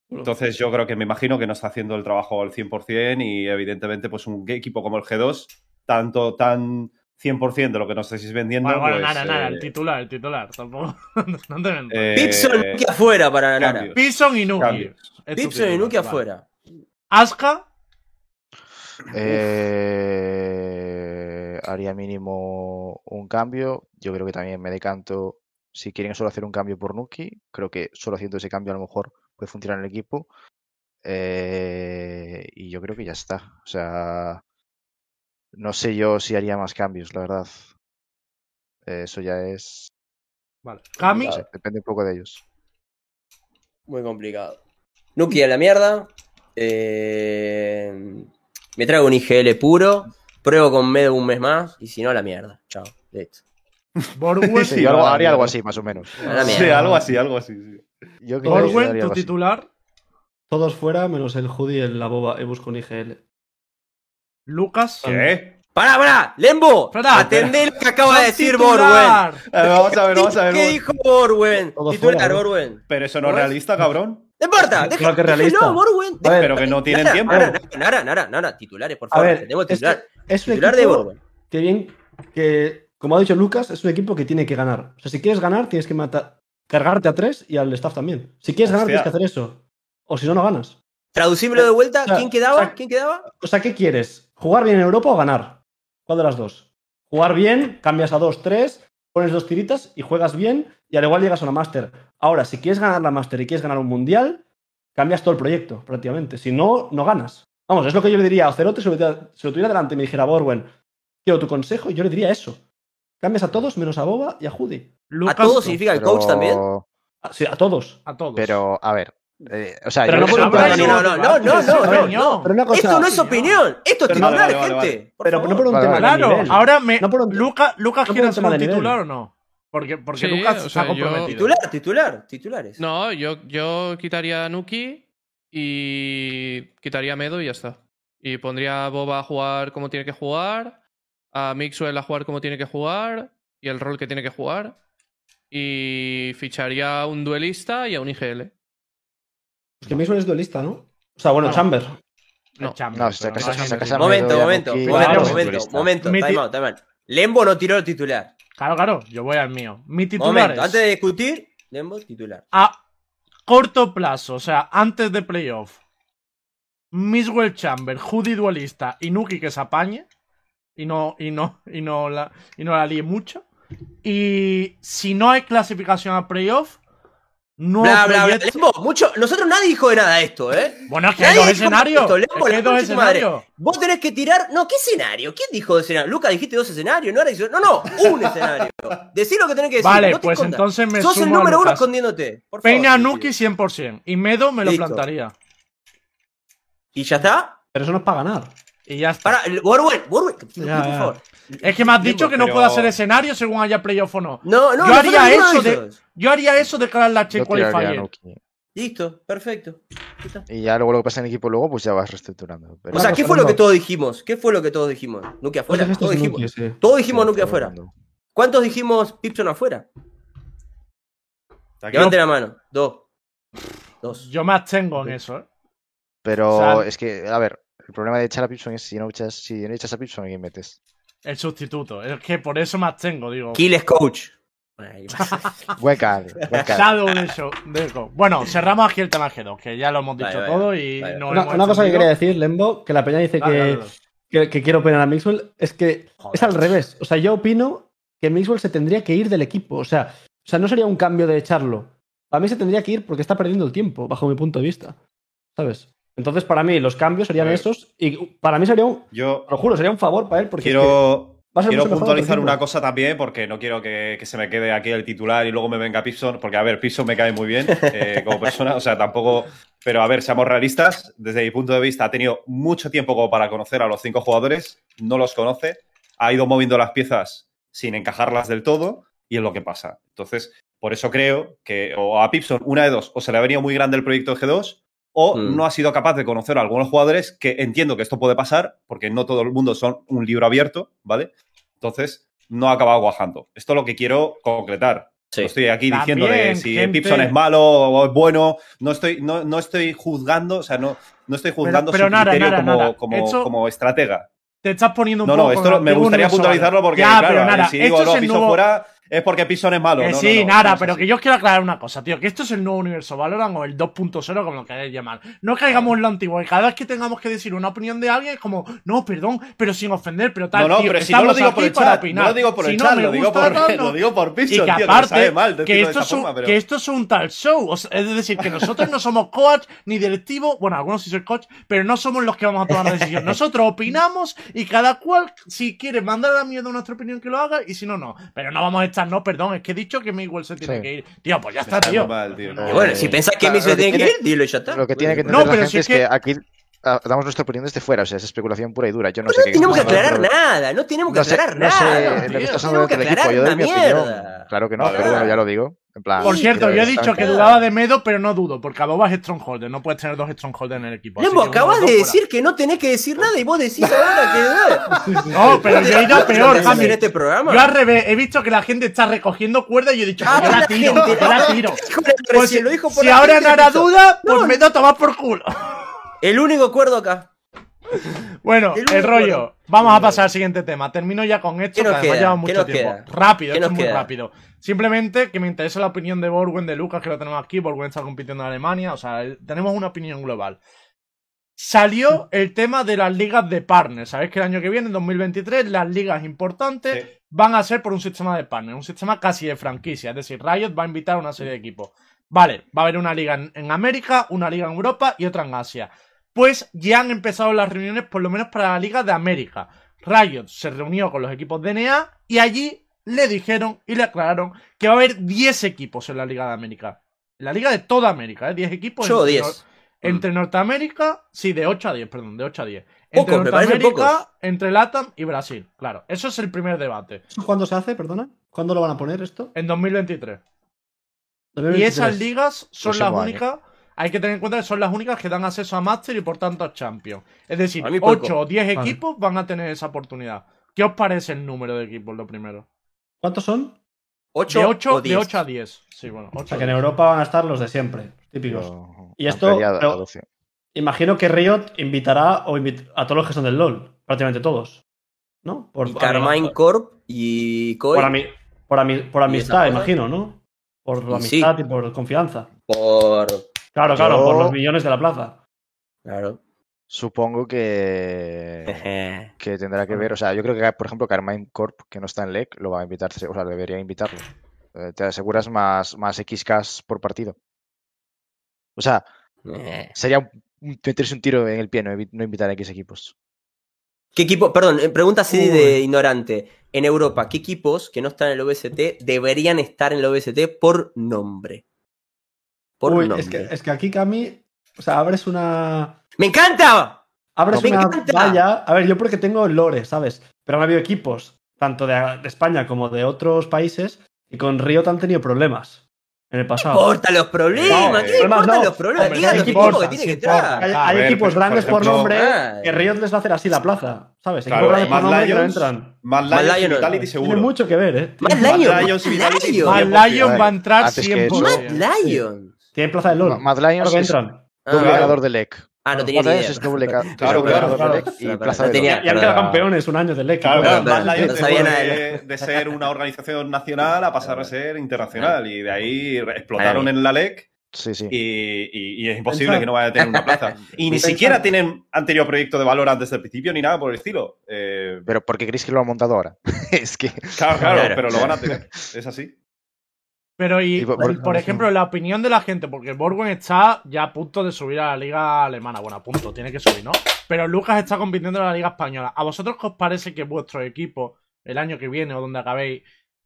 Entonces yo creo que me imagino que no está haciendo el trabajo al 100% y evidentemente pues un equipo como el G2, tanto tan 100% de lo que nos estáis vendiendo, Bueno, bueno, pues, nada, nada, eh, el titular, el titular, tampoco. no te eh, Pixel Nuki afuera para Nara. Pison y Nuki. cambios. Pixel y Nuki afuera. Aska, Eh, haría mínimo un cambio. Yo creo que también me decanto. Si quieren solo hacer un cambio por Nuki, creo que solo haciendo ese cambio a lo mejor puede funcionar en el equipo. Eh, y yo creo que ya está. O sea, no sé yo si haría más cambios, la verdad. Eh, Eso ya es. vale. Sé, depende un poco de ellos. Muy complicado. Nuki a la mierda. Eh, me traigo un IGL puro. Pruebo con Medo un mes más. Y si no, a la mierda. Chao. Listo. Borwen, Sí, algo- haría algo así, más o menos. Sí, algo así, algo así. sí. Yo Borwen, tu así. titular. Todos fuera, menos el Hoodie y el la boba. Y busco un IGL. Lucas. ¿Qué? ¡Pará, pará! ¡Lembo! Espera, Atendé lo que acaba de ¡Sos decir Borwen. titular! A ver, vamos a ver, vamos a ver. ¿Qué dijo Borwen? Titular. Borwen. Pero eso no es ¿No es? realista, cabrón. No importa, Claro deja, que realista. Borwen. A ver, Pero que no tienen tiempo. Nara, Nara, Nara, Nara, titulares, por A favor. ver, tenemos es, que titular. es un Titular de Borwen. que bien, que como ha dicho Lucas, es un equipo que tiene que ganar. O sea, si quieres ganar, tienes que matar, cargarte a tres y al staff también. Si quieres ganar, tienes que hacer eso. O si no, no ganas. Traducímelo de vuelta. O sea, ¿Quién quedaba? o sea, ¿Quién quedaba? O sea, ¿qué quieres? ¿Jugar bien en Europa o ganar? ¿Cuál de las dos? Jugar bien, cambias a 2-3, pones dos tiritas y juegas bien y al igual llegas a una Master. Ahora, si quieres ganar la Master y quieres ganar un Mundial, cambias todo el proyecto, prácticamente. Si no, no ganas. Vamos, es lo que yo le diría a Ocerote si lo tuviera, si lo tuviera delante y me dijera, Borwen, quiero tu consejo, y yo le diría eso. Cambias a todos menos a Boba y a Judy. Lucas. ¿A todos significa el coach también? A, sí, a todos. A todos. Pero, a ver. Eh, o sea, Pero no No, no, no, no. Pero una cosa, Esto no es opinión. Esto es titular, Vale, vale, vale, gente. Pero no por un Vale, tema de Claro, nivel. ahora me. No un- Luca, Lucas no por quiere un ser tema un de titular o no? Porque, porque Sí, Lucas o está sea, yo- comprometido. Titular, titular, titulares. No, yo, yo quitaría a Nuki y quitaría a Medo y ya está. Y pondría a Boba a jugar como tiene que jugar, a Mixwell a jugar como tiene que jugar y el rol que tiene que jugar. Y ficharía a un duelista y a un IGL. Es que Mason es duelista, ¿no? O sea, bueno, No. Chamber. No. Chamber, No, si pero sacas- no. Momento, momento, momento, claro, momento, momento. Mi Time ti- out, time out. Lembo no tiró el titular. Claro, claro, yo voy al mío. Mi titular Momento, es antes de discutir, Lembo, titular. a corto plazo, o sea, antes de playoff. Miswell Chamber, Judy duelista y Nuki que se apañe. Y no, y no, y no la, y no la líe mucho. Y si no hay clasificación a playoff, no Bla, bla, bla. Lembo, mucho. Nosotros nadie dijo de nada esto, ¿eh? Bueno, es que hay dos escenarios. esto, Es Lembo, que dos escenarios. Vos tenés que tirar. No, ¿qué escenario? ¿Quién dijo de escenario? Lucas, dijiste dos escenarios. No, era no, no, un escenario. Decí lo que tenés que decir. Vale, no te pues escondas. entonces me Sos el a número uno escondiéndote. Por favor, Peña sí, Nuki sí. 100%. Y Medo me lo Listo. plantaría. ¿Y ya está? Pero eso no es para ganar. Y ya está. Para, Borwen, Borwen, por favor. Es que me has dicho que no pero- puedo hacer escenario según haya playoff o no. No, no, Yo haría eso de- Yo haría eso de cara al la a Qualifier. Listo, perfecto. Y ya luego lo que pasa en el equipo luego, pues ya vas reestructurando. Pero O sea, ¿qué fue lo que todos dijimos? ¿Qué fue lo que todos dijimos? Nuki afuera. Pues Todos dijimos, Nuki, sí. todos dijimos Sí, el afuera. ¿Cuántos dijimos Pipson afuera? Levante la mano. Dos. Dos. Yo me abstengo en eso, ¿eh? Pero O sea- es que, a ver, el problema de echar a Pipson es si no echas, si no echas a Pipson, ¿a quién metes? El sustituto. Es que por eso me abstengo, digo. Kill es coach. Wildcard. Shadow de show. de Go. Bueno, cerramos aquí el tema G2, que ya lo hemos dicho Vale, vale, todo y vale. no Una, hemos una cosa que quería decir, Lembo, que la peña dice Dale, que, dale, dale. que, que quiero opinar a Mixwell, es que Joder. es al revés. O sea, yo opino que Mixwell se tendría que ir del equipo. O sea, o sea, no sería un cambio de echarlo. A mí se tendría que ir porque está perdiendo el tiempo, bajo mi punto de vista. ¿Sabes? Entonces, para mí, los cambios serían esos. Y para mí sería un. Yo Lo juro, sería un favor para él porque. es que quiero, quiero puntualizar una cosa también, porque no quiero que, que se me quede aquí el titular y luego me venga Pipson, porque a ver, Pipson me cae muy bien eh, como persona, o sea, tampoco. Pero a ver, seamos realistas, desde mi punto de vista ha tenido mucho tiempo como para conocer a los cinco jugadores, no los conoce, ha ido moviendo las piezas sin encajarlas del todo y es lo que pasa. Entonces, por eso creo que o a Pipson, una de dos, o se le ha venido muy grande el proyecto de G2, o Mm. no ha sido capaz de conocer a algunos jugadores que entiendo que esto puede pasar, porque no todo el mundo son un libro abierto, ¿vale? Entonces, no ha acabado cuajando. Esto es lo que quiero concretar. Sí. No estoy aquí También, diciendo de si gente- Pipson es malo o es bueno. No estoy, no, no estoy juzgando, o sea, no, no estoy juzgando pero su nada, criterio nada, como, nada. como, Esto- como estratega. Te estás poniendo un No, poco no, con esto me gustaría puntualizarlo porque, Ya, claro, pero nada, si digo, esto no, es el Pipson nuevo- fuera es porque Pipson es malo. No, sí, no, no, nada, pero que yo os quiero aclarar una cosa, tío, que esto es el nuevo universo Valorant o el 2.0, como lo queráis llamar. No caigamos en lo antiguo, y cada vez que tengamos que decir una opinión de alguien es como, no, perdón, pero sin ofender, pero tal. No, no, tío, pero si no lo digo por el chat, no lo digo por Si el no chat, lo digo por, lo digo por Y Pipson, que tío, aparte, sabe mal que, esto es un, forma, pero- que esto es un tal show. o sea, es decir, que nosotros no somos coach ni directivo. Bueno, algunos sí sois coach, pero no somos los que vamos a tomar la decisión. Nosotros opinamos y cada cual, si quiere mandar a la mierda nuestra opinión, que lo haga y si no, no. Pero no vamos a estar, no, perdón, es que he dicho que mi igual se tiene Sí. que ir. Tío, pues ya está, tío. mal, tío. Bueno, si pensás que claro, Mix se tiene que ir, dilo y ya está. Lo que tiene que No, entender pero la si gente es es que que- aquí damos nuestra opinión desde fuera, o sea, es especulación pura y dura. Yo no, No sé qué tenemos que no, no, aclarar pero- nada, no tenemos que No sé, aclarar no sé nada. lo tío. que estás Tenemos hablando que del equipo. aclarar Yo doy mi opinión. Claro que no, pero bueno, ya lo digo. En plan, Por cierto, yo he dicho que dudaba de Medo, pero no dudo, porque Adoba es Strongholder. No puedes tener dos Strongholders en el equipo. Lembo, acabas de fuera. decir que no tenés que decir nada y vos decís ahora que. No, pero yo he ido peor, ¿Lo que Javi. en este programa? Yo al revés, he visto que la gente está recogiendo cuerda y yo he dicho, Ah, yo la tiro, yo la no. tiro. Pues si, lo dijo por si la ahora no hará duda, pues No. me da a tomar por culo. El único acuerdo acá. Bueno, El rollo. Vamos a pasar al siguiente tema. Termino ya con esto, ¿Qué que además queda? lleva ¿Qué mucho tiempo. queda? Rápido, ¿Qué esto es muy queda? rápido. Simplemente que me interesa la opinión de Borwen, de Lucas, que lo tenemos aquí. Borwen está compitiendo en Alemania. O sea, tenemos una opinión global. Salió el tema de las ligas de partners. Sabéis que el año que viene, en 2023, las ligas importantes Sí. van a ser por un sistema de partners, un sistema casi de franquicia. Es decir, Riot va a invitar a una serie de equipos. Vale, va a haber una liga en, en América, una liga en Europa y otra en Asia. Pues ya han empezado las reuniones, por lo menos para la liga de América. Riot se reunió con los equipos DNA y allí le dijeron y le aclararon que va a haber 10 equipos en la liga de América. En la liga de toda América, ¿eh? 10 equipos. 8 o entre 10. entre Norteamérica, sí, de 8 a 10, perdón, de 8 a 10. Entre Pocos, Norteamérica, entre LATAM y Brasil. Claro, eso es el primer debate. ¿Eso cuándo se hace, perdona? ¿Cuándo lo van a poner esto? En 2023. Y 2023. esas ligas son las únicas. Hay que tener en cuenta que son las únicas que dan acceso a Master y por tanto a Champions. Es decir, A mí poco. 8 o 10 Vale. equipos van a tener esa oportunidad. ¿Qué os parece el número de equipos, lo primero? ¿Cuántos son? 8 De 8, o de 10. 8 a 10. Sí, bueno, 8 O sea, que en Europa van a estar los de siempre, típicos. Yo Y esto- ampliaría a pero- 12. Imagino que Riot invitará o invit- a todos los que son del LOL, prácticamente todos. ¿No? Por, Y Carmine Corp y por, ami- por ami- por amistad, imagino, ¿no? Por sí. amistad y por confianza. Por. Claro, claro, por los millones de la plaza. Claro. Supongo que, que tendrá que ver, o sea, yo creo que, por ejemplo, Carmine Corp, que no está en LEC, lo va a invitar, o sea, debería invitarlo. Eh, Te aseguras más, más XKs por partido. O sea, Eh. sería un, meterse un tiro en el pie no, invitar a X equipos. ¿Qué equipo? Perdón, eh, pregunta así Uy. de ignorante. En Europa, ¿qué equipos que no están en el OBST deberían estar en el OBST por nombre? Por Uy, nombre. es que, es que aquí, Cami, o sea, abres una. ¡Me encanta! Abres Me una encanta. valla. A ver, yo porque tengo lore, ¿sabes? Pero han habido equipos, tanto de, de España como de otros países, y con Riot han tenido problemas en el No pasado. importa los problemas, No, ¿qué problemas importan no. los problemas? Hombre, Digan sí los importa, equipos que sí tienen que importa. entrar. Hay, hay ver, equipos por grandes por ejemplo- nombre Ah. que Riot les va a hacer así la plaza, ¿sabes? Claro, equipos grandes por que no Lions, entran. Mad Mad Lions y Lions no. Vitality Tiene seguro. mucho que ver, ¿eh? Mad Tienen- Lions, Lions y Mad Vitality, Lions. Mad 100%. Lion va a entrar 100%. Mad Lions. Tienen plaza de LOL. Ma- Mad Lions es entran. doble Ah, ganador de LEC. Ah, no tenía ni idea. es doble, ca- Claro, claro, ganador claro. de LEC y Claro, plaza no de. Y han quedado campeones un año de LEC. Claro, Claro, claro, claro, Mad Lions de, de ser una organización nacional a pasar a ser internacional y de ahí explotaron Ahí. en la LEC Sí, sí. y, y- y es imposible Pensad. que no vaya a tener una plaza. Y ni Pensad. siquiera tienen, han tenido proyecto de valor antes del principio ni nada por el estilo. Eh, Pero porque creéis que lo han montado ahora. es que. claro, claro, Claro. pero lo van a tener. Es así. Pero y, Y por- por, por- ejemplo, la opinión de la gente, porque Borgen está ya a punto de subir a la liga alemana. Bueno, a punto, tiene que subir, ¿no? Pero Lucas está compitiendo en la liga española. ¿A vosotros qué os parece que vuestro equipo, el año que viene o donde acabéis,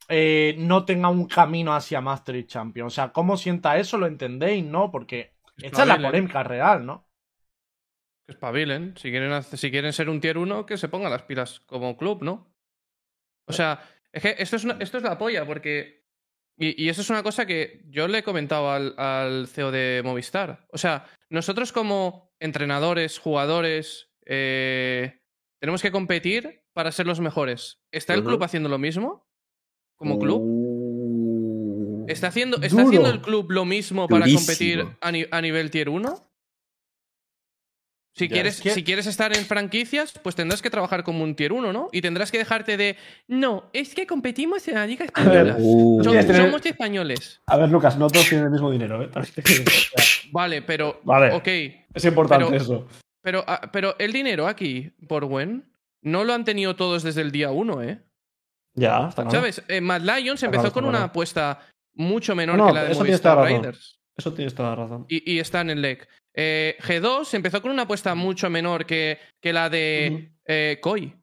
eh, no tenga un camino hacia Master y Champion? O sea, ¿cómo sienta eso? ¿Lo entendéis? ¿No? Porque esta es la polémica real, ¿no? Que espabilen. Si quieren, hacer- si quieren ser un tier 1, que se pongan las pilas como club, ¿no? O sea, es que esto es, una- esto es la polla, porque. Y, y eso es una cosa que yo le he comentado al, al CEO de Movistar. O sea, nosotros como entrenadores, jugadores, eh, tenemos que competir para ser los mejores. ¿Está el club haciendo lo mismo? Como club? ¿Está haciendo, ¿está haciendo el club lo mismo para competir a, ni- a nivel tier 1? Si Ya, quieres, es que- si quieres estar en franquicias, pues tendrás que trabajar como un tier 1, ¿no? Y tendrás que dejarte de. No, es que competimos en la Liga Española. Uh, tener- somos españoles. A ver, Lucas, no todos tienen el mismo dinero, ¿eh? Vale, pero. Vale. Ok. Es importante Pero- eso. Pero, ah, pero el dinero aquí, por Gwen, no lo han tenido todos desde el día 1, ¿eh? Ya, está claro. ¿Sabes? Eh, Mad Lions Está empezó claro, con una apuesta mucho menor No, que la de eso tienes Movistar toda la razón. Raiders. Eso tienes toda la razón. Y, y está en el LEC. Eh, G2 empezó con una apuesta mucho menor que, que la de eh, Koi.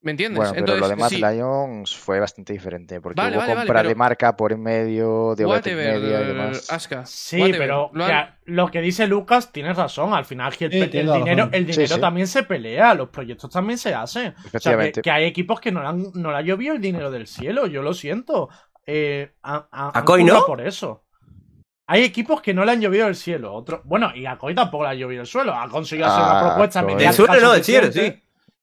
¿Me entiendes? Bueno, pero Entonces, lo de Mad sí, Lions fue bastante diferente, porque Vale, hubo vale, vale, compra de marca por en medio, de whatever, Media y demás. Aska, Sí, whatever. pero Lo que han- a- lo que dice Lucas tienes razón. Al final el, Sí, dinero, el dinero sí. también se pelea, los proyectos también se hacen. O sea, que, Efectivamente. que hay equipos que no le, han, no le ha llovido el dinero del cielo, yo lo siento. Eh, a, a, ¿A Koi no? por eso. Hay equipos que no le han llovido el cielo. Otro, bueno, y a Koi tampoco le ha llovido el suelo. Ha conseguido hacer una Ah, propuesta Koi. mediática Del suelo no, del cielo, sí.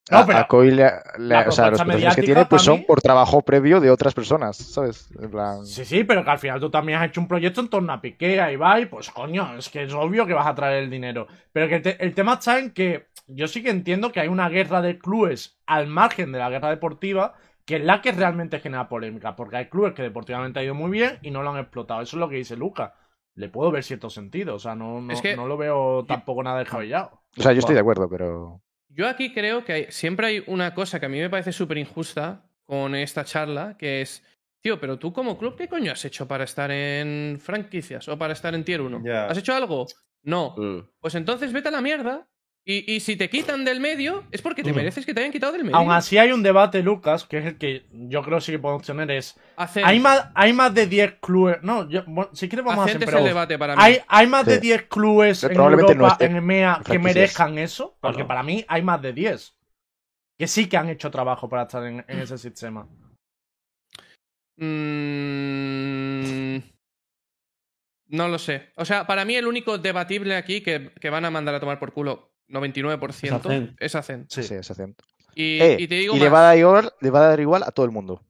No, A- pero a Koi le- le- la o sea, propuesta los que tiene pues son por trabajo previo de otras personas, ¿sabes? En plan, Sí, sí, pero que al final tú también has hecho un proyecto en torno a Piqué, a Ibai, pues coño, es que es obvio que vas a traer el dinero. Pero que te- el tema está en que yo sí que entiendo que hay una guerra de clubes al margen de la guerra deportiva, que es la que realmente genera polémica, porque hay clubes que deportivamente ha ido muy bien y no lo han explotado. Eso es lo que dice Luca. Le puedo ver cierto sentido, o sea, no, no, Es que- no lo veo tampoco nada descabellado. o sea, yo estoy de acuerdo, pero Yo aquí creo que hay- siempre hay una cosa que a mí me parece súper injusta con esta charla, que es, tío, pero tú como club, ¿qué coño has hecho para estar en franquicias o para estar en Tier 1? Ya. ¿Has hecho algo? No. Mm. Pues entonces vete a la mierda. Y, y si te quitan del medio, es porque te mereces que te hayan quitado del medio. Aún así hay un debate, Lucas, que es el que yo creo sí que podemos tener, es... Hay más, hay más de 10 clubes... No, yo, bueno, si quieres vamos a hacer... es pero- el debate para mí. Hay, hay más de Sí. 10 clubes en Europa, no en EMEA, que merezcan eso. Porque Claro. para mí hay más de 10. Que sí que han hecho trabajo para estar en, en ese sistema. Mm, No lo sé. O sea, para mí el único debatible aquí que, que van a mandar a tomar por culo 99% Hacent. es Hacent. Sí. sí, se hacen. Y, Eh, y te digo y le va, a dar igual, le va a dar igual a todo el mundo.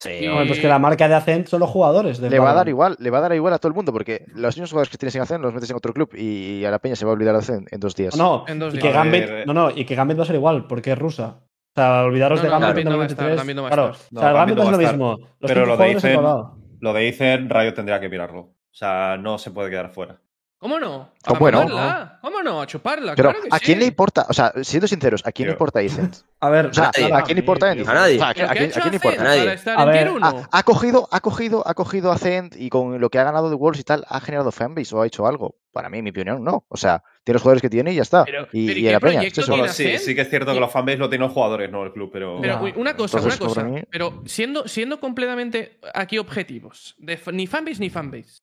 Sí, Y- Hombre, pues que la marca de Accent son los jugadores. del Le va a dar igual, le va a dar igual a todo el mundo, porque los mismos jugadores que tienes en Hacen los metes en otro club y, a la peña se va a olvidar de Hacen en dos días. No, En dos y días. que A Gambit, eh. no, no, y que Gambit va a ser igual, porque es rusa. O sea, olvidaros No, de no, Gambit no va a estar, 93. Gambit no va a claro, estar. o sea, No, Gambit es lo mismo. Los Pero lo de jugadores en Ifen- otro lado. Lo de dicen, Rayo tendría que mirarlo. O sea, no se puede quedar fuera. ¿Cómo no? ¿Cómo A bueno? mamarla. ¿Cómo no? A chuparla. Pero claro que ¿a quién sí. le importa? O sea, siendo sinceros, ¿a quién le importa Icent? A ver, O sea, nadie. ¿a quién le importa A Icent? nadie. O sea, ¿a, ¿Pero a quién, a le importa? Nadie. para estar A ver, Tier 1? Ha, ha cogido, ha cogido, ha cogido a Cent y con lo que ha ganado de Wolves y tal, ha generado fanbase o ha hecho algo. Para mí, en mi opinión, no. O sea, tiene los jugadores que tiene y ya está. Pero- y, pero ¿y y a la peña. es eso. sí, sí que es cierto que los fanbase lo tienen los jugadores, no el club, pero. Pero una cosa, Entonces, una cosa. mí- Pero siendo, siendo completamente aquí objetivos, de ni fanbase ni fanbase.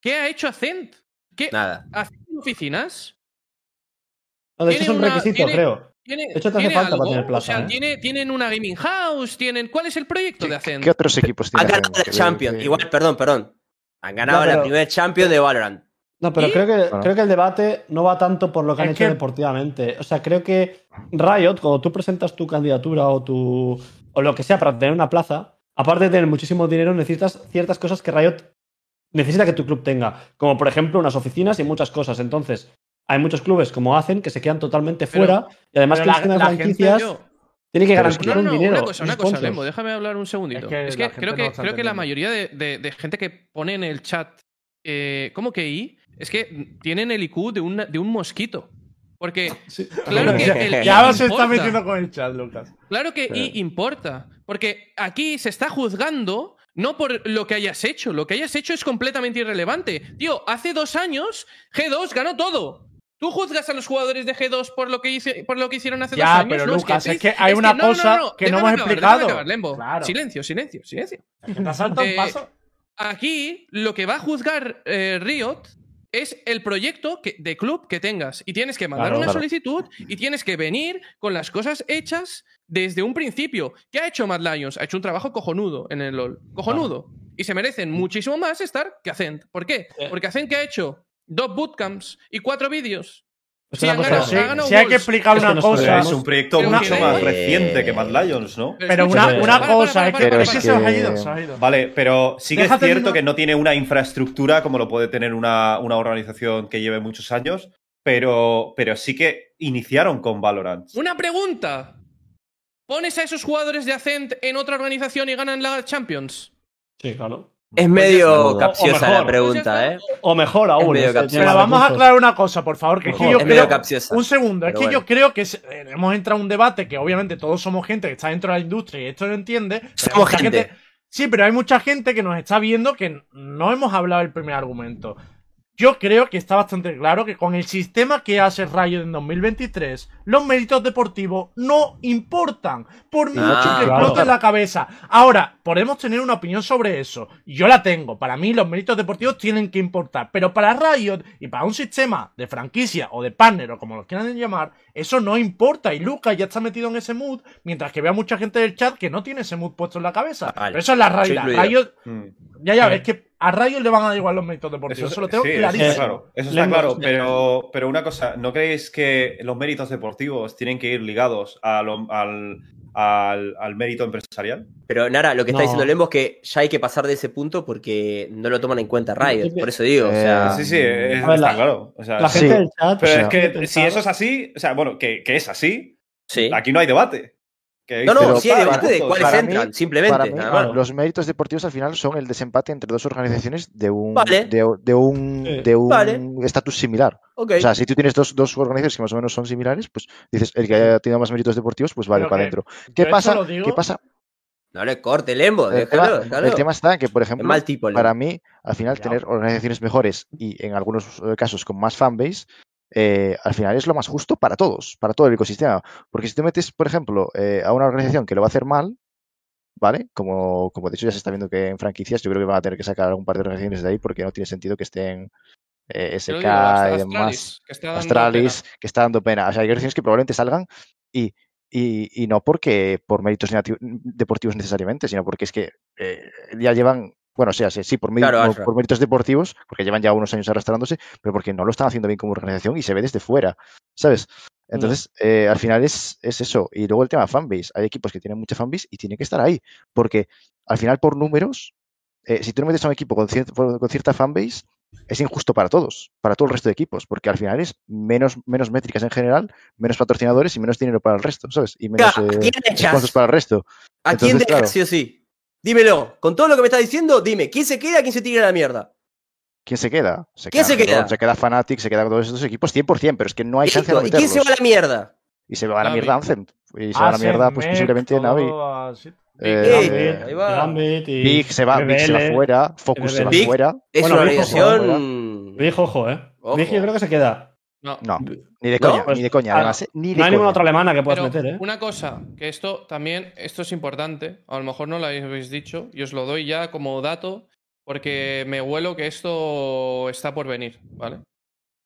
¿Qué ha hecho Accent? ¿Qué Nada. hace oficinas? no, de hecho es tiene un una- requisito, tiene- creo. ¿Tiene, De hecho, te hace falta para tener plaza, O sea, ¿eh? tiene, tienen una gaming house, tienen. ¿Cuál es el proyecto de ¿Qué, Accent? qué otros equipos Han tiene ganado Hacen? la Champions. Igual, perdón, perdón. Han ganado No, pero- la primer Champions de Valorant. No, pero ¿Y? creo que, Bueno. creo que el debate no va tanto por lo que han Es hecho que- deportivamente. O sea, creo que Riot, cuando tú presentas tu candidatura o tu. o lo que sea para tener una plaza, aparte de tener muchísimo dinero, necesitas ciertas cosas que Riot necesita que tu club tenga. Como por ejemplo unas oficinas y muchas cosas. Entonces, hay muchos clubes como hacen que se quedan totalmente Pero- fuera y además pero que la- las tiendas la franquicias Yo- tienen que Pero garantizar No, no, un no, dinero. una cosa, una cosa. Lembo, déjame hablar un segundito. Es que Es que, creo que, creo que la mayoría de, de- de gente que pone en el chat, eh, ¿cómo que I? Es que tienen el IQ de, una- de un mosquito. Porque, Sí. claro que el Ya os está metiendo con el chat, Lucas. Claro que I importa. Porque aquí se está juzgando no por lo que hayas hecho. Lo que hayas hecho es completamente irrelevante. Tío, hace dos años G2 ganó todo. ¿Tú juzgas a los jugadores de G2 por lo que, hice- por lo que hicieron hace Ya, dos años? pero No, Lucas, es que hay una cosa que no hemos acabar, explicado. déjame acabar, Lembo. Claro. Silencio, silencio, silencio. Te has saltado un Eh, paso. Aquí lo que va a juzgar eh, Riot es el proyecto que- de club que tengas. Y tienes que mandar Claro, una claro. solicitud y tienes que venir con las cosas hechas desde un principio. ¿Qué ha hecho Mad Lions? Ha hecho un trabajo cojonudo en el LoL. Cojonudo. Y se merecen muchísimo más estar que Accent. ¿Por qué? Eh. Porque Accent que ha hecho dos bootcamps y cuatro vídeos. Es Sí, una han cosa- ganado, sí, ha ganado sí hay que explicar una no cosa. Es un proyecto mucho más Eh, reciente que Mad Lions, ¿no? Pero una, una cosa es que, para, es para, que se os ha ido, se os ha ido. Vale, pero sí que es cierto que no tiene una infraestructura como lo puede tener una, una organización que lleve muchos años, pero, pero sí que iniciaron con Valorant. Una pregunta. ¿Pones a esos jugadores de Ascent en otra organización y ganan la Champions? Sí, claro. Es Pues medio O- o capciosa mejor. la pregunta, ¿eh? O mejor aún. medio es tiene Pero vamos a aclarar una cosa, por favor, que es que yo Es medio creo... capciosa. Un segundo, es Pero que bueno. yo creo que se- eh, hemos entrado en un debate que obviamente todos somos gente que está dentro de la industria y esto lo entiende. Somos gente. Sí, pero hay mucha gente que nos está viendo que no hemos hablado del primer argumento. Yo creo que está bastante claro que con el sistema que hace Rayo en 2023, los méritos deportivos no importan. Por mucho Ah, que claro. explote la cabeza. Ahora, podemos tener una opinión sobre eso. Yo la tengo. Para mí, los méritos deportivos tienen que importar. Pero para Riot y para un sistema de franquicia o de partner o como lo quieran llamar, eso no importa. Y Lucas ya está metido en ese mood, mientras que vea mucha gente del chat que no tiene ese mood puesto en la cabeza. Vale. Pero eso es la realidad. Riot, Mm. Ya, ya, Sí. es que a Rayo le van a dar igual los méritos deportivos. Eso, lo tengo sí, eso clarísimo. está claro. Eso está claro, pero, pero una cosa, ¿no creéis que los méritos deportivos tienen que ir ligados a lo- al, al, al mérito empresarial? Pero Nara, lo que está No. diciendo Lembo es que ya hay que pasar de ese punto porque no lo toman en cuenta Riot. Por eso digo, o Eh, sea. Sí, sí, es- ver, está la- claro. O sea, La Sí. gente del chat. pero o es que si eso es así, o sea, bueno, que, que es así, sí. aquí no hay debate. Que No, no, sí hay para- debate de cuáles entran, mí- simplemente. Para mí, claro. los méritos deportivos al final son el desempate entre dos organizaciones de un Vale. de, de un Sí. de un Vale. estatus similar. O sea, si tú tienes dos, dos organizaciones que más o menos son similares, pues dices el que haya tenido más méritos deportivos, pues vale Pero para adentro. ¿Qué pasa? ¿Qué pasa? no le corte, Lembo, El tema, déjalo. el tema está en que, por ejemplo, mal tipo, para mí, al final, tener organizaciones mejores y en algunos eh, casos con más fanbase, eh, al final es lo más justo para todos, para todo el ecosistema. Porque si te metes, por ejemplo, eh, a una organización que lo va a hacer mal, ¿vale? Como, como de hecho ya se está viendo que en franquicias, yo creo que van a tener que sacar algún par de organizaciones de ahí porque no tiene sentido que estén eh, SK y Astralis, demás. que está dando Astralis, pena. que está dando pena. O sea, hay organizaciones que probablemente salgan y, y, y no porque por méritos deportivos necesariamente, sino porque es que eh, ya llevan, bueno, o sea, sí, sí, por, Claro, por- méritos deportivos, porque llevan ya unos años arrastrándose, pero porque no lo están haciendo bien como organización y se ve desde fuera, ¿sabes? Entonces, eh, al final es, es eso. Y luego el tema fanbase. Hay equipos que tienen mucha fanbase y tienen que estar ahí, porque al final por números, eh, si tú no metes a un equipo con, cier- con cierta fanbase, es injusto para todos, para todo el resto de equipos, porque al final es menos, menos métricas en general, menos patrocinadores y menos dinero para el resto, ¿sabes? Y menos ¿A eh, quién para el resto. ¿A quién entonces, dejas claro. sí o sí? Dímelo, con todo lo que me estás diciendo, dime, ¿quién se queda, quién se tira a la mierda? ¿Quién se queda? Se ¿Quién se G2, queda? Se queda Fnatic, se queda con todos estos equipos 100%, pero es que no hay chance de ¿Y quién se va a la mierda? Y se va a la mierda Anthem. Y se va a la Ascent, mierda, pues posiblemente Navi. Eh, Gambit, eh, Big se va, Big se va fuera, Focus se va Big. fuera. Es Bueno, una Big, organización. Big, ojo, eh. Big yo creo que se queda. No. No, ni de ¿No? coña, Pues, ni de coña, además, eh, ni de No hay ninguna otra alemana que puedas Pero meter, eh. una cosa, que esto también, esto es importante, a lo mejor no lo habéis dicho, y os lo doy ya como dato, porque me huelo que esto está por venir, ¿vale?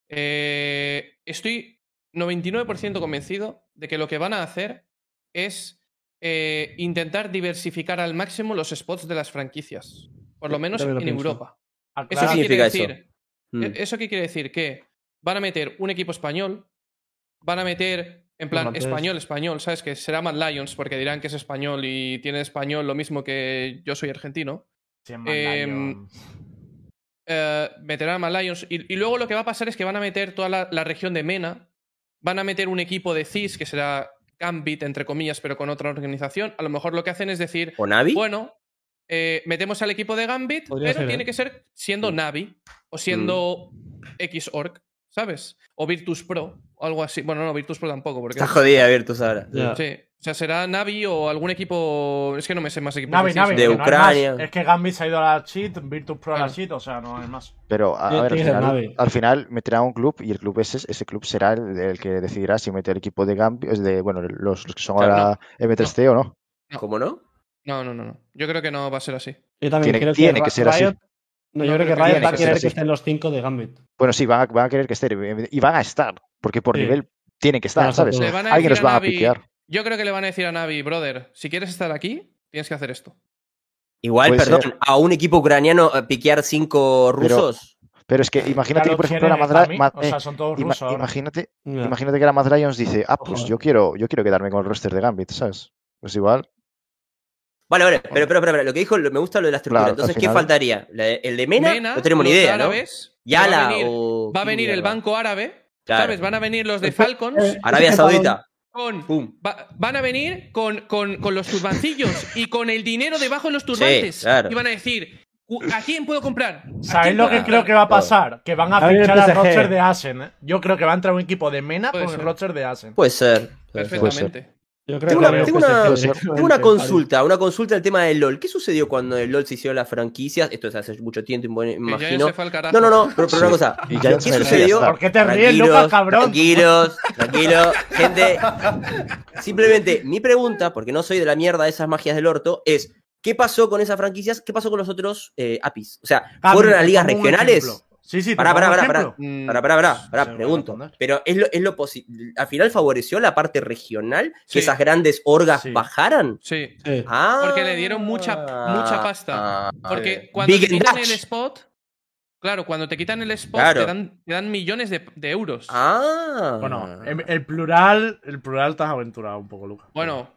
Eh, estoy 99% convencido de que lo que van a hacer es eh, intentar diversificar al máximo los spots de las franquicias, por lo menos lo en pienso. Europa. ¿Eso ¿Qué qué Aclara- significa quiere eso? decir? Mm. E- ¿Eso qué quiere decir? Que van a meter un equipo español, van a meter en plan español, español, ¿sabes? Que será Mad Lions porque dirán que es español y tiene español lo mismo que yo soy argentino. Sí, Em, Lions. Eh, meterán a Mad Lions y, y luego lo que va a pasar es que van a meter toda la, la región de MENA, van a meter un equipo de CIS que será Gambit, entre comillas, pero con otra organización. A lo mejor lo que hacen es decir, ¿O Navi? bueno, eh, metemos al equipo de Gambit, Podría pero ser, tiene ¿eh? que ser siendo Mm. Navi o siendo X-Org, ¿sabes? O Virtus Pro o algo así. Bueno, no, Virtus Pro tampoco, porque. Está jodida Virtus ahora. Ya. Sí. O sea, será Navi o algún equipo. Es que no me sé más equipos. Navi. Navi, de que no. Ucrania. Es que Gambit se ha ido a la cheat, Virtus Pro a la cheat, o sea, no hay más. Pero a, ver, al que final, al final meterá un club y el club ese, ese club será el, el que decidirá si mete el equipo de Gambit, es de, bueno, los, los que son Claro, ahora M3C o no. ¿Cómo no? No, no, no, no. Yo creo que no va a ser así. Yo también Tiene- creo tiene Ra- que ser así. No, yo No, creo que Riot va a querer que estén los 5 de Gambit. Bueno, sí, van a, van a querer que estén y van a estar, porque por Sí. nivel tienen que estar, ¿sabes? todos. Le van a Alguien los va a Navi- piquear. Yo creo que le van a decir a Navi, brother, si quieres estar aquí, tienes que hacer esto. Igual, Puede perdón, ser. a un equipo ucraniano eh, piquear cinco rusos. Pero es que imagínate que, por lo ejemplo, la Mad, o sea, eh, son todos ima- rusos imagínate, imagínate que la Mad Lions dice, ah, pues yo quiero, yo quiero quedarme con el roster de Gambit, ¿sabes? Pues igual. Vale, vale, pero, pero, pero, pero, lo que dijo, me gusta lo de la estructura. Claro, Entonces, ¿qué faltaría? ¿La- ¿El de Mena? Mena, no tenemos ni idea, ¿no? árabes, Yala va a venir, o. va a ¿qué venir el banco árabe, Claro. ¿sabes? Van a venir los de Falcons. eh, Arabia Saudita. Con, Pum. va- van a venir con, con, con los turbancillos y con el dinero debajo de los turbantes. claro. Y van a decir, "Cu- ¿a quién puedo comprar? ¿A ¿Sabéis lo que comprar?". creo que va a pasar? Que van a A fichar al PSG. roster de Asen. ¿eh? Yo creo que va a entrar un equipo de Mena Puede con el roster de Asen. Puede ser. puede ser. Perfectamente. Yo creo Tengo que una, tengo tengo consulta, una consulta del tema del LOL. ¿Qué sucedió cuando el LOL se hicieron las franquicias? Esto es hace mucho tiempo, imagino. No, no, no, pero, pero una cosa. ¿Qué sucedió? ¿Por qué te ríes, Tranquilos, Lucas, cabrón? Tranquilos, tranquilos. Gente, simplemente mi pregunta, porque no soy de la mierda de esas magias del orto, es ¿qué pasó con esas franquicias? ¿Qué pasó con los otros eh, APIs? O sea, Cami, ¿fueron a ligas regionales? Sí, sí, te Pará, pará, pará. Mm, Pará, pará, pará, pará, pregunto. Pero es lo, es lo Al final favoreció la parte regional Sí. que esas grandes orgas Sí. bajaran. Sí. Sí. Ah, Porque le dieron mucha- mucha pasta. ah, Porque cuando Big te quitan Dutch. el spot, claro, cuando te quitan el spot Claro. te, dan, te dan millones de, de euros. Ah. Bueno, em- el plural, el plural te has aventurado un poco, Lucas. Bueno,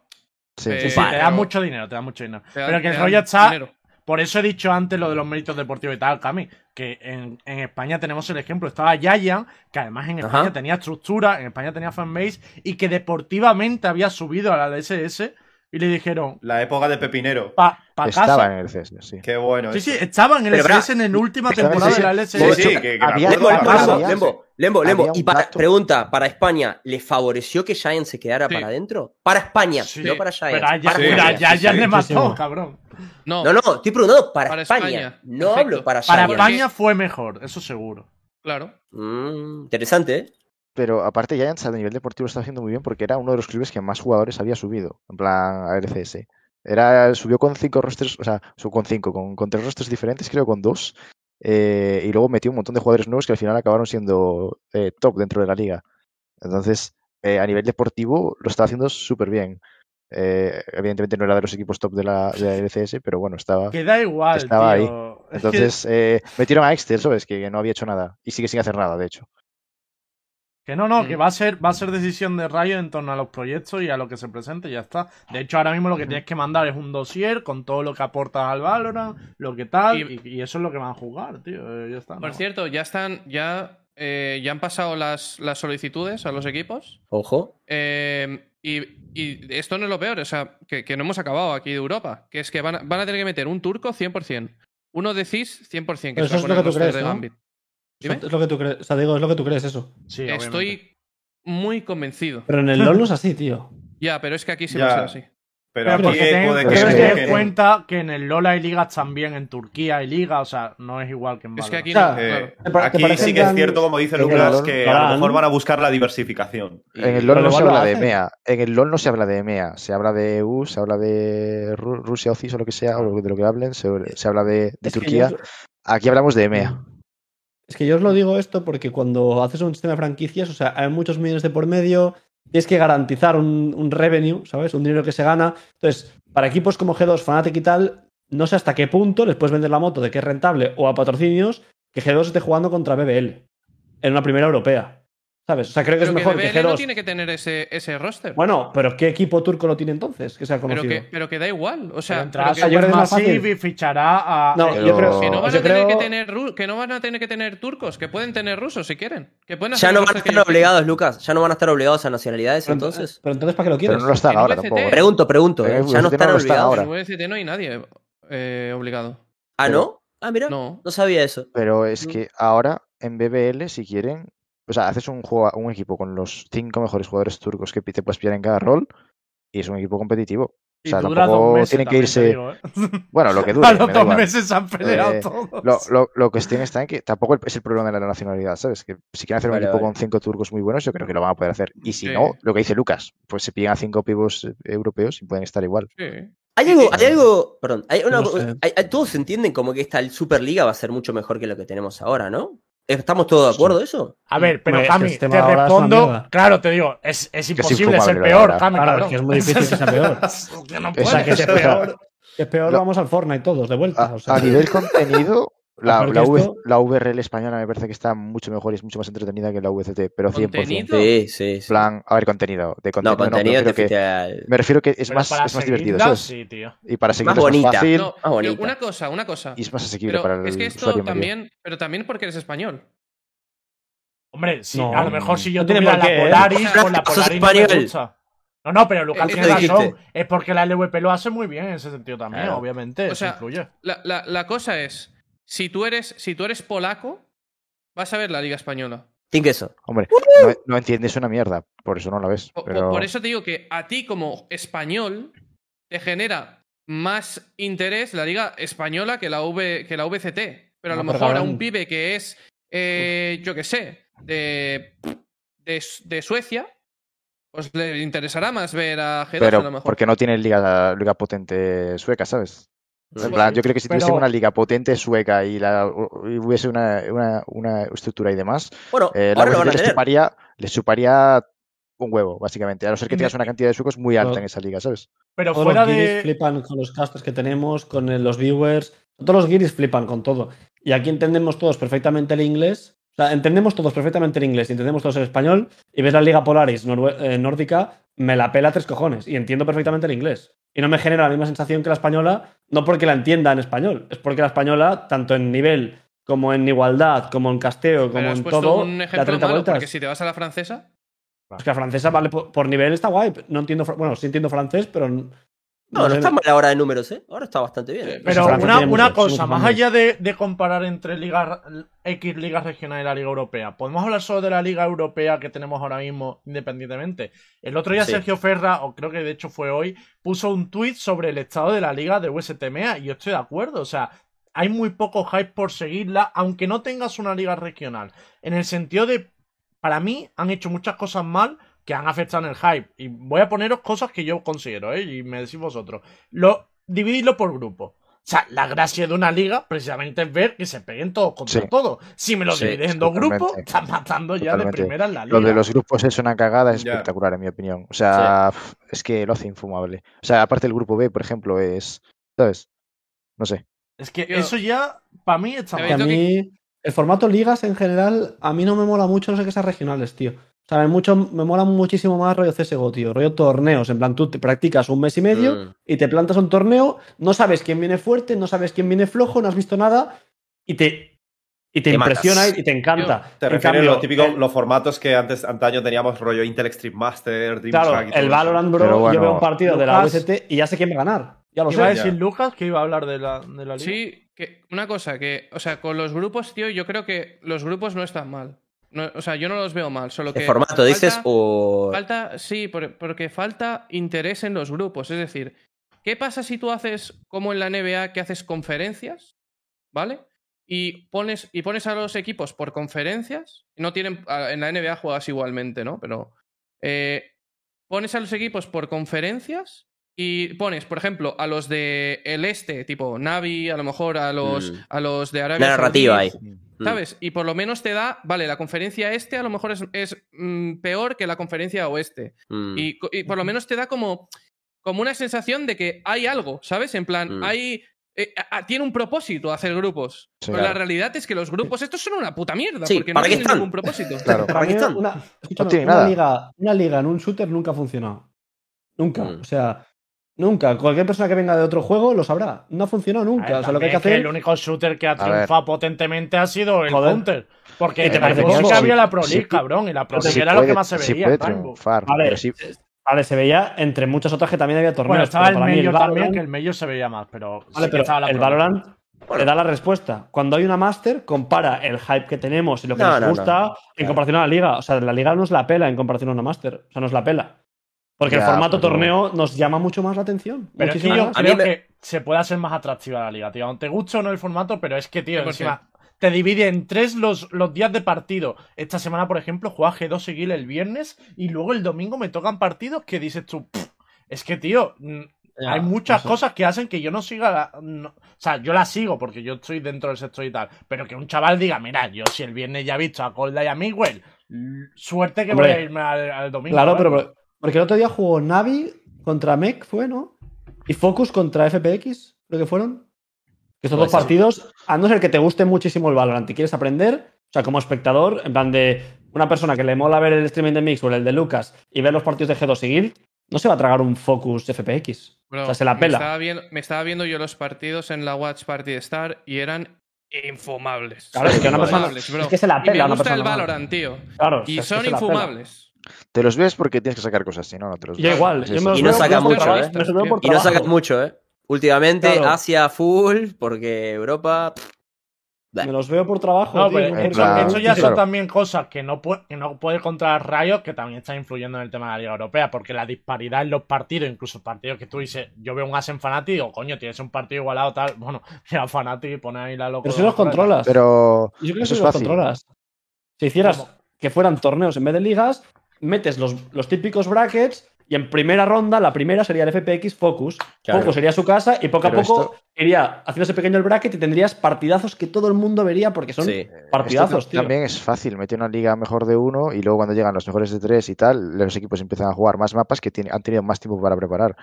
Sí, eh, Sí, sí, te da mucho dinero, te da mucho dinero. te Pero que el rollo está. dinero. Por eso he dicho antes lo de los méritos deportivos y tal, Cami. Que en, en España tenemos el ejemplo. Estaba Yayan, que además en España Ajá. tenía estructura, en España tenía fanbase, y que deportivamente había subido a la LSS y le dijeron, La época de Pepinero. pa, pa Estaba casa. en el CS, sí. Qué bueno. Sí, eso. sí, estaba en el LSS en la última temporada de la LSS. Sí, sí, que, que me Había- acuerdo Lembo, Lembo. Lembo, Lembo, Lembo. Y para, dato. pregunta, ¿para España le favoreció que Giants se quedara Sí. para adentro? Para España, Sí. no para Giants. Pero a Ya- para Sí, le mató, muchísimo. cabrón. No, No, no, estoy preguntando para, Para España. España. No Perfecto. hablo para Para Giants. España fue mejor, eso seguro. claro. Mm, interesante, ¿eh? Pero aparte, Giants a nivel deportivo lo está haciendo muy bien porque era uno de los clubes que más jugadores había subido, en plan a LCS. Era, subió con cinco rosters, o sea, subió con cinco, con, con tres rosters diferentes, creo con dos. Eh, y luego metió un montón de jugadores nuevos que al final acabaron siendo eh, top dentro de la liga. Entonces, eh, a nivel deportivo lo estaba haciendo súper bien. Eh, evidentemente no era de los equipos top de la, de la LCS, pero bueno, estaba. Que da igual, Estaba tío. Que- Entonces, eh, metieron a Excel, ¿sabes? Que no había hecho nada. Y sigue sin hacer nada, de hecho. Que no, no, Mm. que va a ser, va a ser decisión de Rayo en torno a los proyectos y a lo que se presente y ya está. De hecho, ahora mismo lo que tienes que mandar es un dossier con todo lo que aportas al Valorant, lo que tal, y, Y- y eso es lo que van a jugar, tío. eh, Ya está. Por ¿no? cierto, ya están, ya, eh, ya han pasado las, las solicitudes a los equipos. Ojo. Eh, y, y esto no es lo peor, o sea, que, que no hemos acabado aquí de Europa, que es que van a, van a tener que meter un turco 100%, uno de CIS 100%, que Pero se va eso es lo que tú crees, de ¿no? Gambit. Dime. Es lo que tú crees. O sea, digo, es lo que tú crees eso. Sí, obviamente. Estoy muy convencido. Pero en el LoL no es así, tío. Ya, pero es que aquí sí va a ser así. Pero Pero aquí puede que, que que en que- cuenta que en el LoL hay ligas también, en Turquía hay ligas, o sea, no es igual que en Es que Valorant. aquí O sea, no, eh, claro. ¿Te pa- te aquí sí que es cierto, como dice Lucas, LoL, que a lo mejor van a buscar la diversificación. En el LoL no se habla de. EMEA. En el LoL no se habla de EMEA. Se habla de EU, se habla de Ru- Rusia o CIS o lo que sea, o de lo que hablen. Se, se habla de, Turquía. Aquí hablamos de EMEA. Es que yo os lo digo esto porque cuando haces un sistema de franquicias, o sea, hay muchos millones de por medio, tienes que garantizar un, un revenue, ¿sabes? Un dinero que se gana. Entonces, para equipos como G2, Fnatic y tal, no sé hasta qué punto les puedes vender la moto de que es rentable o a patrocinios que G2 esté jugando contra BBL en una primera europea. ¿Sabes? O sea, creo que Pero es mejor que, DBL G2. no tiene que tener ese, ese roster. Bueno, pero ¿qué equipo turco lo tiene entonces? Que sea pero, conocido. que, pero que da igual. O Pero sea, entrará pero que, yo creo que es más fácil. y fichará a. No, Pero- yo creo que no van yo a tener creo- que tener ru- que no van a tener que tener turcos, que pueden tener rusos si quieren. Que pueden Ya hacer no el van a estar obligados, Lucas. Ya no van a estar obligados a nacionalidades, Pero, entonces. pero entonces, ¿para qué lo quieres? Pero no lo están ahora tampoco. ¿eh? Pregunto, pregunto. ¿eh? Ya no están no obligados. ahora. En VCT no hay nadie eh, obligado. Ah, Pero- ¿no? Ah, mira. No. No sabía eso. Pero es que ahora en BBL, si quieren, o sea, haces un, juego, un equipo con los cinco mejores jugadores turcos que te puedes pillar en cada rol y es un equipo competitivo. O sea, tampoco meses tienen que irse. digo, ¿eh? Bueno, lo que dure. A los me dos igual. meses se han peleado Eh, todos. Lo, lo, lo cuestión está en que tampoco es el problema de la nacionalidad, ¿sabes? Que si quieren hacer un equipo vale. con cinco turcos muy buenos, yo creo que lo van a poder hacer. Y si Sí. no, lo que dice Lucas, pues se pillan a cinco pibos eh, europeos y pueden estar igual. Sí. Hay algo, hay algo, perdón, hay una, No sé. hay- hay- todos entienden como que esta Superliga va a ser mucho mejor que lo que tenemos ahora, ¿no? ¿Estamos todos de acuerdo de eso? A ver, pero Cami, sistema te respondo. Claro, te digo, es, es imposible ser peor. Cami. Claro, es que es muy difícil que sea peor. que no O O sea, que es peor, que es peor Lo- vamos al Fortnite todos, de vuelta. A, o sea, a nivel contenido, La, la, V- esto- la VRL española me parece que está mucho mejor y es mucho más entretenida que la VCT, pero 100%. ¿Contenido? Sí, sí, sí. plan, a ver, contenido. De contenido, no, contenido me, te refiero que, me refiero que es más, es más divertido, ¿sabes? sí, tío. Y para es bonita. más fácil No, más bonita. una cosa, una cosa. y es más asequible Pero para el es que esto medio. también, pero también porque eres español. Hombre, sí, No. a lo mejor si yo No tuviera la ¿eh? Polaris, con la Polaris no me español. gusta. No, no, pero Lucas tiene razón. Es porque la LVP lo hace muy bien en ese sentido también, Claro. obviamente. O eso sea, influye. La, la- la cosa es, si tú eres, si tú eres polaco, vas a ver la Liga Española. Sin queso. Hombre, no, no entiendes una mierda, por eso no la ves. Po- po- Pero... Por eso te digo que a ti como español te genera más interés la Liga Española que la, v, que la VCT. Pero a No, lo pero mejor a un pibe que es, eh, yo qué sé, de, de, de Suecia, pues le interesará más ver a G2 a lo Pero mejor. porque no tiene liga, liga potente sueca, ¿sabes? En plan, yo creo que si Pero- tuviese una liga potente sueca y, la, y hubiese una, una, una estructura y demás, Bueno, eh, la ahora lo les chuparía, les chuparía un huevo, básicamente. A no ser que tengas una cantidad de suecos muy alta Pero- en esa liga, ¿sabes? Pero Todos fuera los guiris de. flipan con los casters que tenemos, con los viewers. Todos los guiris flipan con todo. Y aquí entendemos todos perfectamente el inglés. O sea, entendemos todos perfectamente el inglés y entendemos todos el español. Y ves la Liga Polaris eh, nórdica, me la pela tres cojones. Y entiendo perfectamente el inglés. Y no me genera la misma sensación que la española, no porque la entienda en español. Es porque la española, tanto en nivel como en igualdad, como en casteo, como en todo, un ejemplo 30 malo, vueltas. porque si te vas a la francesa, Es que la francesa, vale, por, nivel está guay. No entiendo, bueno, sí entiendo francés, pero. No, no está mal ahora de números, ¿eh? Ahora está bastante bien. Pero una, cosa, más más. allá de, de comparar entre ligas, X ligas regionales y la Liga Europea, podemos hablar solo de la Liga Europea que tenemos ahora mismo independientemente. El otro día Sí. Sergio Ferra, o creo que de hecho fue hoy, puso un tuit sobre el estado de la liga de USTMA y yo estoy de acuerdo, o sea, hay muy poco hype por seguirla, aunque no tengas una liga regional. En el sentido de, para mí, han hecho muchas cosas mal que han afectado en el hype. Y voy a poneros cosas que yo considero, ¿eh? Y me decís vosotros. Lo, divididlo por grupo. O sea, la gracia de una liga precisamente es ver que se peguen todos contra Sí. todos. Si me lo Sí, divides en dos grupos, estás matando ya de primera en la liga. Lo de los grupos es una cagada, es espectacular en mi opinión. O sea, es que lo hace infumable. O sea, aparte el grupo B, por ejemplo, es, ¿sabes? No sé. Es que Yo- eso ya, para mí, está a mal. Que- mí, el formato ligas en general, a mí no me mola mucho, no sé qué sean regionales, tío. O sea, me, mucho, me mola muchísimo más rollo CSGO, tío. Rollo torneos. En plan, tú te practicas un mes y medio Mm. y te plantas un torneo, no sabes quién viene fuerte, no sabes quién viene flojo, no has visto nada y te, y te, Te matas. impresiona y te encanta. Te En refieres a cambio, lo típico, el- los formatos que antes, antaño teníamos rollo Intel Extreme Master, Dream Claro, Track y todo el eso. Valorant, bro, bueno, yo veo un partido de la VST y ya sé quién va a ganar. Ya lo Iba a sé. decir Ya. Lucas que iba a hablar de la, de la liga. Sí, que una cosa, que, o sea, con los grupos, tío, yo creo que los grupos no están mal. No, o sea, yo no los veo mal, solo que. ¿El formato falta- dices o...? Falta, sí, por- porque falta interés en los grupos. Es decir, ¿qué pasa si tú haces como en la NBA que haces conferencias? ¿Vale? Y pones, y pones a los equipos por conferencias. No tienen. En la NBA juegas igualmente, ¿no? Pero. eh, pones a los equipos por conferencias. Y pones, por ejemplo, a los de el este, tipo Navi, a lo mejor a los, Mm. a los de Arabia Una narrativa ahí. Saudí. ¿Sabes? Y por lo menos te da, vale, la conferencia este a lo mejor es, es, mm, peor que la conferencia oeste. Mm. Y, por lo menos te da como, como una sensación de que hay algo, ¿sabes? En plan, Mm. hay. eh, a- a- tiene un propósito hacer grupos. Sí, Pero la realidad es que los grupos estos son una puta mierda, Sí, porque no ¿para qué tienen ningún propósito. Claro. Para mí, una, escúchame, tiene una nada. liga, una liga en un shooter nunca ha funcionado. Nunca. Mm. O sea, nunca. Cualquier persona que venga de otro juego lo sabrá. No ha funcionado nunca. ver, o sea, lo que hay que hacer. el único shooter que ha triunfado potentemente ha sido el Joder. Counter. Porque ¿Y te parece que sí sí? que había la Pro League, sí. cabrón. Y la Pro Sí League era lo que más se sí veía. triunfar, sí- Vale, se veía entre muchas otras que también había torneos. Bueno, estaba pero el medio también, que el medio se veía más, pero. sí Vale, que pero estaba la el. Valorant te da la respuesta. Cuando hay una Master, compara el hype que tenemos y lo que No, nos no, gusta no. en comparación a la Liga. O sea, la Liga nos la pela en comparación a una Master. O sea, nos la pela. Porque el formato pero- torneo nos llama mucho más la atención. Pero es que yo más. A mí creo me- que se puede hacer más atractiva la liga, tío. Aunque te guste o no el formato, pero es que, tío, encima te divide en tres los, los días de partido. Esta semana, por ejemplo, juega G2 Seguil el viernes y luego el domingo me tocan partidos que dices tú, "Pff, es que, tío, Ya, hay muchas cosas que hacen que yo no siga. la- no- o sea, yo la sigo porque yo estoy dentro del sector y tal. Pero que un chaval diga, mira, yo si el viernes ya he visto a Colda y a Miguel, suerte que Hombre, voy a irme al, al domingo. Claro, ¿vale? pero porque el otro día jugó Navi contra Mech, fue, ¿no? Y Focus contra FPX, creo que fueron. Que estos dos partidos, a no ser que te guste muchísimo el Valorant y quieres aprender, o sea, como espectador, en plan de una persona que le mola ver el streaming de Mix o el de Lucas y ver los partidos de G2 y Guild, no se va a tragar un Focus FPX. Bro, o sea, se la Me pela. estaba, viendo, me estaba viendo yo los partidos en la Watch Party de Star y eran infumables. Claro, es que una persona- Infumables, bro. es que se la Y pela me una gusta el persona. Valorant, tío. Claro, Y son infumables. Te los ves porque tienes que sacar cosas, si no, no te los Yo ves. igual, Es yo eso. me los Y no veo saca mucho, trabajo, ¿eh? por Y no trabajo. mucho, ¿eh? Últimamente, Claro. Asia full, porque Europa. Me los veo por trabajo, No, tío. pero eso, porque- plan- eso ya son también cosas que no, puede, que no puede controlar Riot, que también está influyendo en el tema de la Liga Europea, porque la disparidad en los partidos, incluso partidos que tú dices, yo veo un As en Fnatic y digo, coño, tienes un partido igualado tal, bueno, mira Fnatic y pone ahí la locura. Pero si los controlas. Pero Yo creo que eso si es los fácil. controlas. Si hicieras ¿Cómo? que fueran torneos en vez de ligas, metes los, los típicos brackets y en primera ronda, la primera sería el FPX Focus. Claro. Focus sería su casa y poco Pero a poco esto- iría haciéndose pequeño el bracket y tendrías partidazos que todo el mundo vería porque son Sí. partidazos, Esto tío. También es fácil, mete una liga mejor de uno y luego cuando llegan los mejores de tres y tal, los equipos empiezan a jugar más mapas que tiene- han tenido más tiempo para preparar.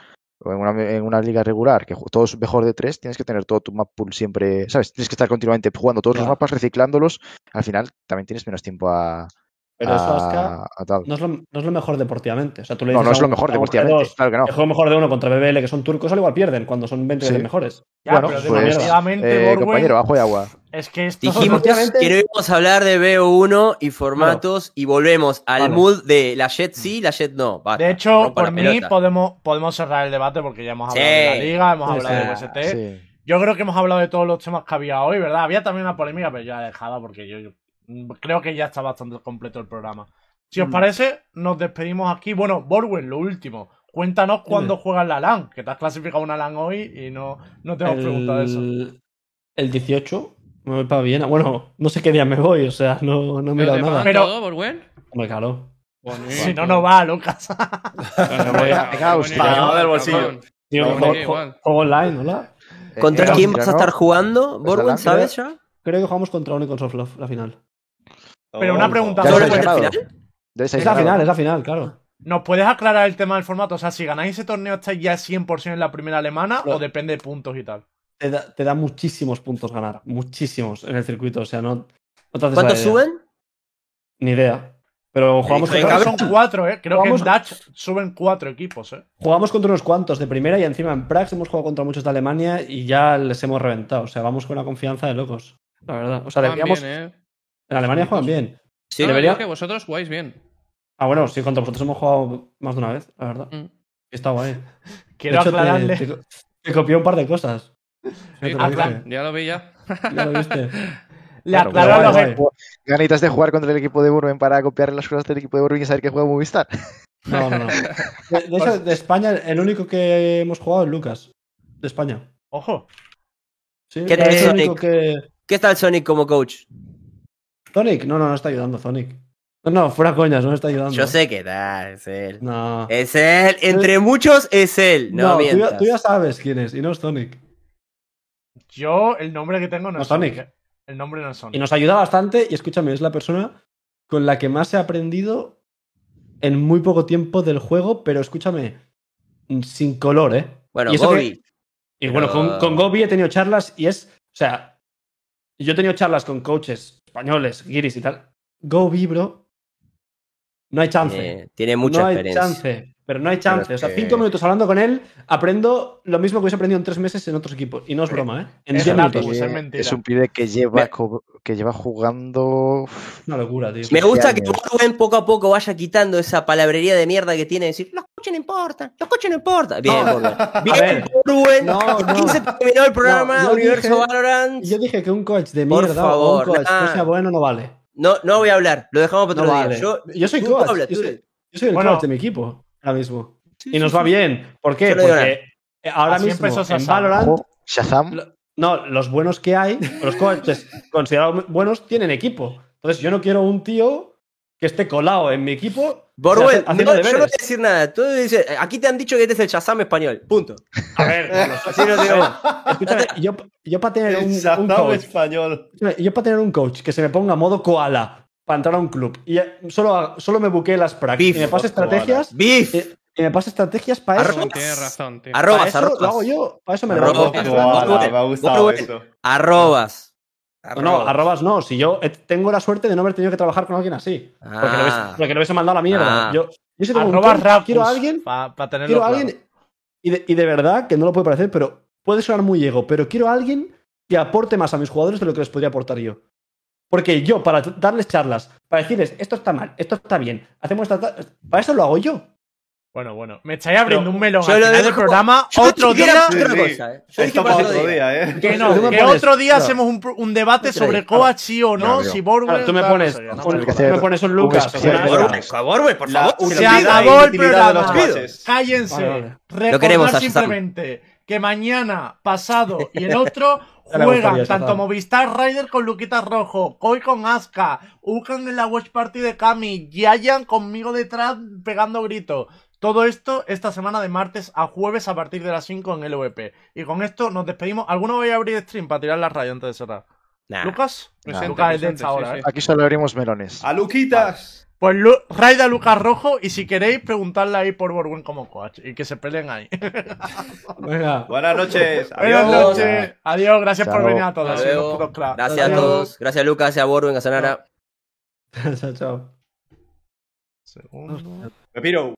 O en una, en una liga regular, que todo es mejor de tres, tienes que tener todo tu map pool siempre, ¿sabes? Tienes que estar continuamente jugando todos los mapas, reciclándolos. Al final también tienes menos tiempo a, Pero eso, a- Aska, a tal. no es, lo, no es lo mejor deportivamente. O sea, tú le No, dices no a es lo mejor deportivamente, G2, claro que no. que juego mejor de uno contra BBL, que son turcos, al igual pierden cuando son 20 Sí. veces mejores. Ya, Bueno, pero pues, definitivamente, Eh, compañero, ajo y agua. es que esto Dijimos Efectivamente- que no íbamos a hablar de BO1 y formatos y volvemos al Vale. mood de la Jet sí, la Jet no. Basta, De hecho, la por mí pelota. podemos, podemos cerrar el debate porque ya hemos Sí. hablado de la liga, hemos Sí, hablado de sí. UST. Sí. Yo creo que hemos hablado de todos los temas que había hoy, ¿verdad? Había también una polémica, pero ya he dejado porque yo, yo, creo que ya está bastante completo el programa. Si os Mm. parece, nos despedimos aquí. Bueno, Borwen, lo último. Cuéntanos cuándo juegas la LAN, que te has clasificado una LAN hoy y no, no te hemos preguntado eso. El, el 18 me voy para Viena. Bueno, no sé qué día me voy, o sea, no, no he ¿Pero mirado nada. Pero- todo, Borwen? Hombre, claro. Si no, no va, Lucas. Bueno, Pagado del bolsillo. Tío, No, juego, me online, ¿hola? ¿Contra Eh, quién vas a estar jugando, Borwen? ¿Sabes ya? Creo que jugamos contra Unicorn Softlock la final. Pero una pregunta, Ya ¿Solo lo es ganado. final? Es la final, es la final, claro. ¿Nos puedes aclarar el tema del formato? O sea, si ganáis ese torneo, ¿estáis ya 100% en la primera alemana No. o depende de puntos y tal? Te da, te da muchísimos puntos ganar. Muchísimos en el circuito. O sea, no, no te haces ¿Cuántos la suben? Ni idea. Pero jugamos Venga, contra, son cuatro, ¿eh? Creo Vamos- que en Dutch suben cuatro equipos, ¿eh? jugamos contra unos cuantos de primera y encima en Prax hemos jugado contra muchos de Alemania y ya les hemos reventado. O sea, vamos con una confianza de locos. La verdad. O sea, deberíamos. ¿eh? En Alemania juegan bien. Sí. No, debería- digo que vosotros jugáis bien. Ah, bueno, sí, contra vosotros hemos jugado más de una vez, la verdad. Mm. Y está guay. Quiero hecho, te- aclararle. Te, te copié un par de cosas. Ya lo. Ya vi ya. Ya lo viste. Le Claro, aclaro a guay, los que- Ganitas de jugar contra el equipo de Burben para copiar las cosas del equipo de Burben y saber que juega Movistar. No, no, no. De, de hecho, de España, el único que hemos jugado es Lucas. De España. Ojo. Sí, ¿Qué tal el Sonic? que. ¿Qué tal Sonic como coach? Sonic, no, no, no está ayudando, Sonic. No, no, fuera coñas, no me está ayudando. Yo sé que tal, es él. No. Es él, entre muchos es él. No, No, tú, ya, mientas. tú ya sabes quién es, y no es Sonic. Yo, el nombre que tengo no, No, es Sonic. Sonic. ¿eh? El nombre no es Sonic. Y nos ayuda bastante, y escúchame, es la persona con la que más he aprendido en muy poco tiempo del juego, pero escúchame, sin color, ¿eh? Bueno, Y que- Bobby. Y bueno, con, con Gobi he tenido charlas y es. O sea, yo he tenido charlas con coaches españoles, guiris y tal. Gobi, bro. No hay chance. eh, tiene mucha no hay chance. Pero no hay chance. es O sea, que- cinco minutos hablando con él, aprendo lo mismo que hubiese aprendido en tres meses en otros equipos. Y no es broma, ¿eh? En Es cosa. es un pibe que lleva, que lleva jugando. Una locura, tío. Me gusta que años. Rubén poco a poco vaya quitando esa palabrería de mierda que tiene de decir, los coches no importan, los coches no importan. Bien, No. Rubén. Bien. Rubén. No, no. Aquí se terminó el programa Universo dije- Valorant. Yo dije que un coach de Por mierda favor, o un coach nah. no sea bueno no vale. No, no voy a hablar, lo dejamos para No otro vale. día. Yo, Yo soy coach. habla, yo, soy, habla. yo soy el Bueno. coach de mi equipo ahora mismo. Sí, Y nos sí, va sí. bien. ¿Por qué? No Porque ahora mismo empezó en. Valorant Shazam. Lo- No, los buenos que hay, los coaches considerados buenos, tienen equipo. Entonces, yo no quiero un tío que esté colado en mi equipo. Haciendo no, yo no voy a decir nada. Tú dices, aquí te han dicho que este es el Shazam español. Punto. A ver, Así no digo. escúchame, yo, yo para tener un, coach, español. yo para tener un coach que se me ponga modo koala para entrar a un club y solo, solo me buquee las prácticas Beef. y me pase estrategias, Beef. eh, me pasa estrategias para eso. Arroba. Tienes razón, tío. Para Arrobas, eso arrobas. lo hago yo. Para eso me Arroba. levanto. Ojo, Arroba. Arrobas. No, no, arrobas no. Si yo tengo la suerte de no haber tenido que trabajar con alguien así. Porque, lo hubiese, Ah. porque lo hubiese mandado a la mierda. Ah. Yo, yo si tengo un Arroba clon, Rapus, quiero a alguien, Para tenerlo quiero a claro. alguien y de, y de verdad, que no lo puede parecer, pero puede sonar muy ego, pero quiero a alguien que aporte más a mis jugadores de lo que les podría aportar yo. Porque yo, para darles charlas, para decirles, esto está mal, esto está bien, hacemos esta... ta- Para eso lo hago yo. Bueno, bueno. Me estáis abriendo Pero un melón al final del programa. Yo Otro día. otra cosa, eh. Yo dije Esto para para otro día. ¿eh? Que no, que otro día hacemos un, pro- un debate sobre Kovac sí o no, si. Claro, tú me pones, un, tú me pones un Lucas. Borwen, por favor. Se acabó el programa. Cállense. Recordad simplemente que mañana, pasado y el otro juegan tanto. Movistar Rider con Luquita Rojo, Koi con Aska, Ukan en la Watch Party de Kami, Yayan conmigo detrás pegando gritos. Todo esto esta semana de martes a jueves a partir de las 5 en LVP. Y con esto nos despedimos. ¿Alguno voy a abrir stream para tirar la raya antes de cerrar? Nah. ¿Lucas? Presente, Lucas es de presente, esta hora, sí, ¿eh? sí. Aquí solo abrimos melones. ¡A Luquitas! Pues Lu Raida Lucas Rojo y si queréis preguntarle ahí por Borwen como coach y que se peleen ahí. Venga. Buenas noches. Buenas Adiós. noches. Adiós, gracias por venir a todos. Gracias a todos. Gracias a Lucas, gracias a Borwen, a Sanara. chao, chao. Segundo. Pepiro.